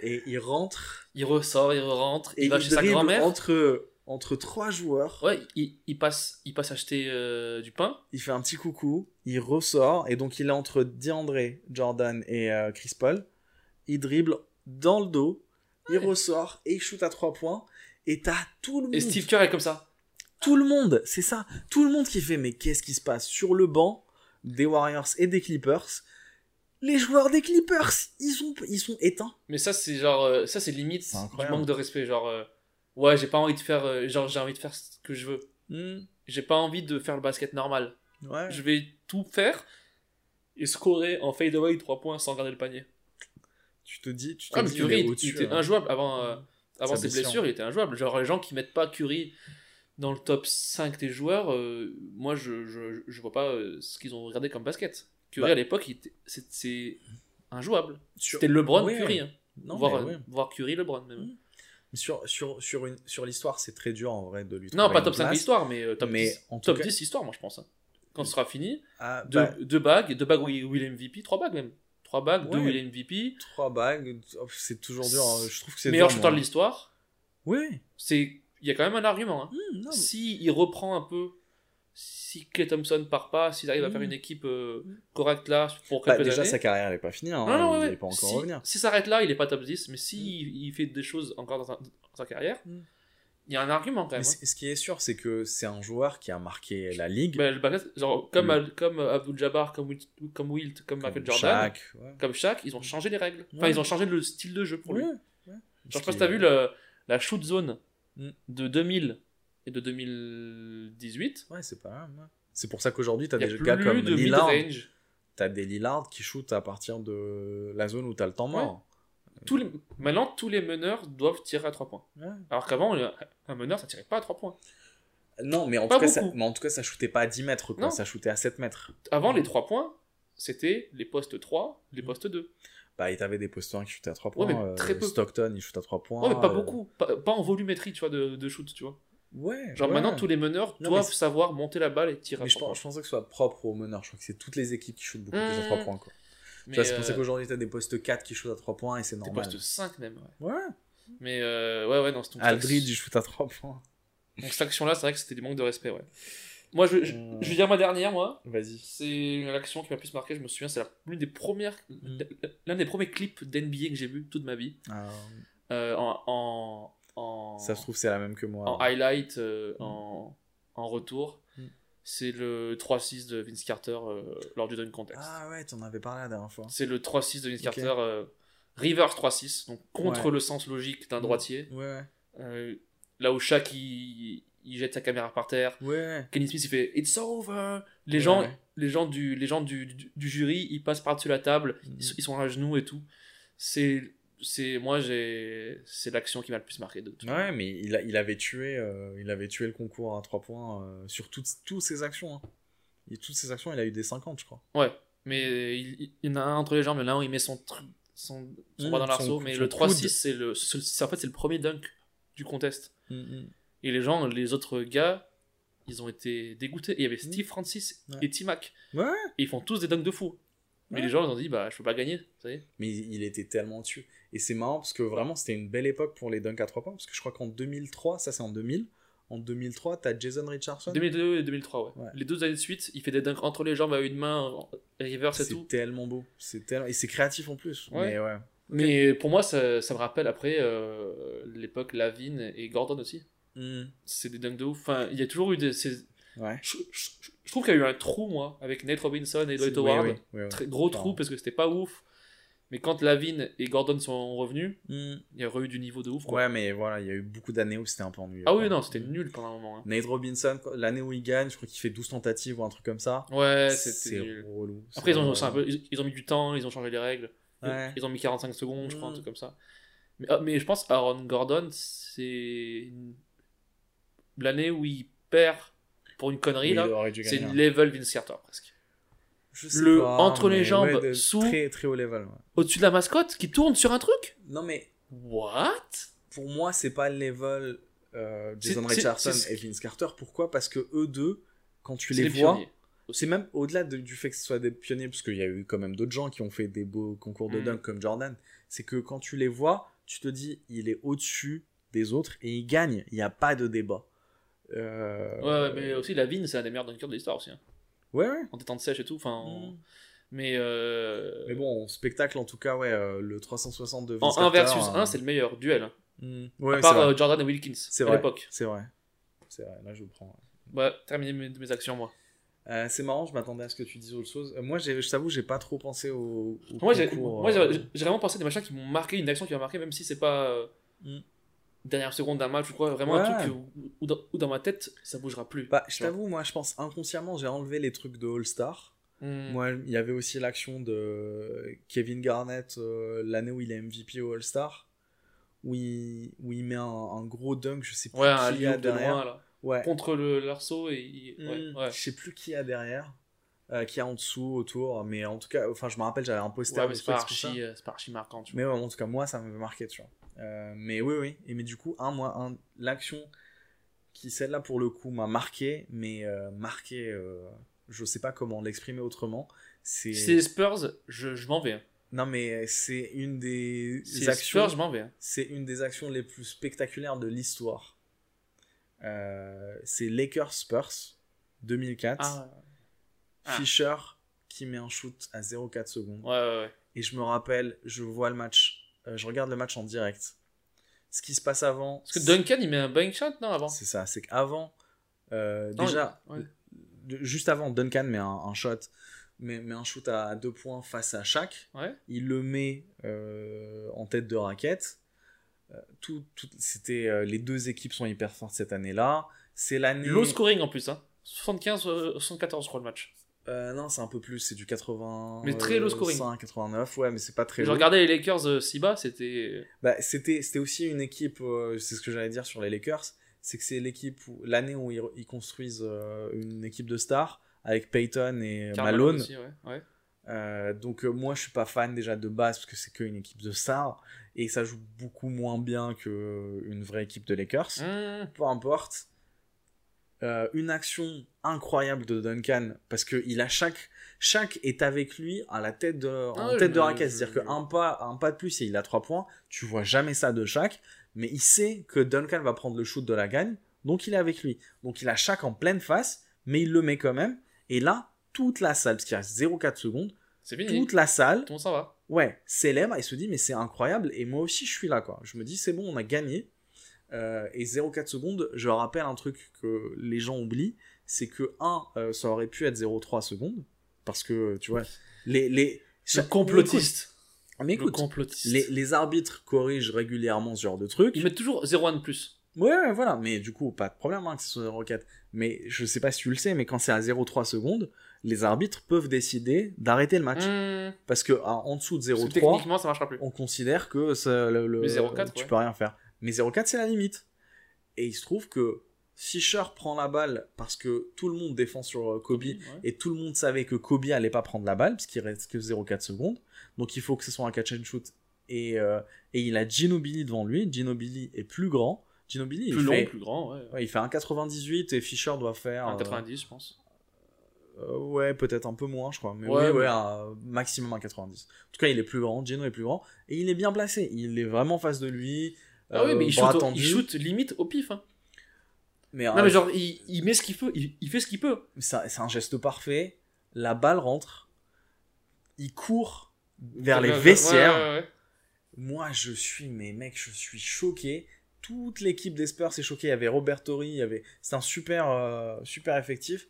S2: et il rentre
S1: Il ressort, il rentre,
S2: et
S1: il va chez sa grand-mère.
S2: entre, entre trois joueurs.
S1: Ouais, il, il passe, il passe acheter euh, du pain.
S2: Il fait un petit coucou, il ressort et donc il est entre DeAndre, Jordan et euh, Chris Paul. Il dribble dans le dos, il ressort et il shoot à 3 points. Et t'as tout le monde.
S1: Et Steve Kerr est comme ça.
S2: Tout le monde, c'est ça. Tout le monde qui fait, mais qu'est-ce qui se passe sur le banc des Warriors et des Clippers? Les joueurs des Clippers, ils sont, ils sont éteints.
S1: Mais ça, c'est genre. euh, ça, c'est limite
S2: C'est
S1: du manque de respect. Genre. euh, ouais, j'ai pas envie de faire. euh, genre, j'ai envie de faire ce que je veux.
S2: Hmm,
S1: J'ai pas envie de faire le basket normal.
S2: Ouais.
S1: Je vais tout faire et scorer en fadeaway 3 points sans garder le panier.
S2: Tu te dis, tu te
S1: Ah, mais
S2: dis,
S1: Curry,
S2: il
S1: il, était
S2: hein.
S1: injouable avant, euh, avant ses
S2: blessure.
S1: blessures, il était injouable. Genre, les gens qui mettent pas Curry dans le top 5 des joueurs, euh, moi, je, je, je vois pas euh, ce qu'ils ont regardé comme basket. Curry,
S2: Bah.
S1: à l'époque, c'est injouable.
S2: Sur-
S1: C'était LeBron,
S2: Ouais.
S1: Curry. hein.
S2: Non,
S1: voir,
S2: ouais.
S1: voir Curry, LeBron, même.
S2: Mm. Sur, sur, sur, une, sur l'histoire, c'est très dur en vrai de lui
S1: Non, pas top 5
S2: place.
S1: l'histoire, mais euh, top,
S2: Mais
S1: 10,
S2: en tout
S1: top
S2: cas-
S1: 10 histoire, moi, je pense. hein. Quand ce sera fini,
S2: Ah,
S1: deux,
S2: bah,
S1: deux bagues, deux bagues Will MVP, trois bagues même. Trois bagues, deux
S2: Ouais.
S1: Will MVP.
S2: trois bagues, oh, c'est toujours dur. hein. Je trouve que c'est
S1: Meilleur
S2: dur,
S1: shooter
S2: moi.
S1: de l'histoire.
S2: Oui.
S1: C'est, il y a quand même un argument. Hein.
S2: Hmm, non,
S1: Si il reprend un peu, si Clay Thompson part pas, s'il arrive à faire
S2: Mm.
S1: une équipe euh, correcte là pour
S2: Bah,
S1: quelques
S2: déjà,
S1: années.
S2: sa carrière, elle est pas finie. Hein.
S1: non, non,
S2: il
S1: ouais,
S2: est pas encore
S1: si,
S2: revenir.
S1: si s'arrête là, il est pas top 10, mais si il, il fait des choses encore dans sa, dans sa carrière. Il y a un argument quand
S2: Mais
S1: même. hein.
S2: ce qui est sûr, c'est que c'est un joueur qui a marqué la ligue.
S1: Le basket, genre, comme,
S2: Mm.
S1: Comme Abdul Jabbar, comme Wilt, comme, Wilt, comme Michael
S2: comme
S1: Jordan,
S2: Shaq, ouais.
S1: comme Shaq, ils ont changé les règles. Enfin, ils ont changé le style de jeu pour lui.
S2: Ouais,
S1: Genre,
S2: ouais.
S1: je sais
S2: Ce
S1: pas si
S2: qui
S1: t'as
S2: est-
S1: vu le, la shoot zone
S2: Mm.
S1: de 2000 et de 2018.
S2: Ouais, c'est pas grave. ouais. C'est pour ça qu'aujourd'hui, t'as
S1: Il y a
S2: des
S1: plus
S2: gars comme
S1: de
S2: Lillard. T'as des Lillard qui shootent à partir de la zone où t'as le temps mort.
S1: Tous les... Maintenant, tous les meneurs doivent tirer à 3 points.
S2: Ouais.
S1: Alors qu'avant, un meneur, ça tirait pas à 3 points.
S2: Non, mais en,
S1: Pas
S2: tout cas, ça, mais en tout cas, ça shootait pas à 10 mètres, quoi.
S1: Non.
S2: Ça shootait à 7 mètres.
S1: Avant, les 3 points, c'était les postes 3, les postes 2.
S2: Bah, et t'avais des posteurs qui shootaient à 3
S1: Ouais,
S2: points.
S1: mais
S2: euh,
S1: très peu.
S2: Stockton, il shoot à 3 points.
S1: Ouais, mais pas
S2: euh,
S1: beaucoup. Pas, pas en volumétrie, tu vois, de, de shoot, tu vois.
S2: Ouais.
S1: Genre
S2: ouais.
S1: maintenant, tous les meneurs
S2: Non,
S1: doivent savoir monter la balle et tirer à
S2: Mais je
S1: 3
S2: pense, je
S1: points.
S2: pensais que ce soit propre aux meneurs. Je crois que c'est toutes les équipes qui shootent beaucoup plus à 3
S1: Mmh.
S2: points, quoi.
S1: Mais,
S2: c'est pour ça
S1: euh,
S2: qu'aujourd'hui, t'as des postes 4 qui shootent à 3 points et c'est
S1: des
S2: normal.
S1: postes 5 même. ouais.
S2: Ouais.
S1: Mais euh, ouais, ouais, non, c'est
S2: Aldridge, il shoot à 3 points.
S1: donc cette action-là, c'est vrai que c'était du manque de respect, ouais. Moi, je, je,
S2: Euh.
S1: je vais dire ma dernière, moi.
S2: Vas-y.
S1: C'est l'action qui m'a plus marqué, je me souviens, c'est l'une des premières,
S2: Mm.
S1: l'un des premiers clips d'NBA que j'ai vu toute ma vie.
S2: Euh,
S1: Euh, en, en, en,
S2: Ça se trouve, c'est la même que moi.
S1: en highlight, euh, en, en retour.
S2: Mm.
S1: C'est le 3-6 de Vince Carter euh, lors du dunk contest.
S2: Ah ouais, t'en avais parlé la dernière fois.
S1: C'est le 3-6 de Vince. Carter, euh, reverse 3-6, donc contre
S2: Ouais.
S1: le sens logique d'un
S2: Mm.
S1: droitier.
S2: Ouais,
S1: Euh, là où Shaq il, il jette sa caméra par terre.
S2: ouais.
S1: Kenny Smith il fait It's over. Les
S2: Ouais,
S1: gens,
S2: ouais.
S1: les gens du, les gens du, du, du jury ils passent par dessus la table,
S2: Mhm.
S1: ils, ils sont à genoux et tout. C'est, c'est moi j'ai, c'est l'action qui m'a le plus marqué de tout.
S2: Ouais, mais il, a- il avait tué, euh, il avait tué le concours à 3 points euh, sur toutes, toutes ses actions. hein. Et toutes ses actions, il a eu des 50, je crois.
S1: Ouais, mais il, il- il y en a un entre les jambes, un où il met son truc, son, son bras dans l'arceau, mais le 3-6
S2: coude.
S1: c'est le, c'est- en fait c'est le premier dunk du contest.
S2: Mm,
S1: Et les gens, les autres gars, ils ont été dégoûtés. Et il y avait Steve Francis
S2: Ouais.
S1: et T-Mac.
S2: Ouais.
S1: Et ils font tous des dunks de fou. Mais
S2: Ouais.
S1: les gens, ils ont dit, bah, je peux pas gagner.
S2: Mais il, était tellement tué. Et c'est marrant parce que vraiment, c'était une belle époque pour les dunks à 3 points. Parce que je crois qu'en 2003, ça c'est en 2000. En 2003, t'as Jason Richardson.
S1: 2002 et 2003, ouais.
S2: Ouais.
S1: Les deux années de suite, il fait des dunks entre les jambes à une main, et
S2: C'est
S1: tout.
S2: tellement beau. C'est tellement... Et c'est créatif en plus.
S1: Ouais.
S2: Mais ouais.
S1: Mais pour moi, ça, ça me rappelle après euh, l'époque Lavine et Gordon aussi.
S2: Mm.
S1: C'est des dunks de ouf. Enfin, il y a toujours eu des. ces-
S2: Ouais.
S1: Je, je- je trouve qu'il y a eu un trou, moi, avec Nate Robinson et Dwight Howard.
S2: oui, oui, oui, oui.
S1: Très gros trou parce que c'était pas ouf. Mais quand Lavine et Gordon sont revenus,
S2: Mm.
S1: il y a eu du niveau de ouf. Quoi.
S2: Ouais, mais voilà, il y a eu beaucoup d'années où c'était un peu ennuyeux.
S1: ah
S2: quoi.
S1: oui, non, c'était nul pendant un moment. hein.
S2: Nate Robinson, l'année où il gagne, je crois qu'il fait 12 tentatives ou un truc comme ça.
S1: Ouais, c'était
S2: relou.
S1: Après, ils ont,
S2: C'est
S1: c'est un peu, ils, ils ont mis du temps, ils ont changé les règles.
S2: Ouais.
S1: Ils ont mis 45 secondes, je crois, un
S2: Mm.
S1: truc comme ça. Mais, ah, mais je pense Aaron Gordon, c'est l'année où il perd pour une connerie,
S2: Oui,
S1: là. C'est une level Vince Carter, presque.
S2: Je sais
S1: le
S2: pas,
S1: entre les jambes,
S2: ouais, de-
S1: sous-
S2: Très, très haut level. ouais.
S1: Au-dessus de la mascotte, qui tourne sur un truc?
S2: Non, mais
S1: What?
S2: pour moi, c'est pas le level euh, Jason Richardson et Vince Carter. Pourquoi? Parce que eux deux, quand tu les vois,
S1: pionniers.
S2: c'est même au-delà de- du fait que ce soit des pionniers, parce qu'il y a eu quand même d'autres gens qui ont fait des beaux concours de
S1: Mm.
S2: dunk comme Jordan. C'est que quand tu les vois, tu te dis, il est au-dessus des autres et il gagne. Il n'y a pas de débat. Euh,
S1: Ouais, mais aussi Lavine, c'est un des meilleurs dunkers de l'histoire aussi. hein.
S2: Ouais, ouais.
S1: En détente sèche et tout. Enfin, en-
S2: Mm.
S1: Mais, euh,
S2: Mais bon, spectacle en tout cas, ouais, euh, le 360 de Vince
S1: en 1
S2: Carter,
S1: versus
S2: euh,
S1: 1, c'est le meilleur duel. hein. à
S2: Ouais, c'est
S1: part euh, Jordan et Wilkins
S2: C'est
S1: à
S2: vrai.
S1: l'époque.
S2: C'est vrai. C'est vrai, là je vous prends.
S1: Ouais, terminé mes, mes actions, moi.
S2: Euh, c'est marrant, je m'attendais à ce que tu dises autre chose. Euh, moi, je t'avoue, j'ai pas trop pensé au. au
S1: Moi, j'ai
S2: euh,
S1: vraiment pensé à des machins qui m'ont marqué, une action qui m'a marqué, même si c'est pas euh,
S2: Mm.
S1: Dernière seconde d'un match ou quoi. Vraiment
S2: Ouais.
S1: un truc où, où dans, où dans ma tête, ça bougera plus.
S2: Bah, je t'avoue, moi, je pense inconsciemment, j'ai enlevé les trucs de All-Star.
S1: Mm.
S2: Moi, il y avait aussi l'action de Kevin Garnett euh, l'année où il est MVP au All-Star, où il, où il met un, un gros dunk, je sais plus
S1: Ouais,
S2: qui il y a
S1: de
S2: derrière.
S1: loin, là.
S2: Ouais.
S1: Contre le l'arceau et. il-
S2: Hmm,
S1: ouais.
S2: Je sais plus qui il y a derrière, euh, qui a en dessous, autour, mais en tout cas, enfin, je me rappelle, j'avais un poster
S1: Ouais, mais c'est pas, archi, euh, c'est pas archi marquant, tu vois.
S2: Mais ouais, en tout cas, moi, ça m'avait marqué, tu vois. Euh, mais oui, oui. Et mais du coup, un, moi, un, l'action qui, celle-là, pour le coup, m'a marqué, mais euh, marqué, euh, je sais pas comment l'exprimer autrement. C'est...
S1: Les Spurs, je, je m'en vais. hein.
S2: Non, mais c'est une des actions.
S1: Spurs, je m'en vais. hein.
S2: C'est une des actions les plus spectaculaires de l'histoire. Euh, c'est Lakers Spurs 2004.
S1: Ah, Ah.
S2: Fisher qui met un shoot à 0,4 secondes.
S1: ouais, ouais, ouais.
S2: Et je me rappelle, je vois le match, je regarde le match en direct. Ce qui se passe avant.
S1: Parce que Duncan, il met un bank shot, non, avant?
S2: C'est ça, c'est qu'avant, euh,
S1: Non,
S2: déjà,
S1: ouais.
S2: juste avant, Duncan met un, un shot, met, met un shoot à deux points face à chaque.
S1: Ouais.
S2: Il le met euh, en tête de raquette. Euh, tout, tout- c'était euh, les deux équipes sont hyper fortes cette année-là. C'est l'année.
S1: Low scoring en plus, hein. 75, euh, 74, je crois, le match.
S2: Euh, non, c'est un peu plus, c'est du 80.
S1: Mais très low scoring.
S2: 89, ouais, mais c'est pas très.
S1: Je
S2: low.
S1: regardais les Lakers euh, si bas, c'était.
S2: Bah, c'était, c'était aussi une équipe, euh, c'est ce que j'allais dire sur les Lakers, c'est que c'est l'équipe où, l'année où ils, ils construisent euh, une équipe de stars avec Peyton et Malone.
S1: aussi, ouais. ouais.
S2: Euh, donc euh, moi je suis pas fan déjà de base parce que c'est qu'une équipe de stars et ça joue beaucoup moins bien que une vraie équipe de Lakers.
S1: Mmh.
S2: Peu importe. Euh, une action incroyable de Duncan parce que il a chaque chaque est avec lui à la tête de en
S1: Ah
S2: tête de raquette c'est-à-dire qu'un pas un pas de plus et il a trois points tu vois jamais ça de chaque mais il sait que Duncan va prendre le shoot de la gagne donc il est avec lui donc il a chaque en pleine face mais il le met quand même et là toute la salle parce qu'il reste 0,4 secondes
S1: C'est fini.
S2: toute la salle
S1: Tout s'en va.
S2: ouais, célèbre et se dit mais c'est incroyable et moi aussi je suis là quoi. Je me dis c'est bon, on a gagné. Euh, et 0,4 secondes, je rappelle un truc que les gens oublient, c'est que 1, ça aurait pu être 0,3 secondes parce que tu vois, les les
S1: Le complotiste.
S2: Mais
S1: Le
S2: écoute,
S1: complotiste.
S2: les, les arbitres corrigent régulièrement ce genre de trucs.
S1: Ils mettent toujours 0-1 de plus.
S2: Ouais, ouais, voilà, mais du coup, pas de problème hein, que ce soit 0,4. Mais je sais pas si tu le sais, mais quand c'est à 0,3 secondes, les arbitres peuvent décider d'arrêter le match.
S1: Mmh.
S2: Parce que à- en dessous de
S1: Parce que
S2: 0,3,
S1: Techniquement, ça marchera plus.
S2: on considère que ça, le, le-
S1: Mais 0,4,
S2: tu
S1: ouais.
S2: peux rien faire. Mais 0,4 c'est la limite. Et il se trouve que Fischer prend la balle parce que tout le monde défend sur euh, Kobe
S1: Ouais.
S2: et tout le monde savait que Kobe allait pas prendre la balle parce qu'il reste que 0,4 secondes. Donc il faut que ce soit un catch and shoot. Et, euh, et il a Ginobili devant lui. Ginobili est plus grand. Ginobili
S1: Plus
S2: il
S1: long,
S2: fait,
S1: plus grand, ouais.
S2: ouais, il fait 1,98 et Fischer doit faire
S1: Un
S2: euh,
S1: 90, je pense.
S2: euh, ouais, peut-être un peu moins, je crois. Mais
S1: Ouais,
S2: oui, ouais, un maximum un 90. En tout cas, il est plus grand, Gino est plus grand, et il est bien placé. Il est vraiment en face de lui.
S1: Ah oui,
S2: euh,
S1: mais il
S2: bras
S1: shoot,
S2: tendus.
S1: il shoot limite au pif. Hein.
S2: Mais,
S1: Non,
S2: euh,
S1: mais genre, il, il met ce qu'il peut, il, il fait ce qu'il peut.
S2: c'est un geste parfait. La balle rentre. Il court vers les vestiaires.
S1: ouais, ouais, ouais.
S2: Moi, je suis, mais mec, je suis choqué. Toute l'équipe des Spurs est choquée. Il y avait Robert Torrey, il y avait, c'est un super, euh, super effectif.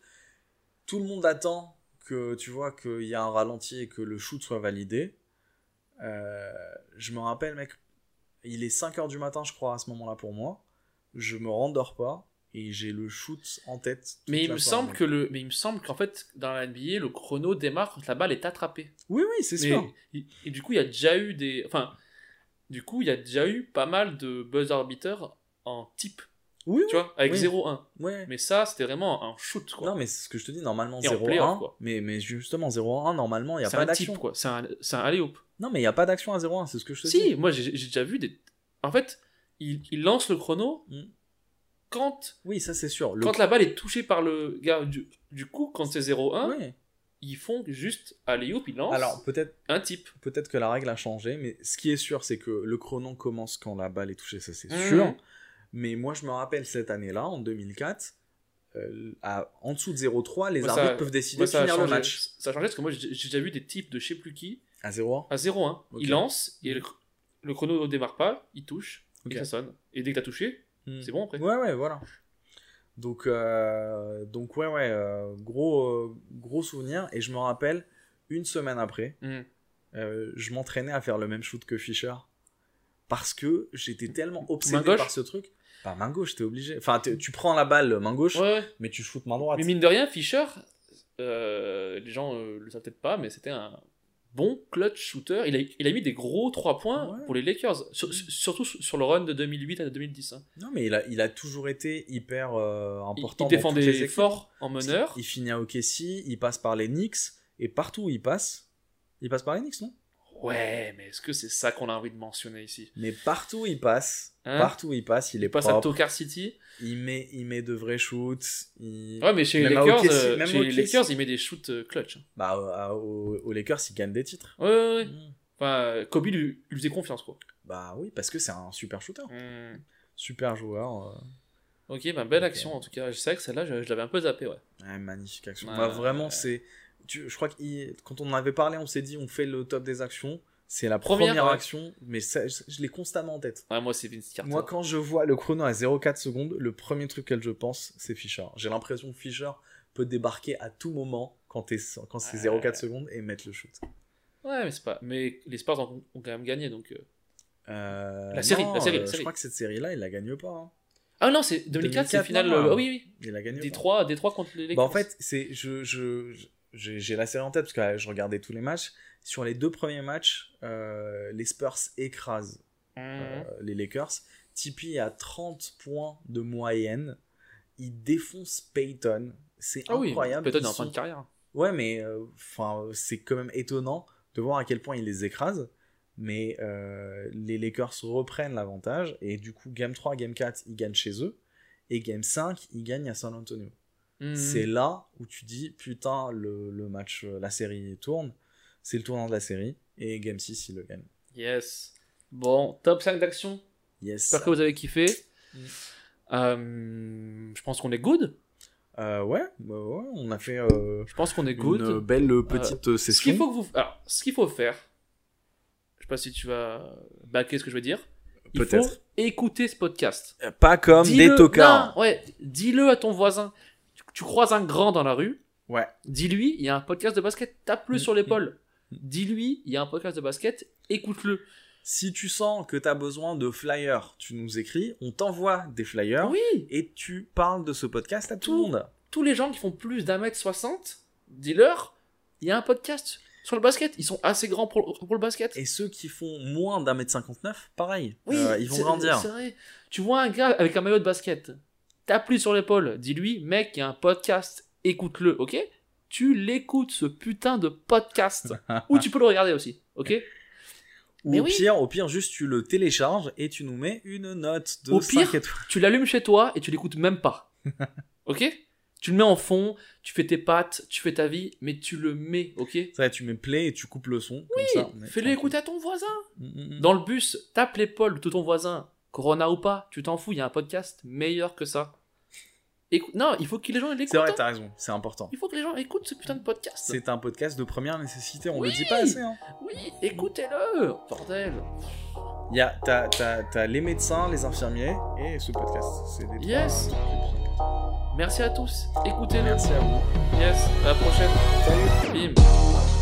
S2: Tout le monde attend que, tu vois, qu'il y a un ralenti et que le shoot soit validé. Euh, je me rappelle, mec, il est 5h du matin, je crois, à ce moment-là pour moi. Je me rendors pas et j'ai le shoot en tête.
S1: Mais il me semble que le, mais il me semble qu'en fait, dans la NBA, le chrono démarre quand la balle est attrapée.
S2: Oui, oui, c'est sûr.
S1: et, et du coup, il y a déjà eu des, enfin, du coup, il y a déjà eu pas mal de buzzer beaters en type,
S2: Oui,
S1: tu vois, avec
S2: Oui.
S1: 0-1.
S2: ouais.
S1: Mais ça, c'était vraiment un shoot, quoi.
S2: Non, mais c'est ce que je te dis, normalement
S1: Et en playoff,
S2: 0-1.
S1: quoi.
S2: Mais, mais justement, 0-1, normalement, il n'y a pas d'action.
S1: C'est un, c'est un alley-oop.
S2: Non, mais il n'y a pas d'action à 0-1, c'est ce que je te dis.
S1: Si, moi, j'ai déjà vu des. En fait, il, il lance le chrono
S2: Mm.
S1: quand,
S2: Oui, ça c'est sûr. Le...
S1: quand la balle est touchée par le gars. Du, du coup, quand c'est 0-1,
S2: Ouais.
S1: ils font juste alley-oop, ils lancent
S2: Alors peut-être
S1: un type.
S2: peut-être que la règle a changé, mais ce qui est sûr, c'est que le chrono commence quand la balle est touchée, ça c'est
S1: Mhm.
S2: sûr. Mais moi, je me rappelle cette année-là, en 2004, euh, à, en dessous de 0-3, les
S1: Moi, ça-
S2: arbitres peuvent décider
S1: Moi,
S2: de finir le match.
S1: Ça a changé parce que moi, j'ai déjà vu des types de je sais plus qui
S2: À 0
S1: à 0-1.
S2: Ok.
S1: Il lance, et le, le chrono ne démarre pas, il touche,
S2: Ok.
S1: et ça sonne. Et dès que t'as touché,
S2: Hmm.
S1: c'est bon après.
S2: Ouais, ouais, voilà. Donc, euh, donc ouais, ouais, euh, gros, euh, gros souvenir. Et je me rappelle, une semaine après,
S1: Hmm.
S2: euh, je m'entraînais à faire le même shoot que Fischer. Parce que j'étais tellement obsédé par ce truc. Bah, main gauche, t'es obligé. Enfin, tu prends la balle main gauche,
S1: Ouais,
S2: mais tu shootes main droite.
S1: Mais mine de rien, Fischer, euh, les gens euh, le savent peut-être pas, mais c'était un bon clutch shooter. Il a, il a mis des gros 3 points
S2: Ouais.
S1: pour les Lakers, Sur- surtout sur le run de 2008 à 2010. hein.
S2: Non, mais il a, il a toujours été hyper euh, important.
S1: il défendait fort en meneur.
S2: Il finit à OKC, il passe par les Knicks, et partout où il passe, il passe par les Knicks, non?
S1: Ouais, mais est-ce que c'est ça qu'on a envie de mentionner ici?
S2: Mais partout où il passe,
S1: Hein?
S2: partout où il passe, il est
S1: Il passe à. Tokar City.
S2: Il met, il met de vrais shoots. Il...
S1: Ouais, mais chez les Lakers, euh, chez les. Lakers, il met des shoots euh, clutch. hein.
S2: Bah, aux, aux Lakers, il gagne des titres.
S1: Ouais, ouais, ouais.
S2: Mm.
S1: Enfin, Kobe lui, lui faisait confiance, quoi.
S2: Bah oui, parce que c'est un super shooter.
S1: Mm.
S2: Super joueur. euh,
S1: Ok, bah, belle action en tout cas. Je sais que celle-là, je, je l'avais un peu zappé, ouais.
S2: ouais, magnifique action. Bah, vraiment, c'est. Tu- Je crois que quand on en avait parlé, on s'est dit on fait le top des actions. C'est la
S1: Première,
S2: première,
S1: ouais.
S2: action, mais ça, je, je l'ai constamment en tête.
S1: Ouais, moi, c'est Vince Carter.
S2: Moi, quand je vois le chrono à 0,4 secondes, le premier truc que je pense, c'est Fischer. J'ai l'impression que Fischer peut débarquer à tout moment quand, c'est
S1: Ouais.
S2: 0,4 secondes et mettre le shoot.
S1: Ouais, mais c'est pas. Mais les Spurs ont, ont quand même gagné, donc. euh.
S2: Euh,
S1: La série,
S2: non,
S1: la série,
S2: euh, Je crois que cette série-là, il la gagne pas. hein.
S1: Ah non, c'est 2004, c'est
S2: 2004,
S1: finale.
S2: non,
S1: euh,
S2: non.
S1: ah oui, oui.
S2: Il la gagne pas.
S1: Détroit, Détroit contre les Lakers.
S2: Bah, en fait, c'est je je je- j'ai la série en tête parce que je regardais tous les matchs. Sur les deux premiers matchs, euh, les Spurs écrasent
S1: Mhm.
S2: euh, les Lakers. Tipeee a 30 points de moyenne. Il défonce Payton. C'est
S1: ah oui,
S2: incroyable.
S1: peut-être
S2: Ils
S1: en fin de carrière.
S2: Ouais, mais euh, c'est quand même étonnant de voir à quel point il les écrase. Mais les Lakers reprennent l'avantage et du coup, Game 3, Game 4, ils gagnent chez eux. Et Game 5, ils gagnent à San Antonio. C'est là où tu dis, putain, le, le match, euh, la série tourne. C'est le tournant de la série. Et Game 6, ils le gagnent.
S1: Yes. Bon, top 5 d'action.
S2: Yes.
S1: J'espère que vous avez kiffé.
S2: Mm.
S1: Euh, je pense qu'on est good.
S2: Euh, ouais, bah ouais, on a fait euh,
S1: Je pense qu'on est good.
S2: une belle petite euh,
S1: Ce
S2: session.
S1: qu'il faut que vous, alors, ce qu'il faut faire, je sais pas si tu vas backer ce que je veux dire. Il faut
S2: Peut-être.
S1: écouter ce podcast.
S2: Pas comme des tocards.
S1: non, ouais, dis-le à ton voisin. Tu, croises un grand dans la rue,
S2: Ouais.
S1: dis-lui, il y a un podcast de basket, tape-le
S2: Mm,
S1: sur l'épaule. Dis-lui, il y a un podcast de basket, écoute-le.
S2: Si tu sens que tu as besoin de flyers, tu nous écris, on t'envoie des flyers
S1: Oui,
S2: et tu parles de ce podcast à tout, le monde.
S1: tous les gens qui font plus d'un mètre soixante, dis-leur, il y a un podcast sur le basket. Ils sont assez grands pour, pour le basket.
S2: Et ceux qui font moins d'un mètre 59, pareil.
S1: Oui,
S2: Euh, ils vont grandir.
S1: Vrai. Tu vois un gars avec un maillot de basket, tape-lui sur l'épaule, dis-lui, mec, il y a un podcast, écoute-le, ok? Tu l'écoutes, ce putain de podcast. Ou tu peux le regarder aussi, ok?
S2: Ou
S1: Mais
S2: au
S1: oui.
S2: pire, au pire, juste tu le télécharges et tu nous mets une note de
S1: Au
S2: 5
S1: pire,
S2: étoiles.
S1: Tu l'allumes chez toi et tu l'écoutes même pas. *laughs* ok? Tu le mets en fond, tu fais tes pattes, tu fais ta vie, mais tu le mets, ok?
S2: Vrai, tu mets play et tu coupes le son. comme ça, est
S1: Fais-le écouter à ton voisin.
S2: Mm, mm, mm.
S1: Dans le bus, tape l'épaule de ton voisin. Corona ou pas, tu t'en fous, il y a un podcast meilleur que ça. Non, il faut que les gens l'écoutent.
S2: C'est vrai,
S1: hein.
S2: t'as raison, c'est important.
S1: Il faut que les gens écoutent ce putain de podcast.
S2: C'est un podcast de première nécessité, on
S1: Oui.
S2: le dit pas assez. Hein.
S1: Oui, écoutez-le, bordel.
S2: Il y a, t'as, les médecins, les infirmiers et ce podcast. C'est trois-
S1: Yes.
S2: trois.
S1: Merci à tous. Écoutez-le.
S2: Merci à vous.
S1: Yes, à la prochaine.
S2: Salut.
S1: Bim.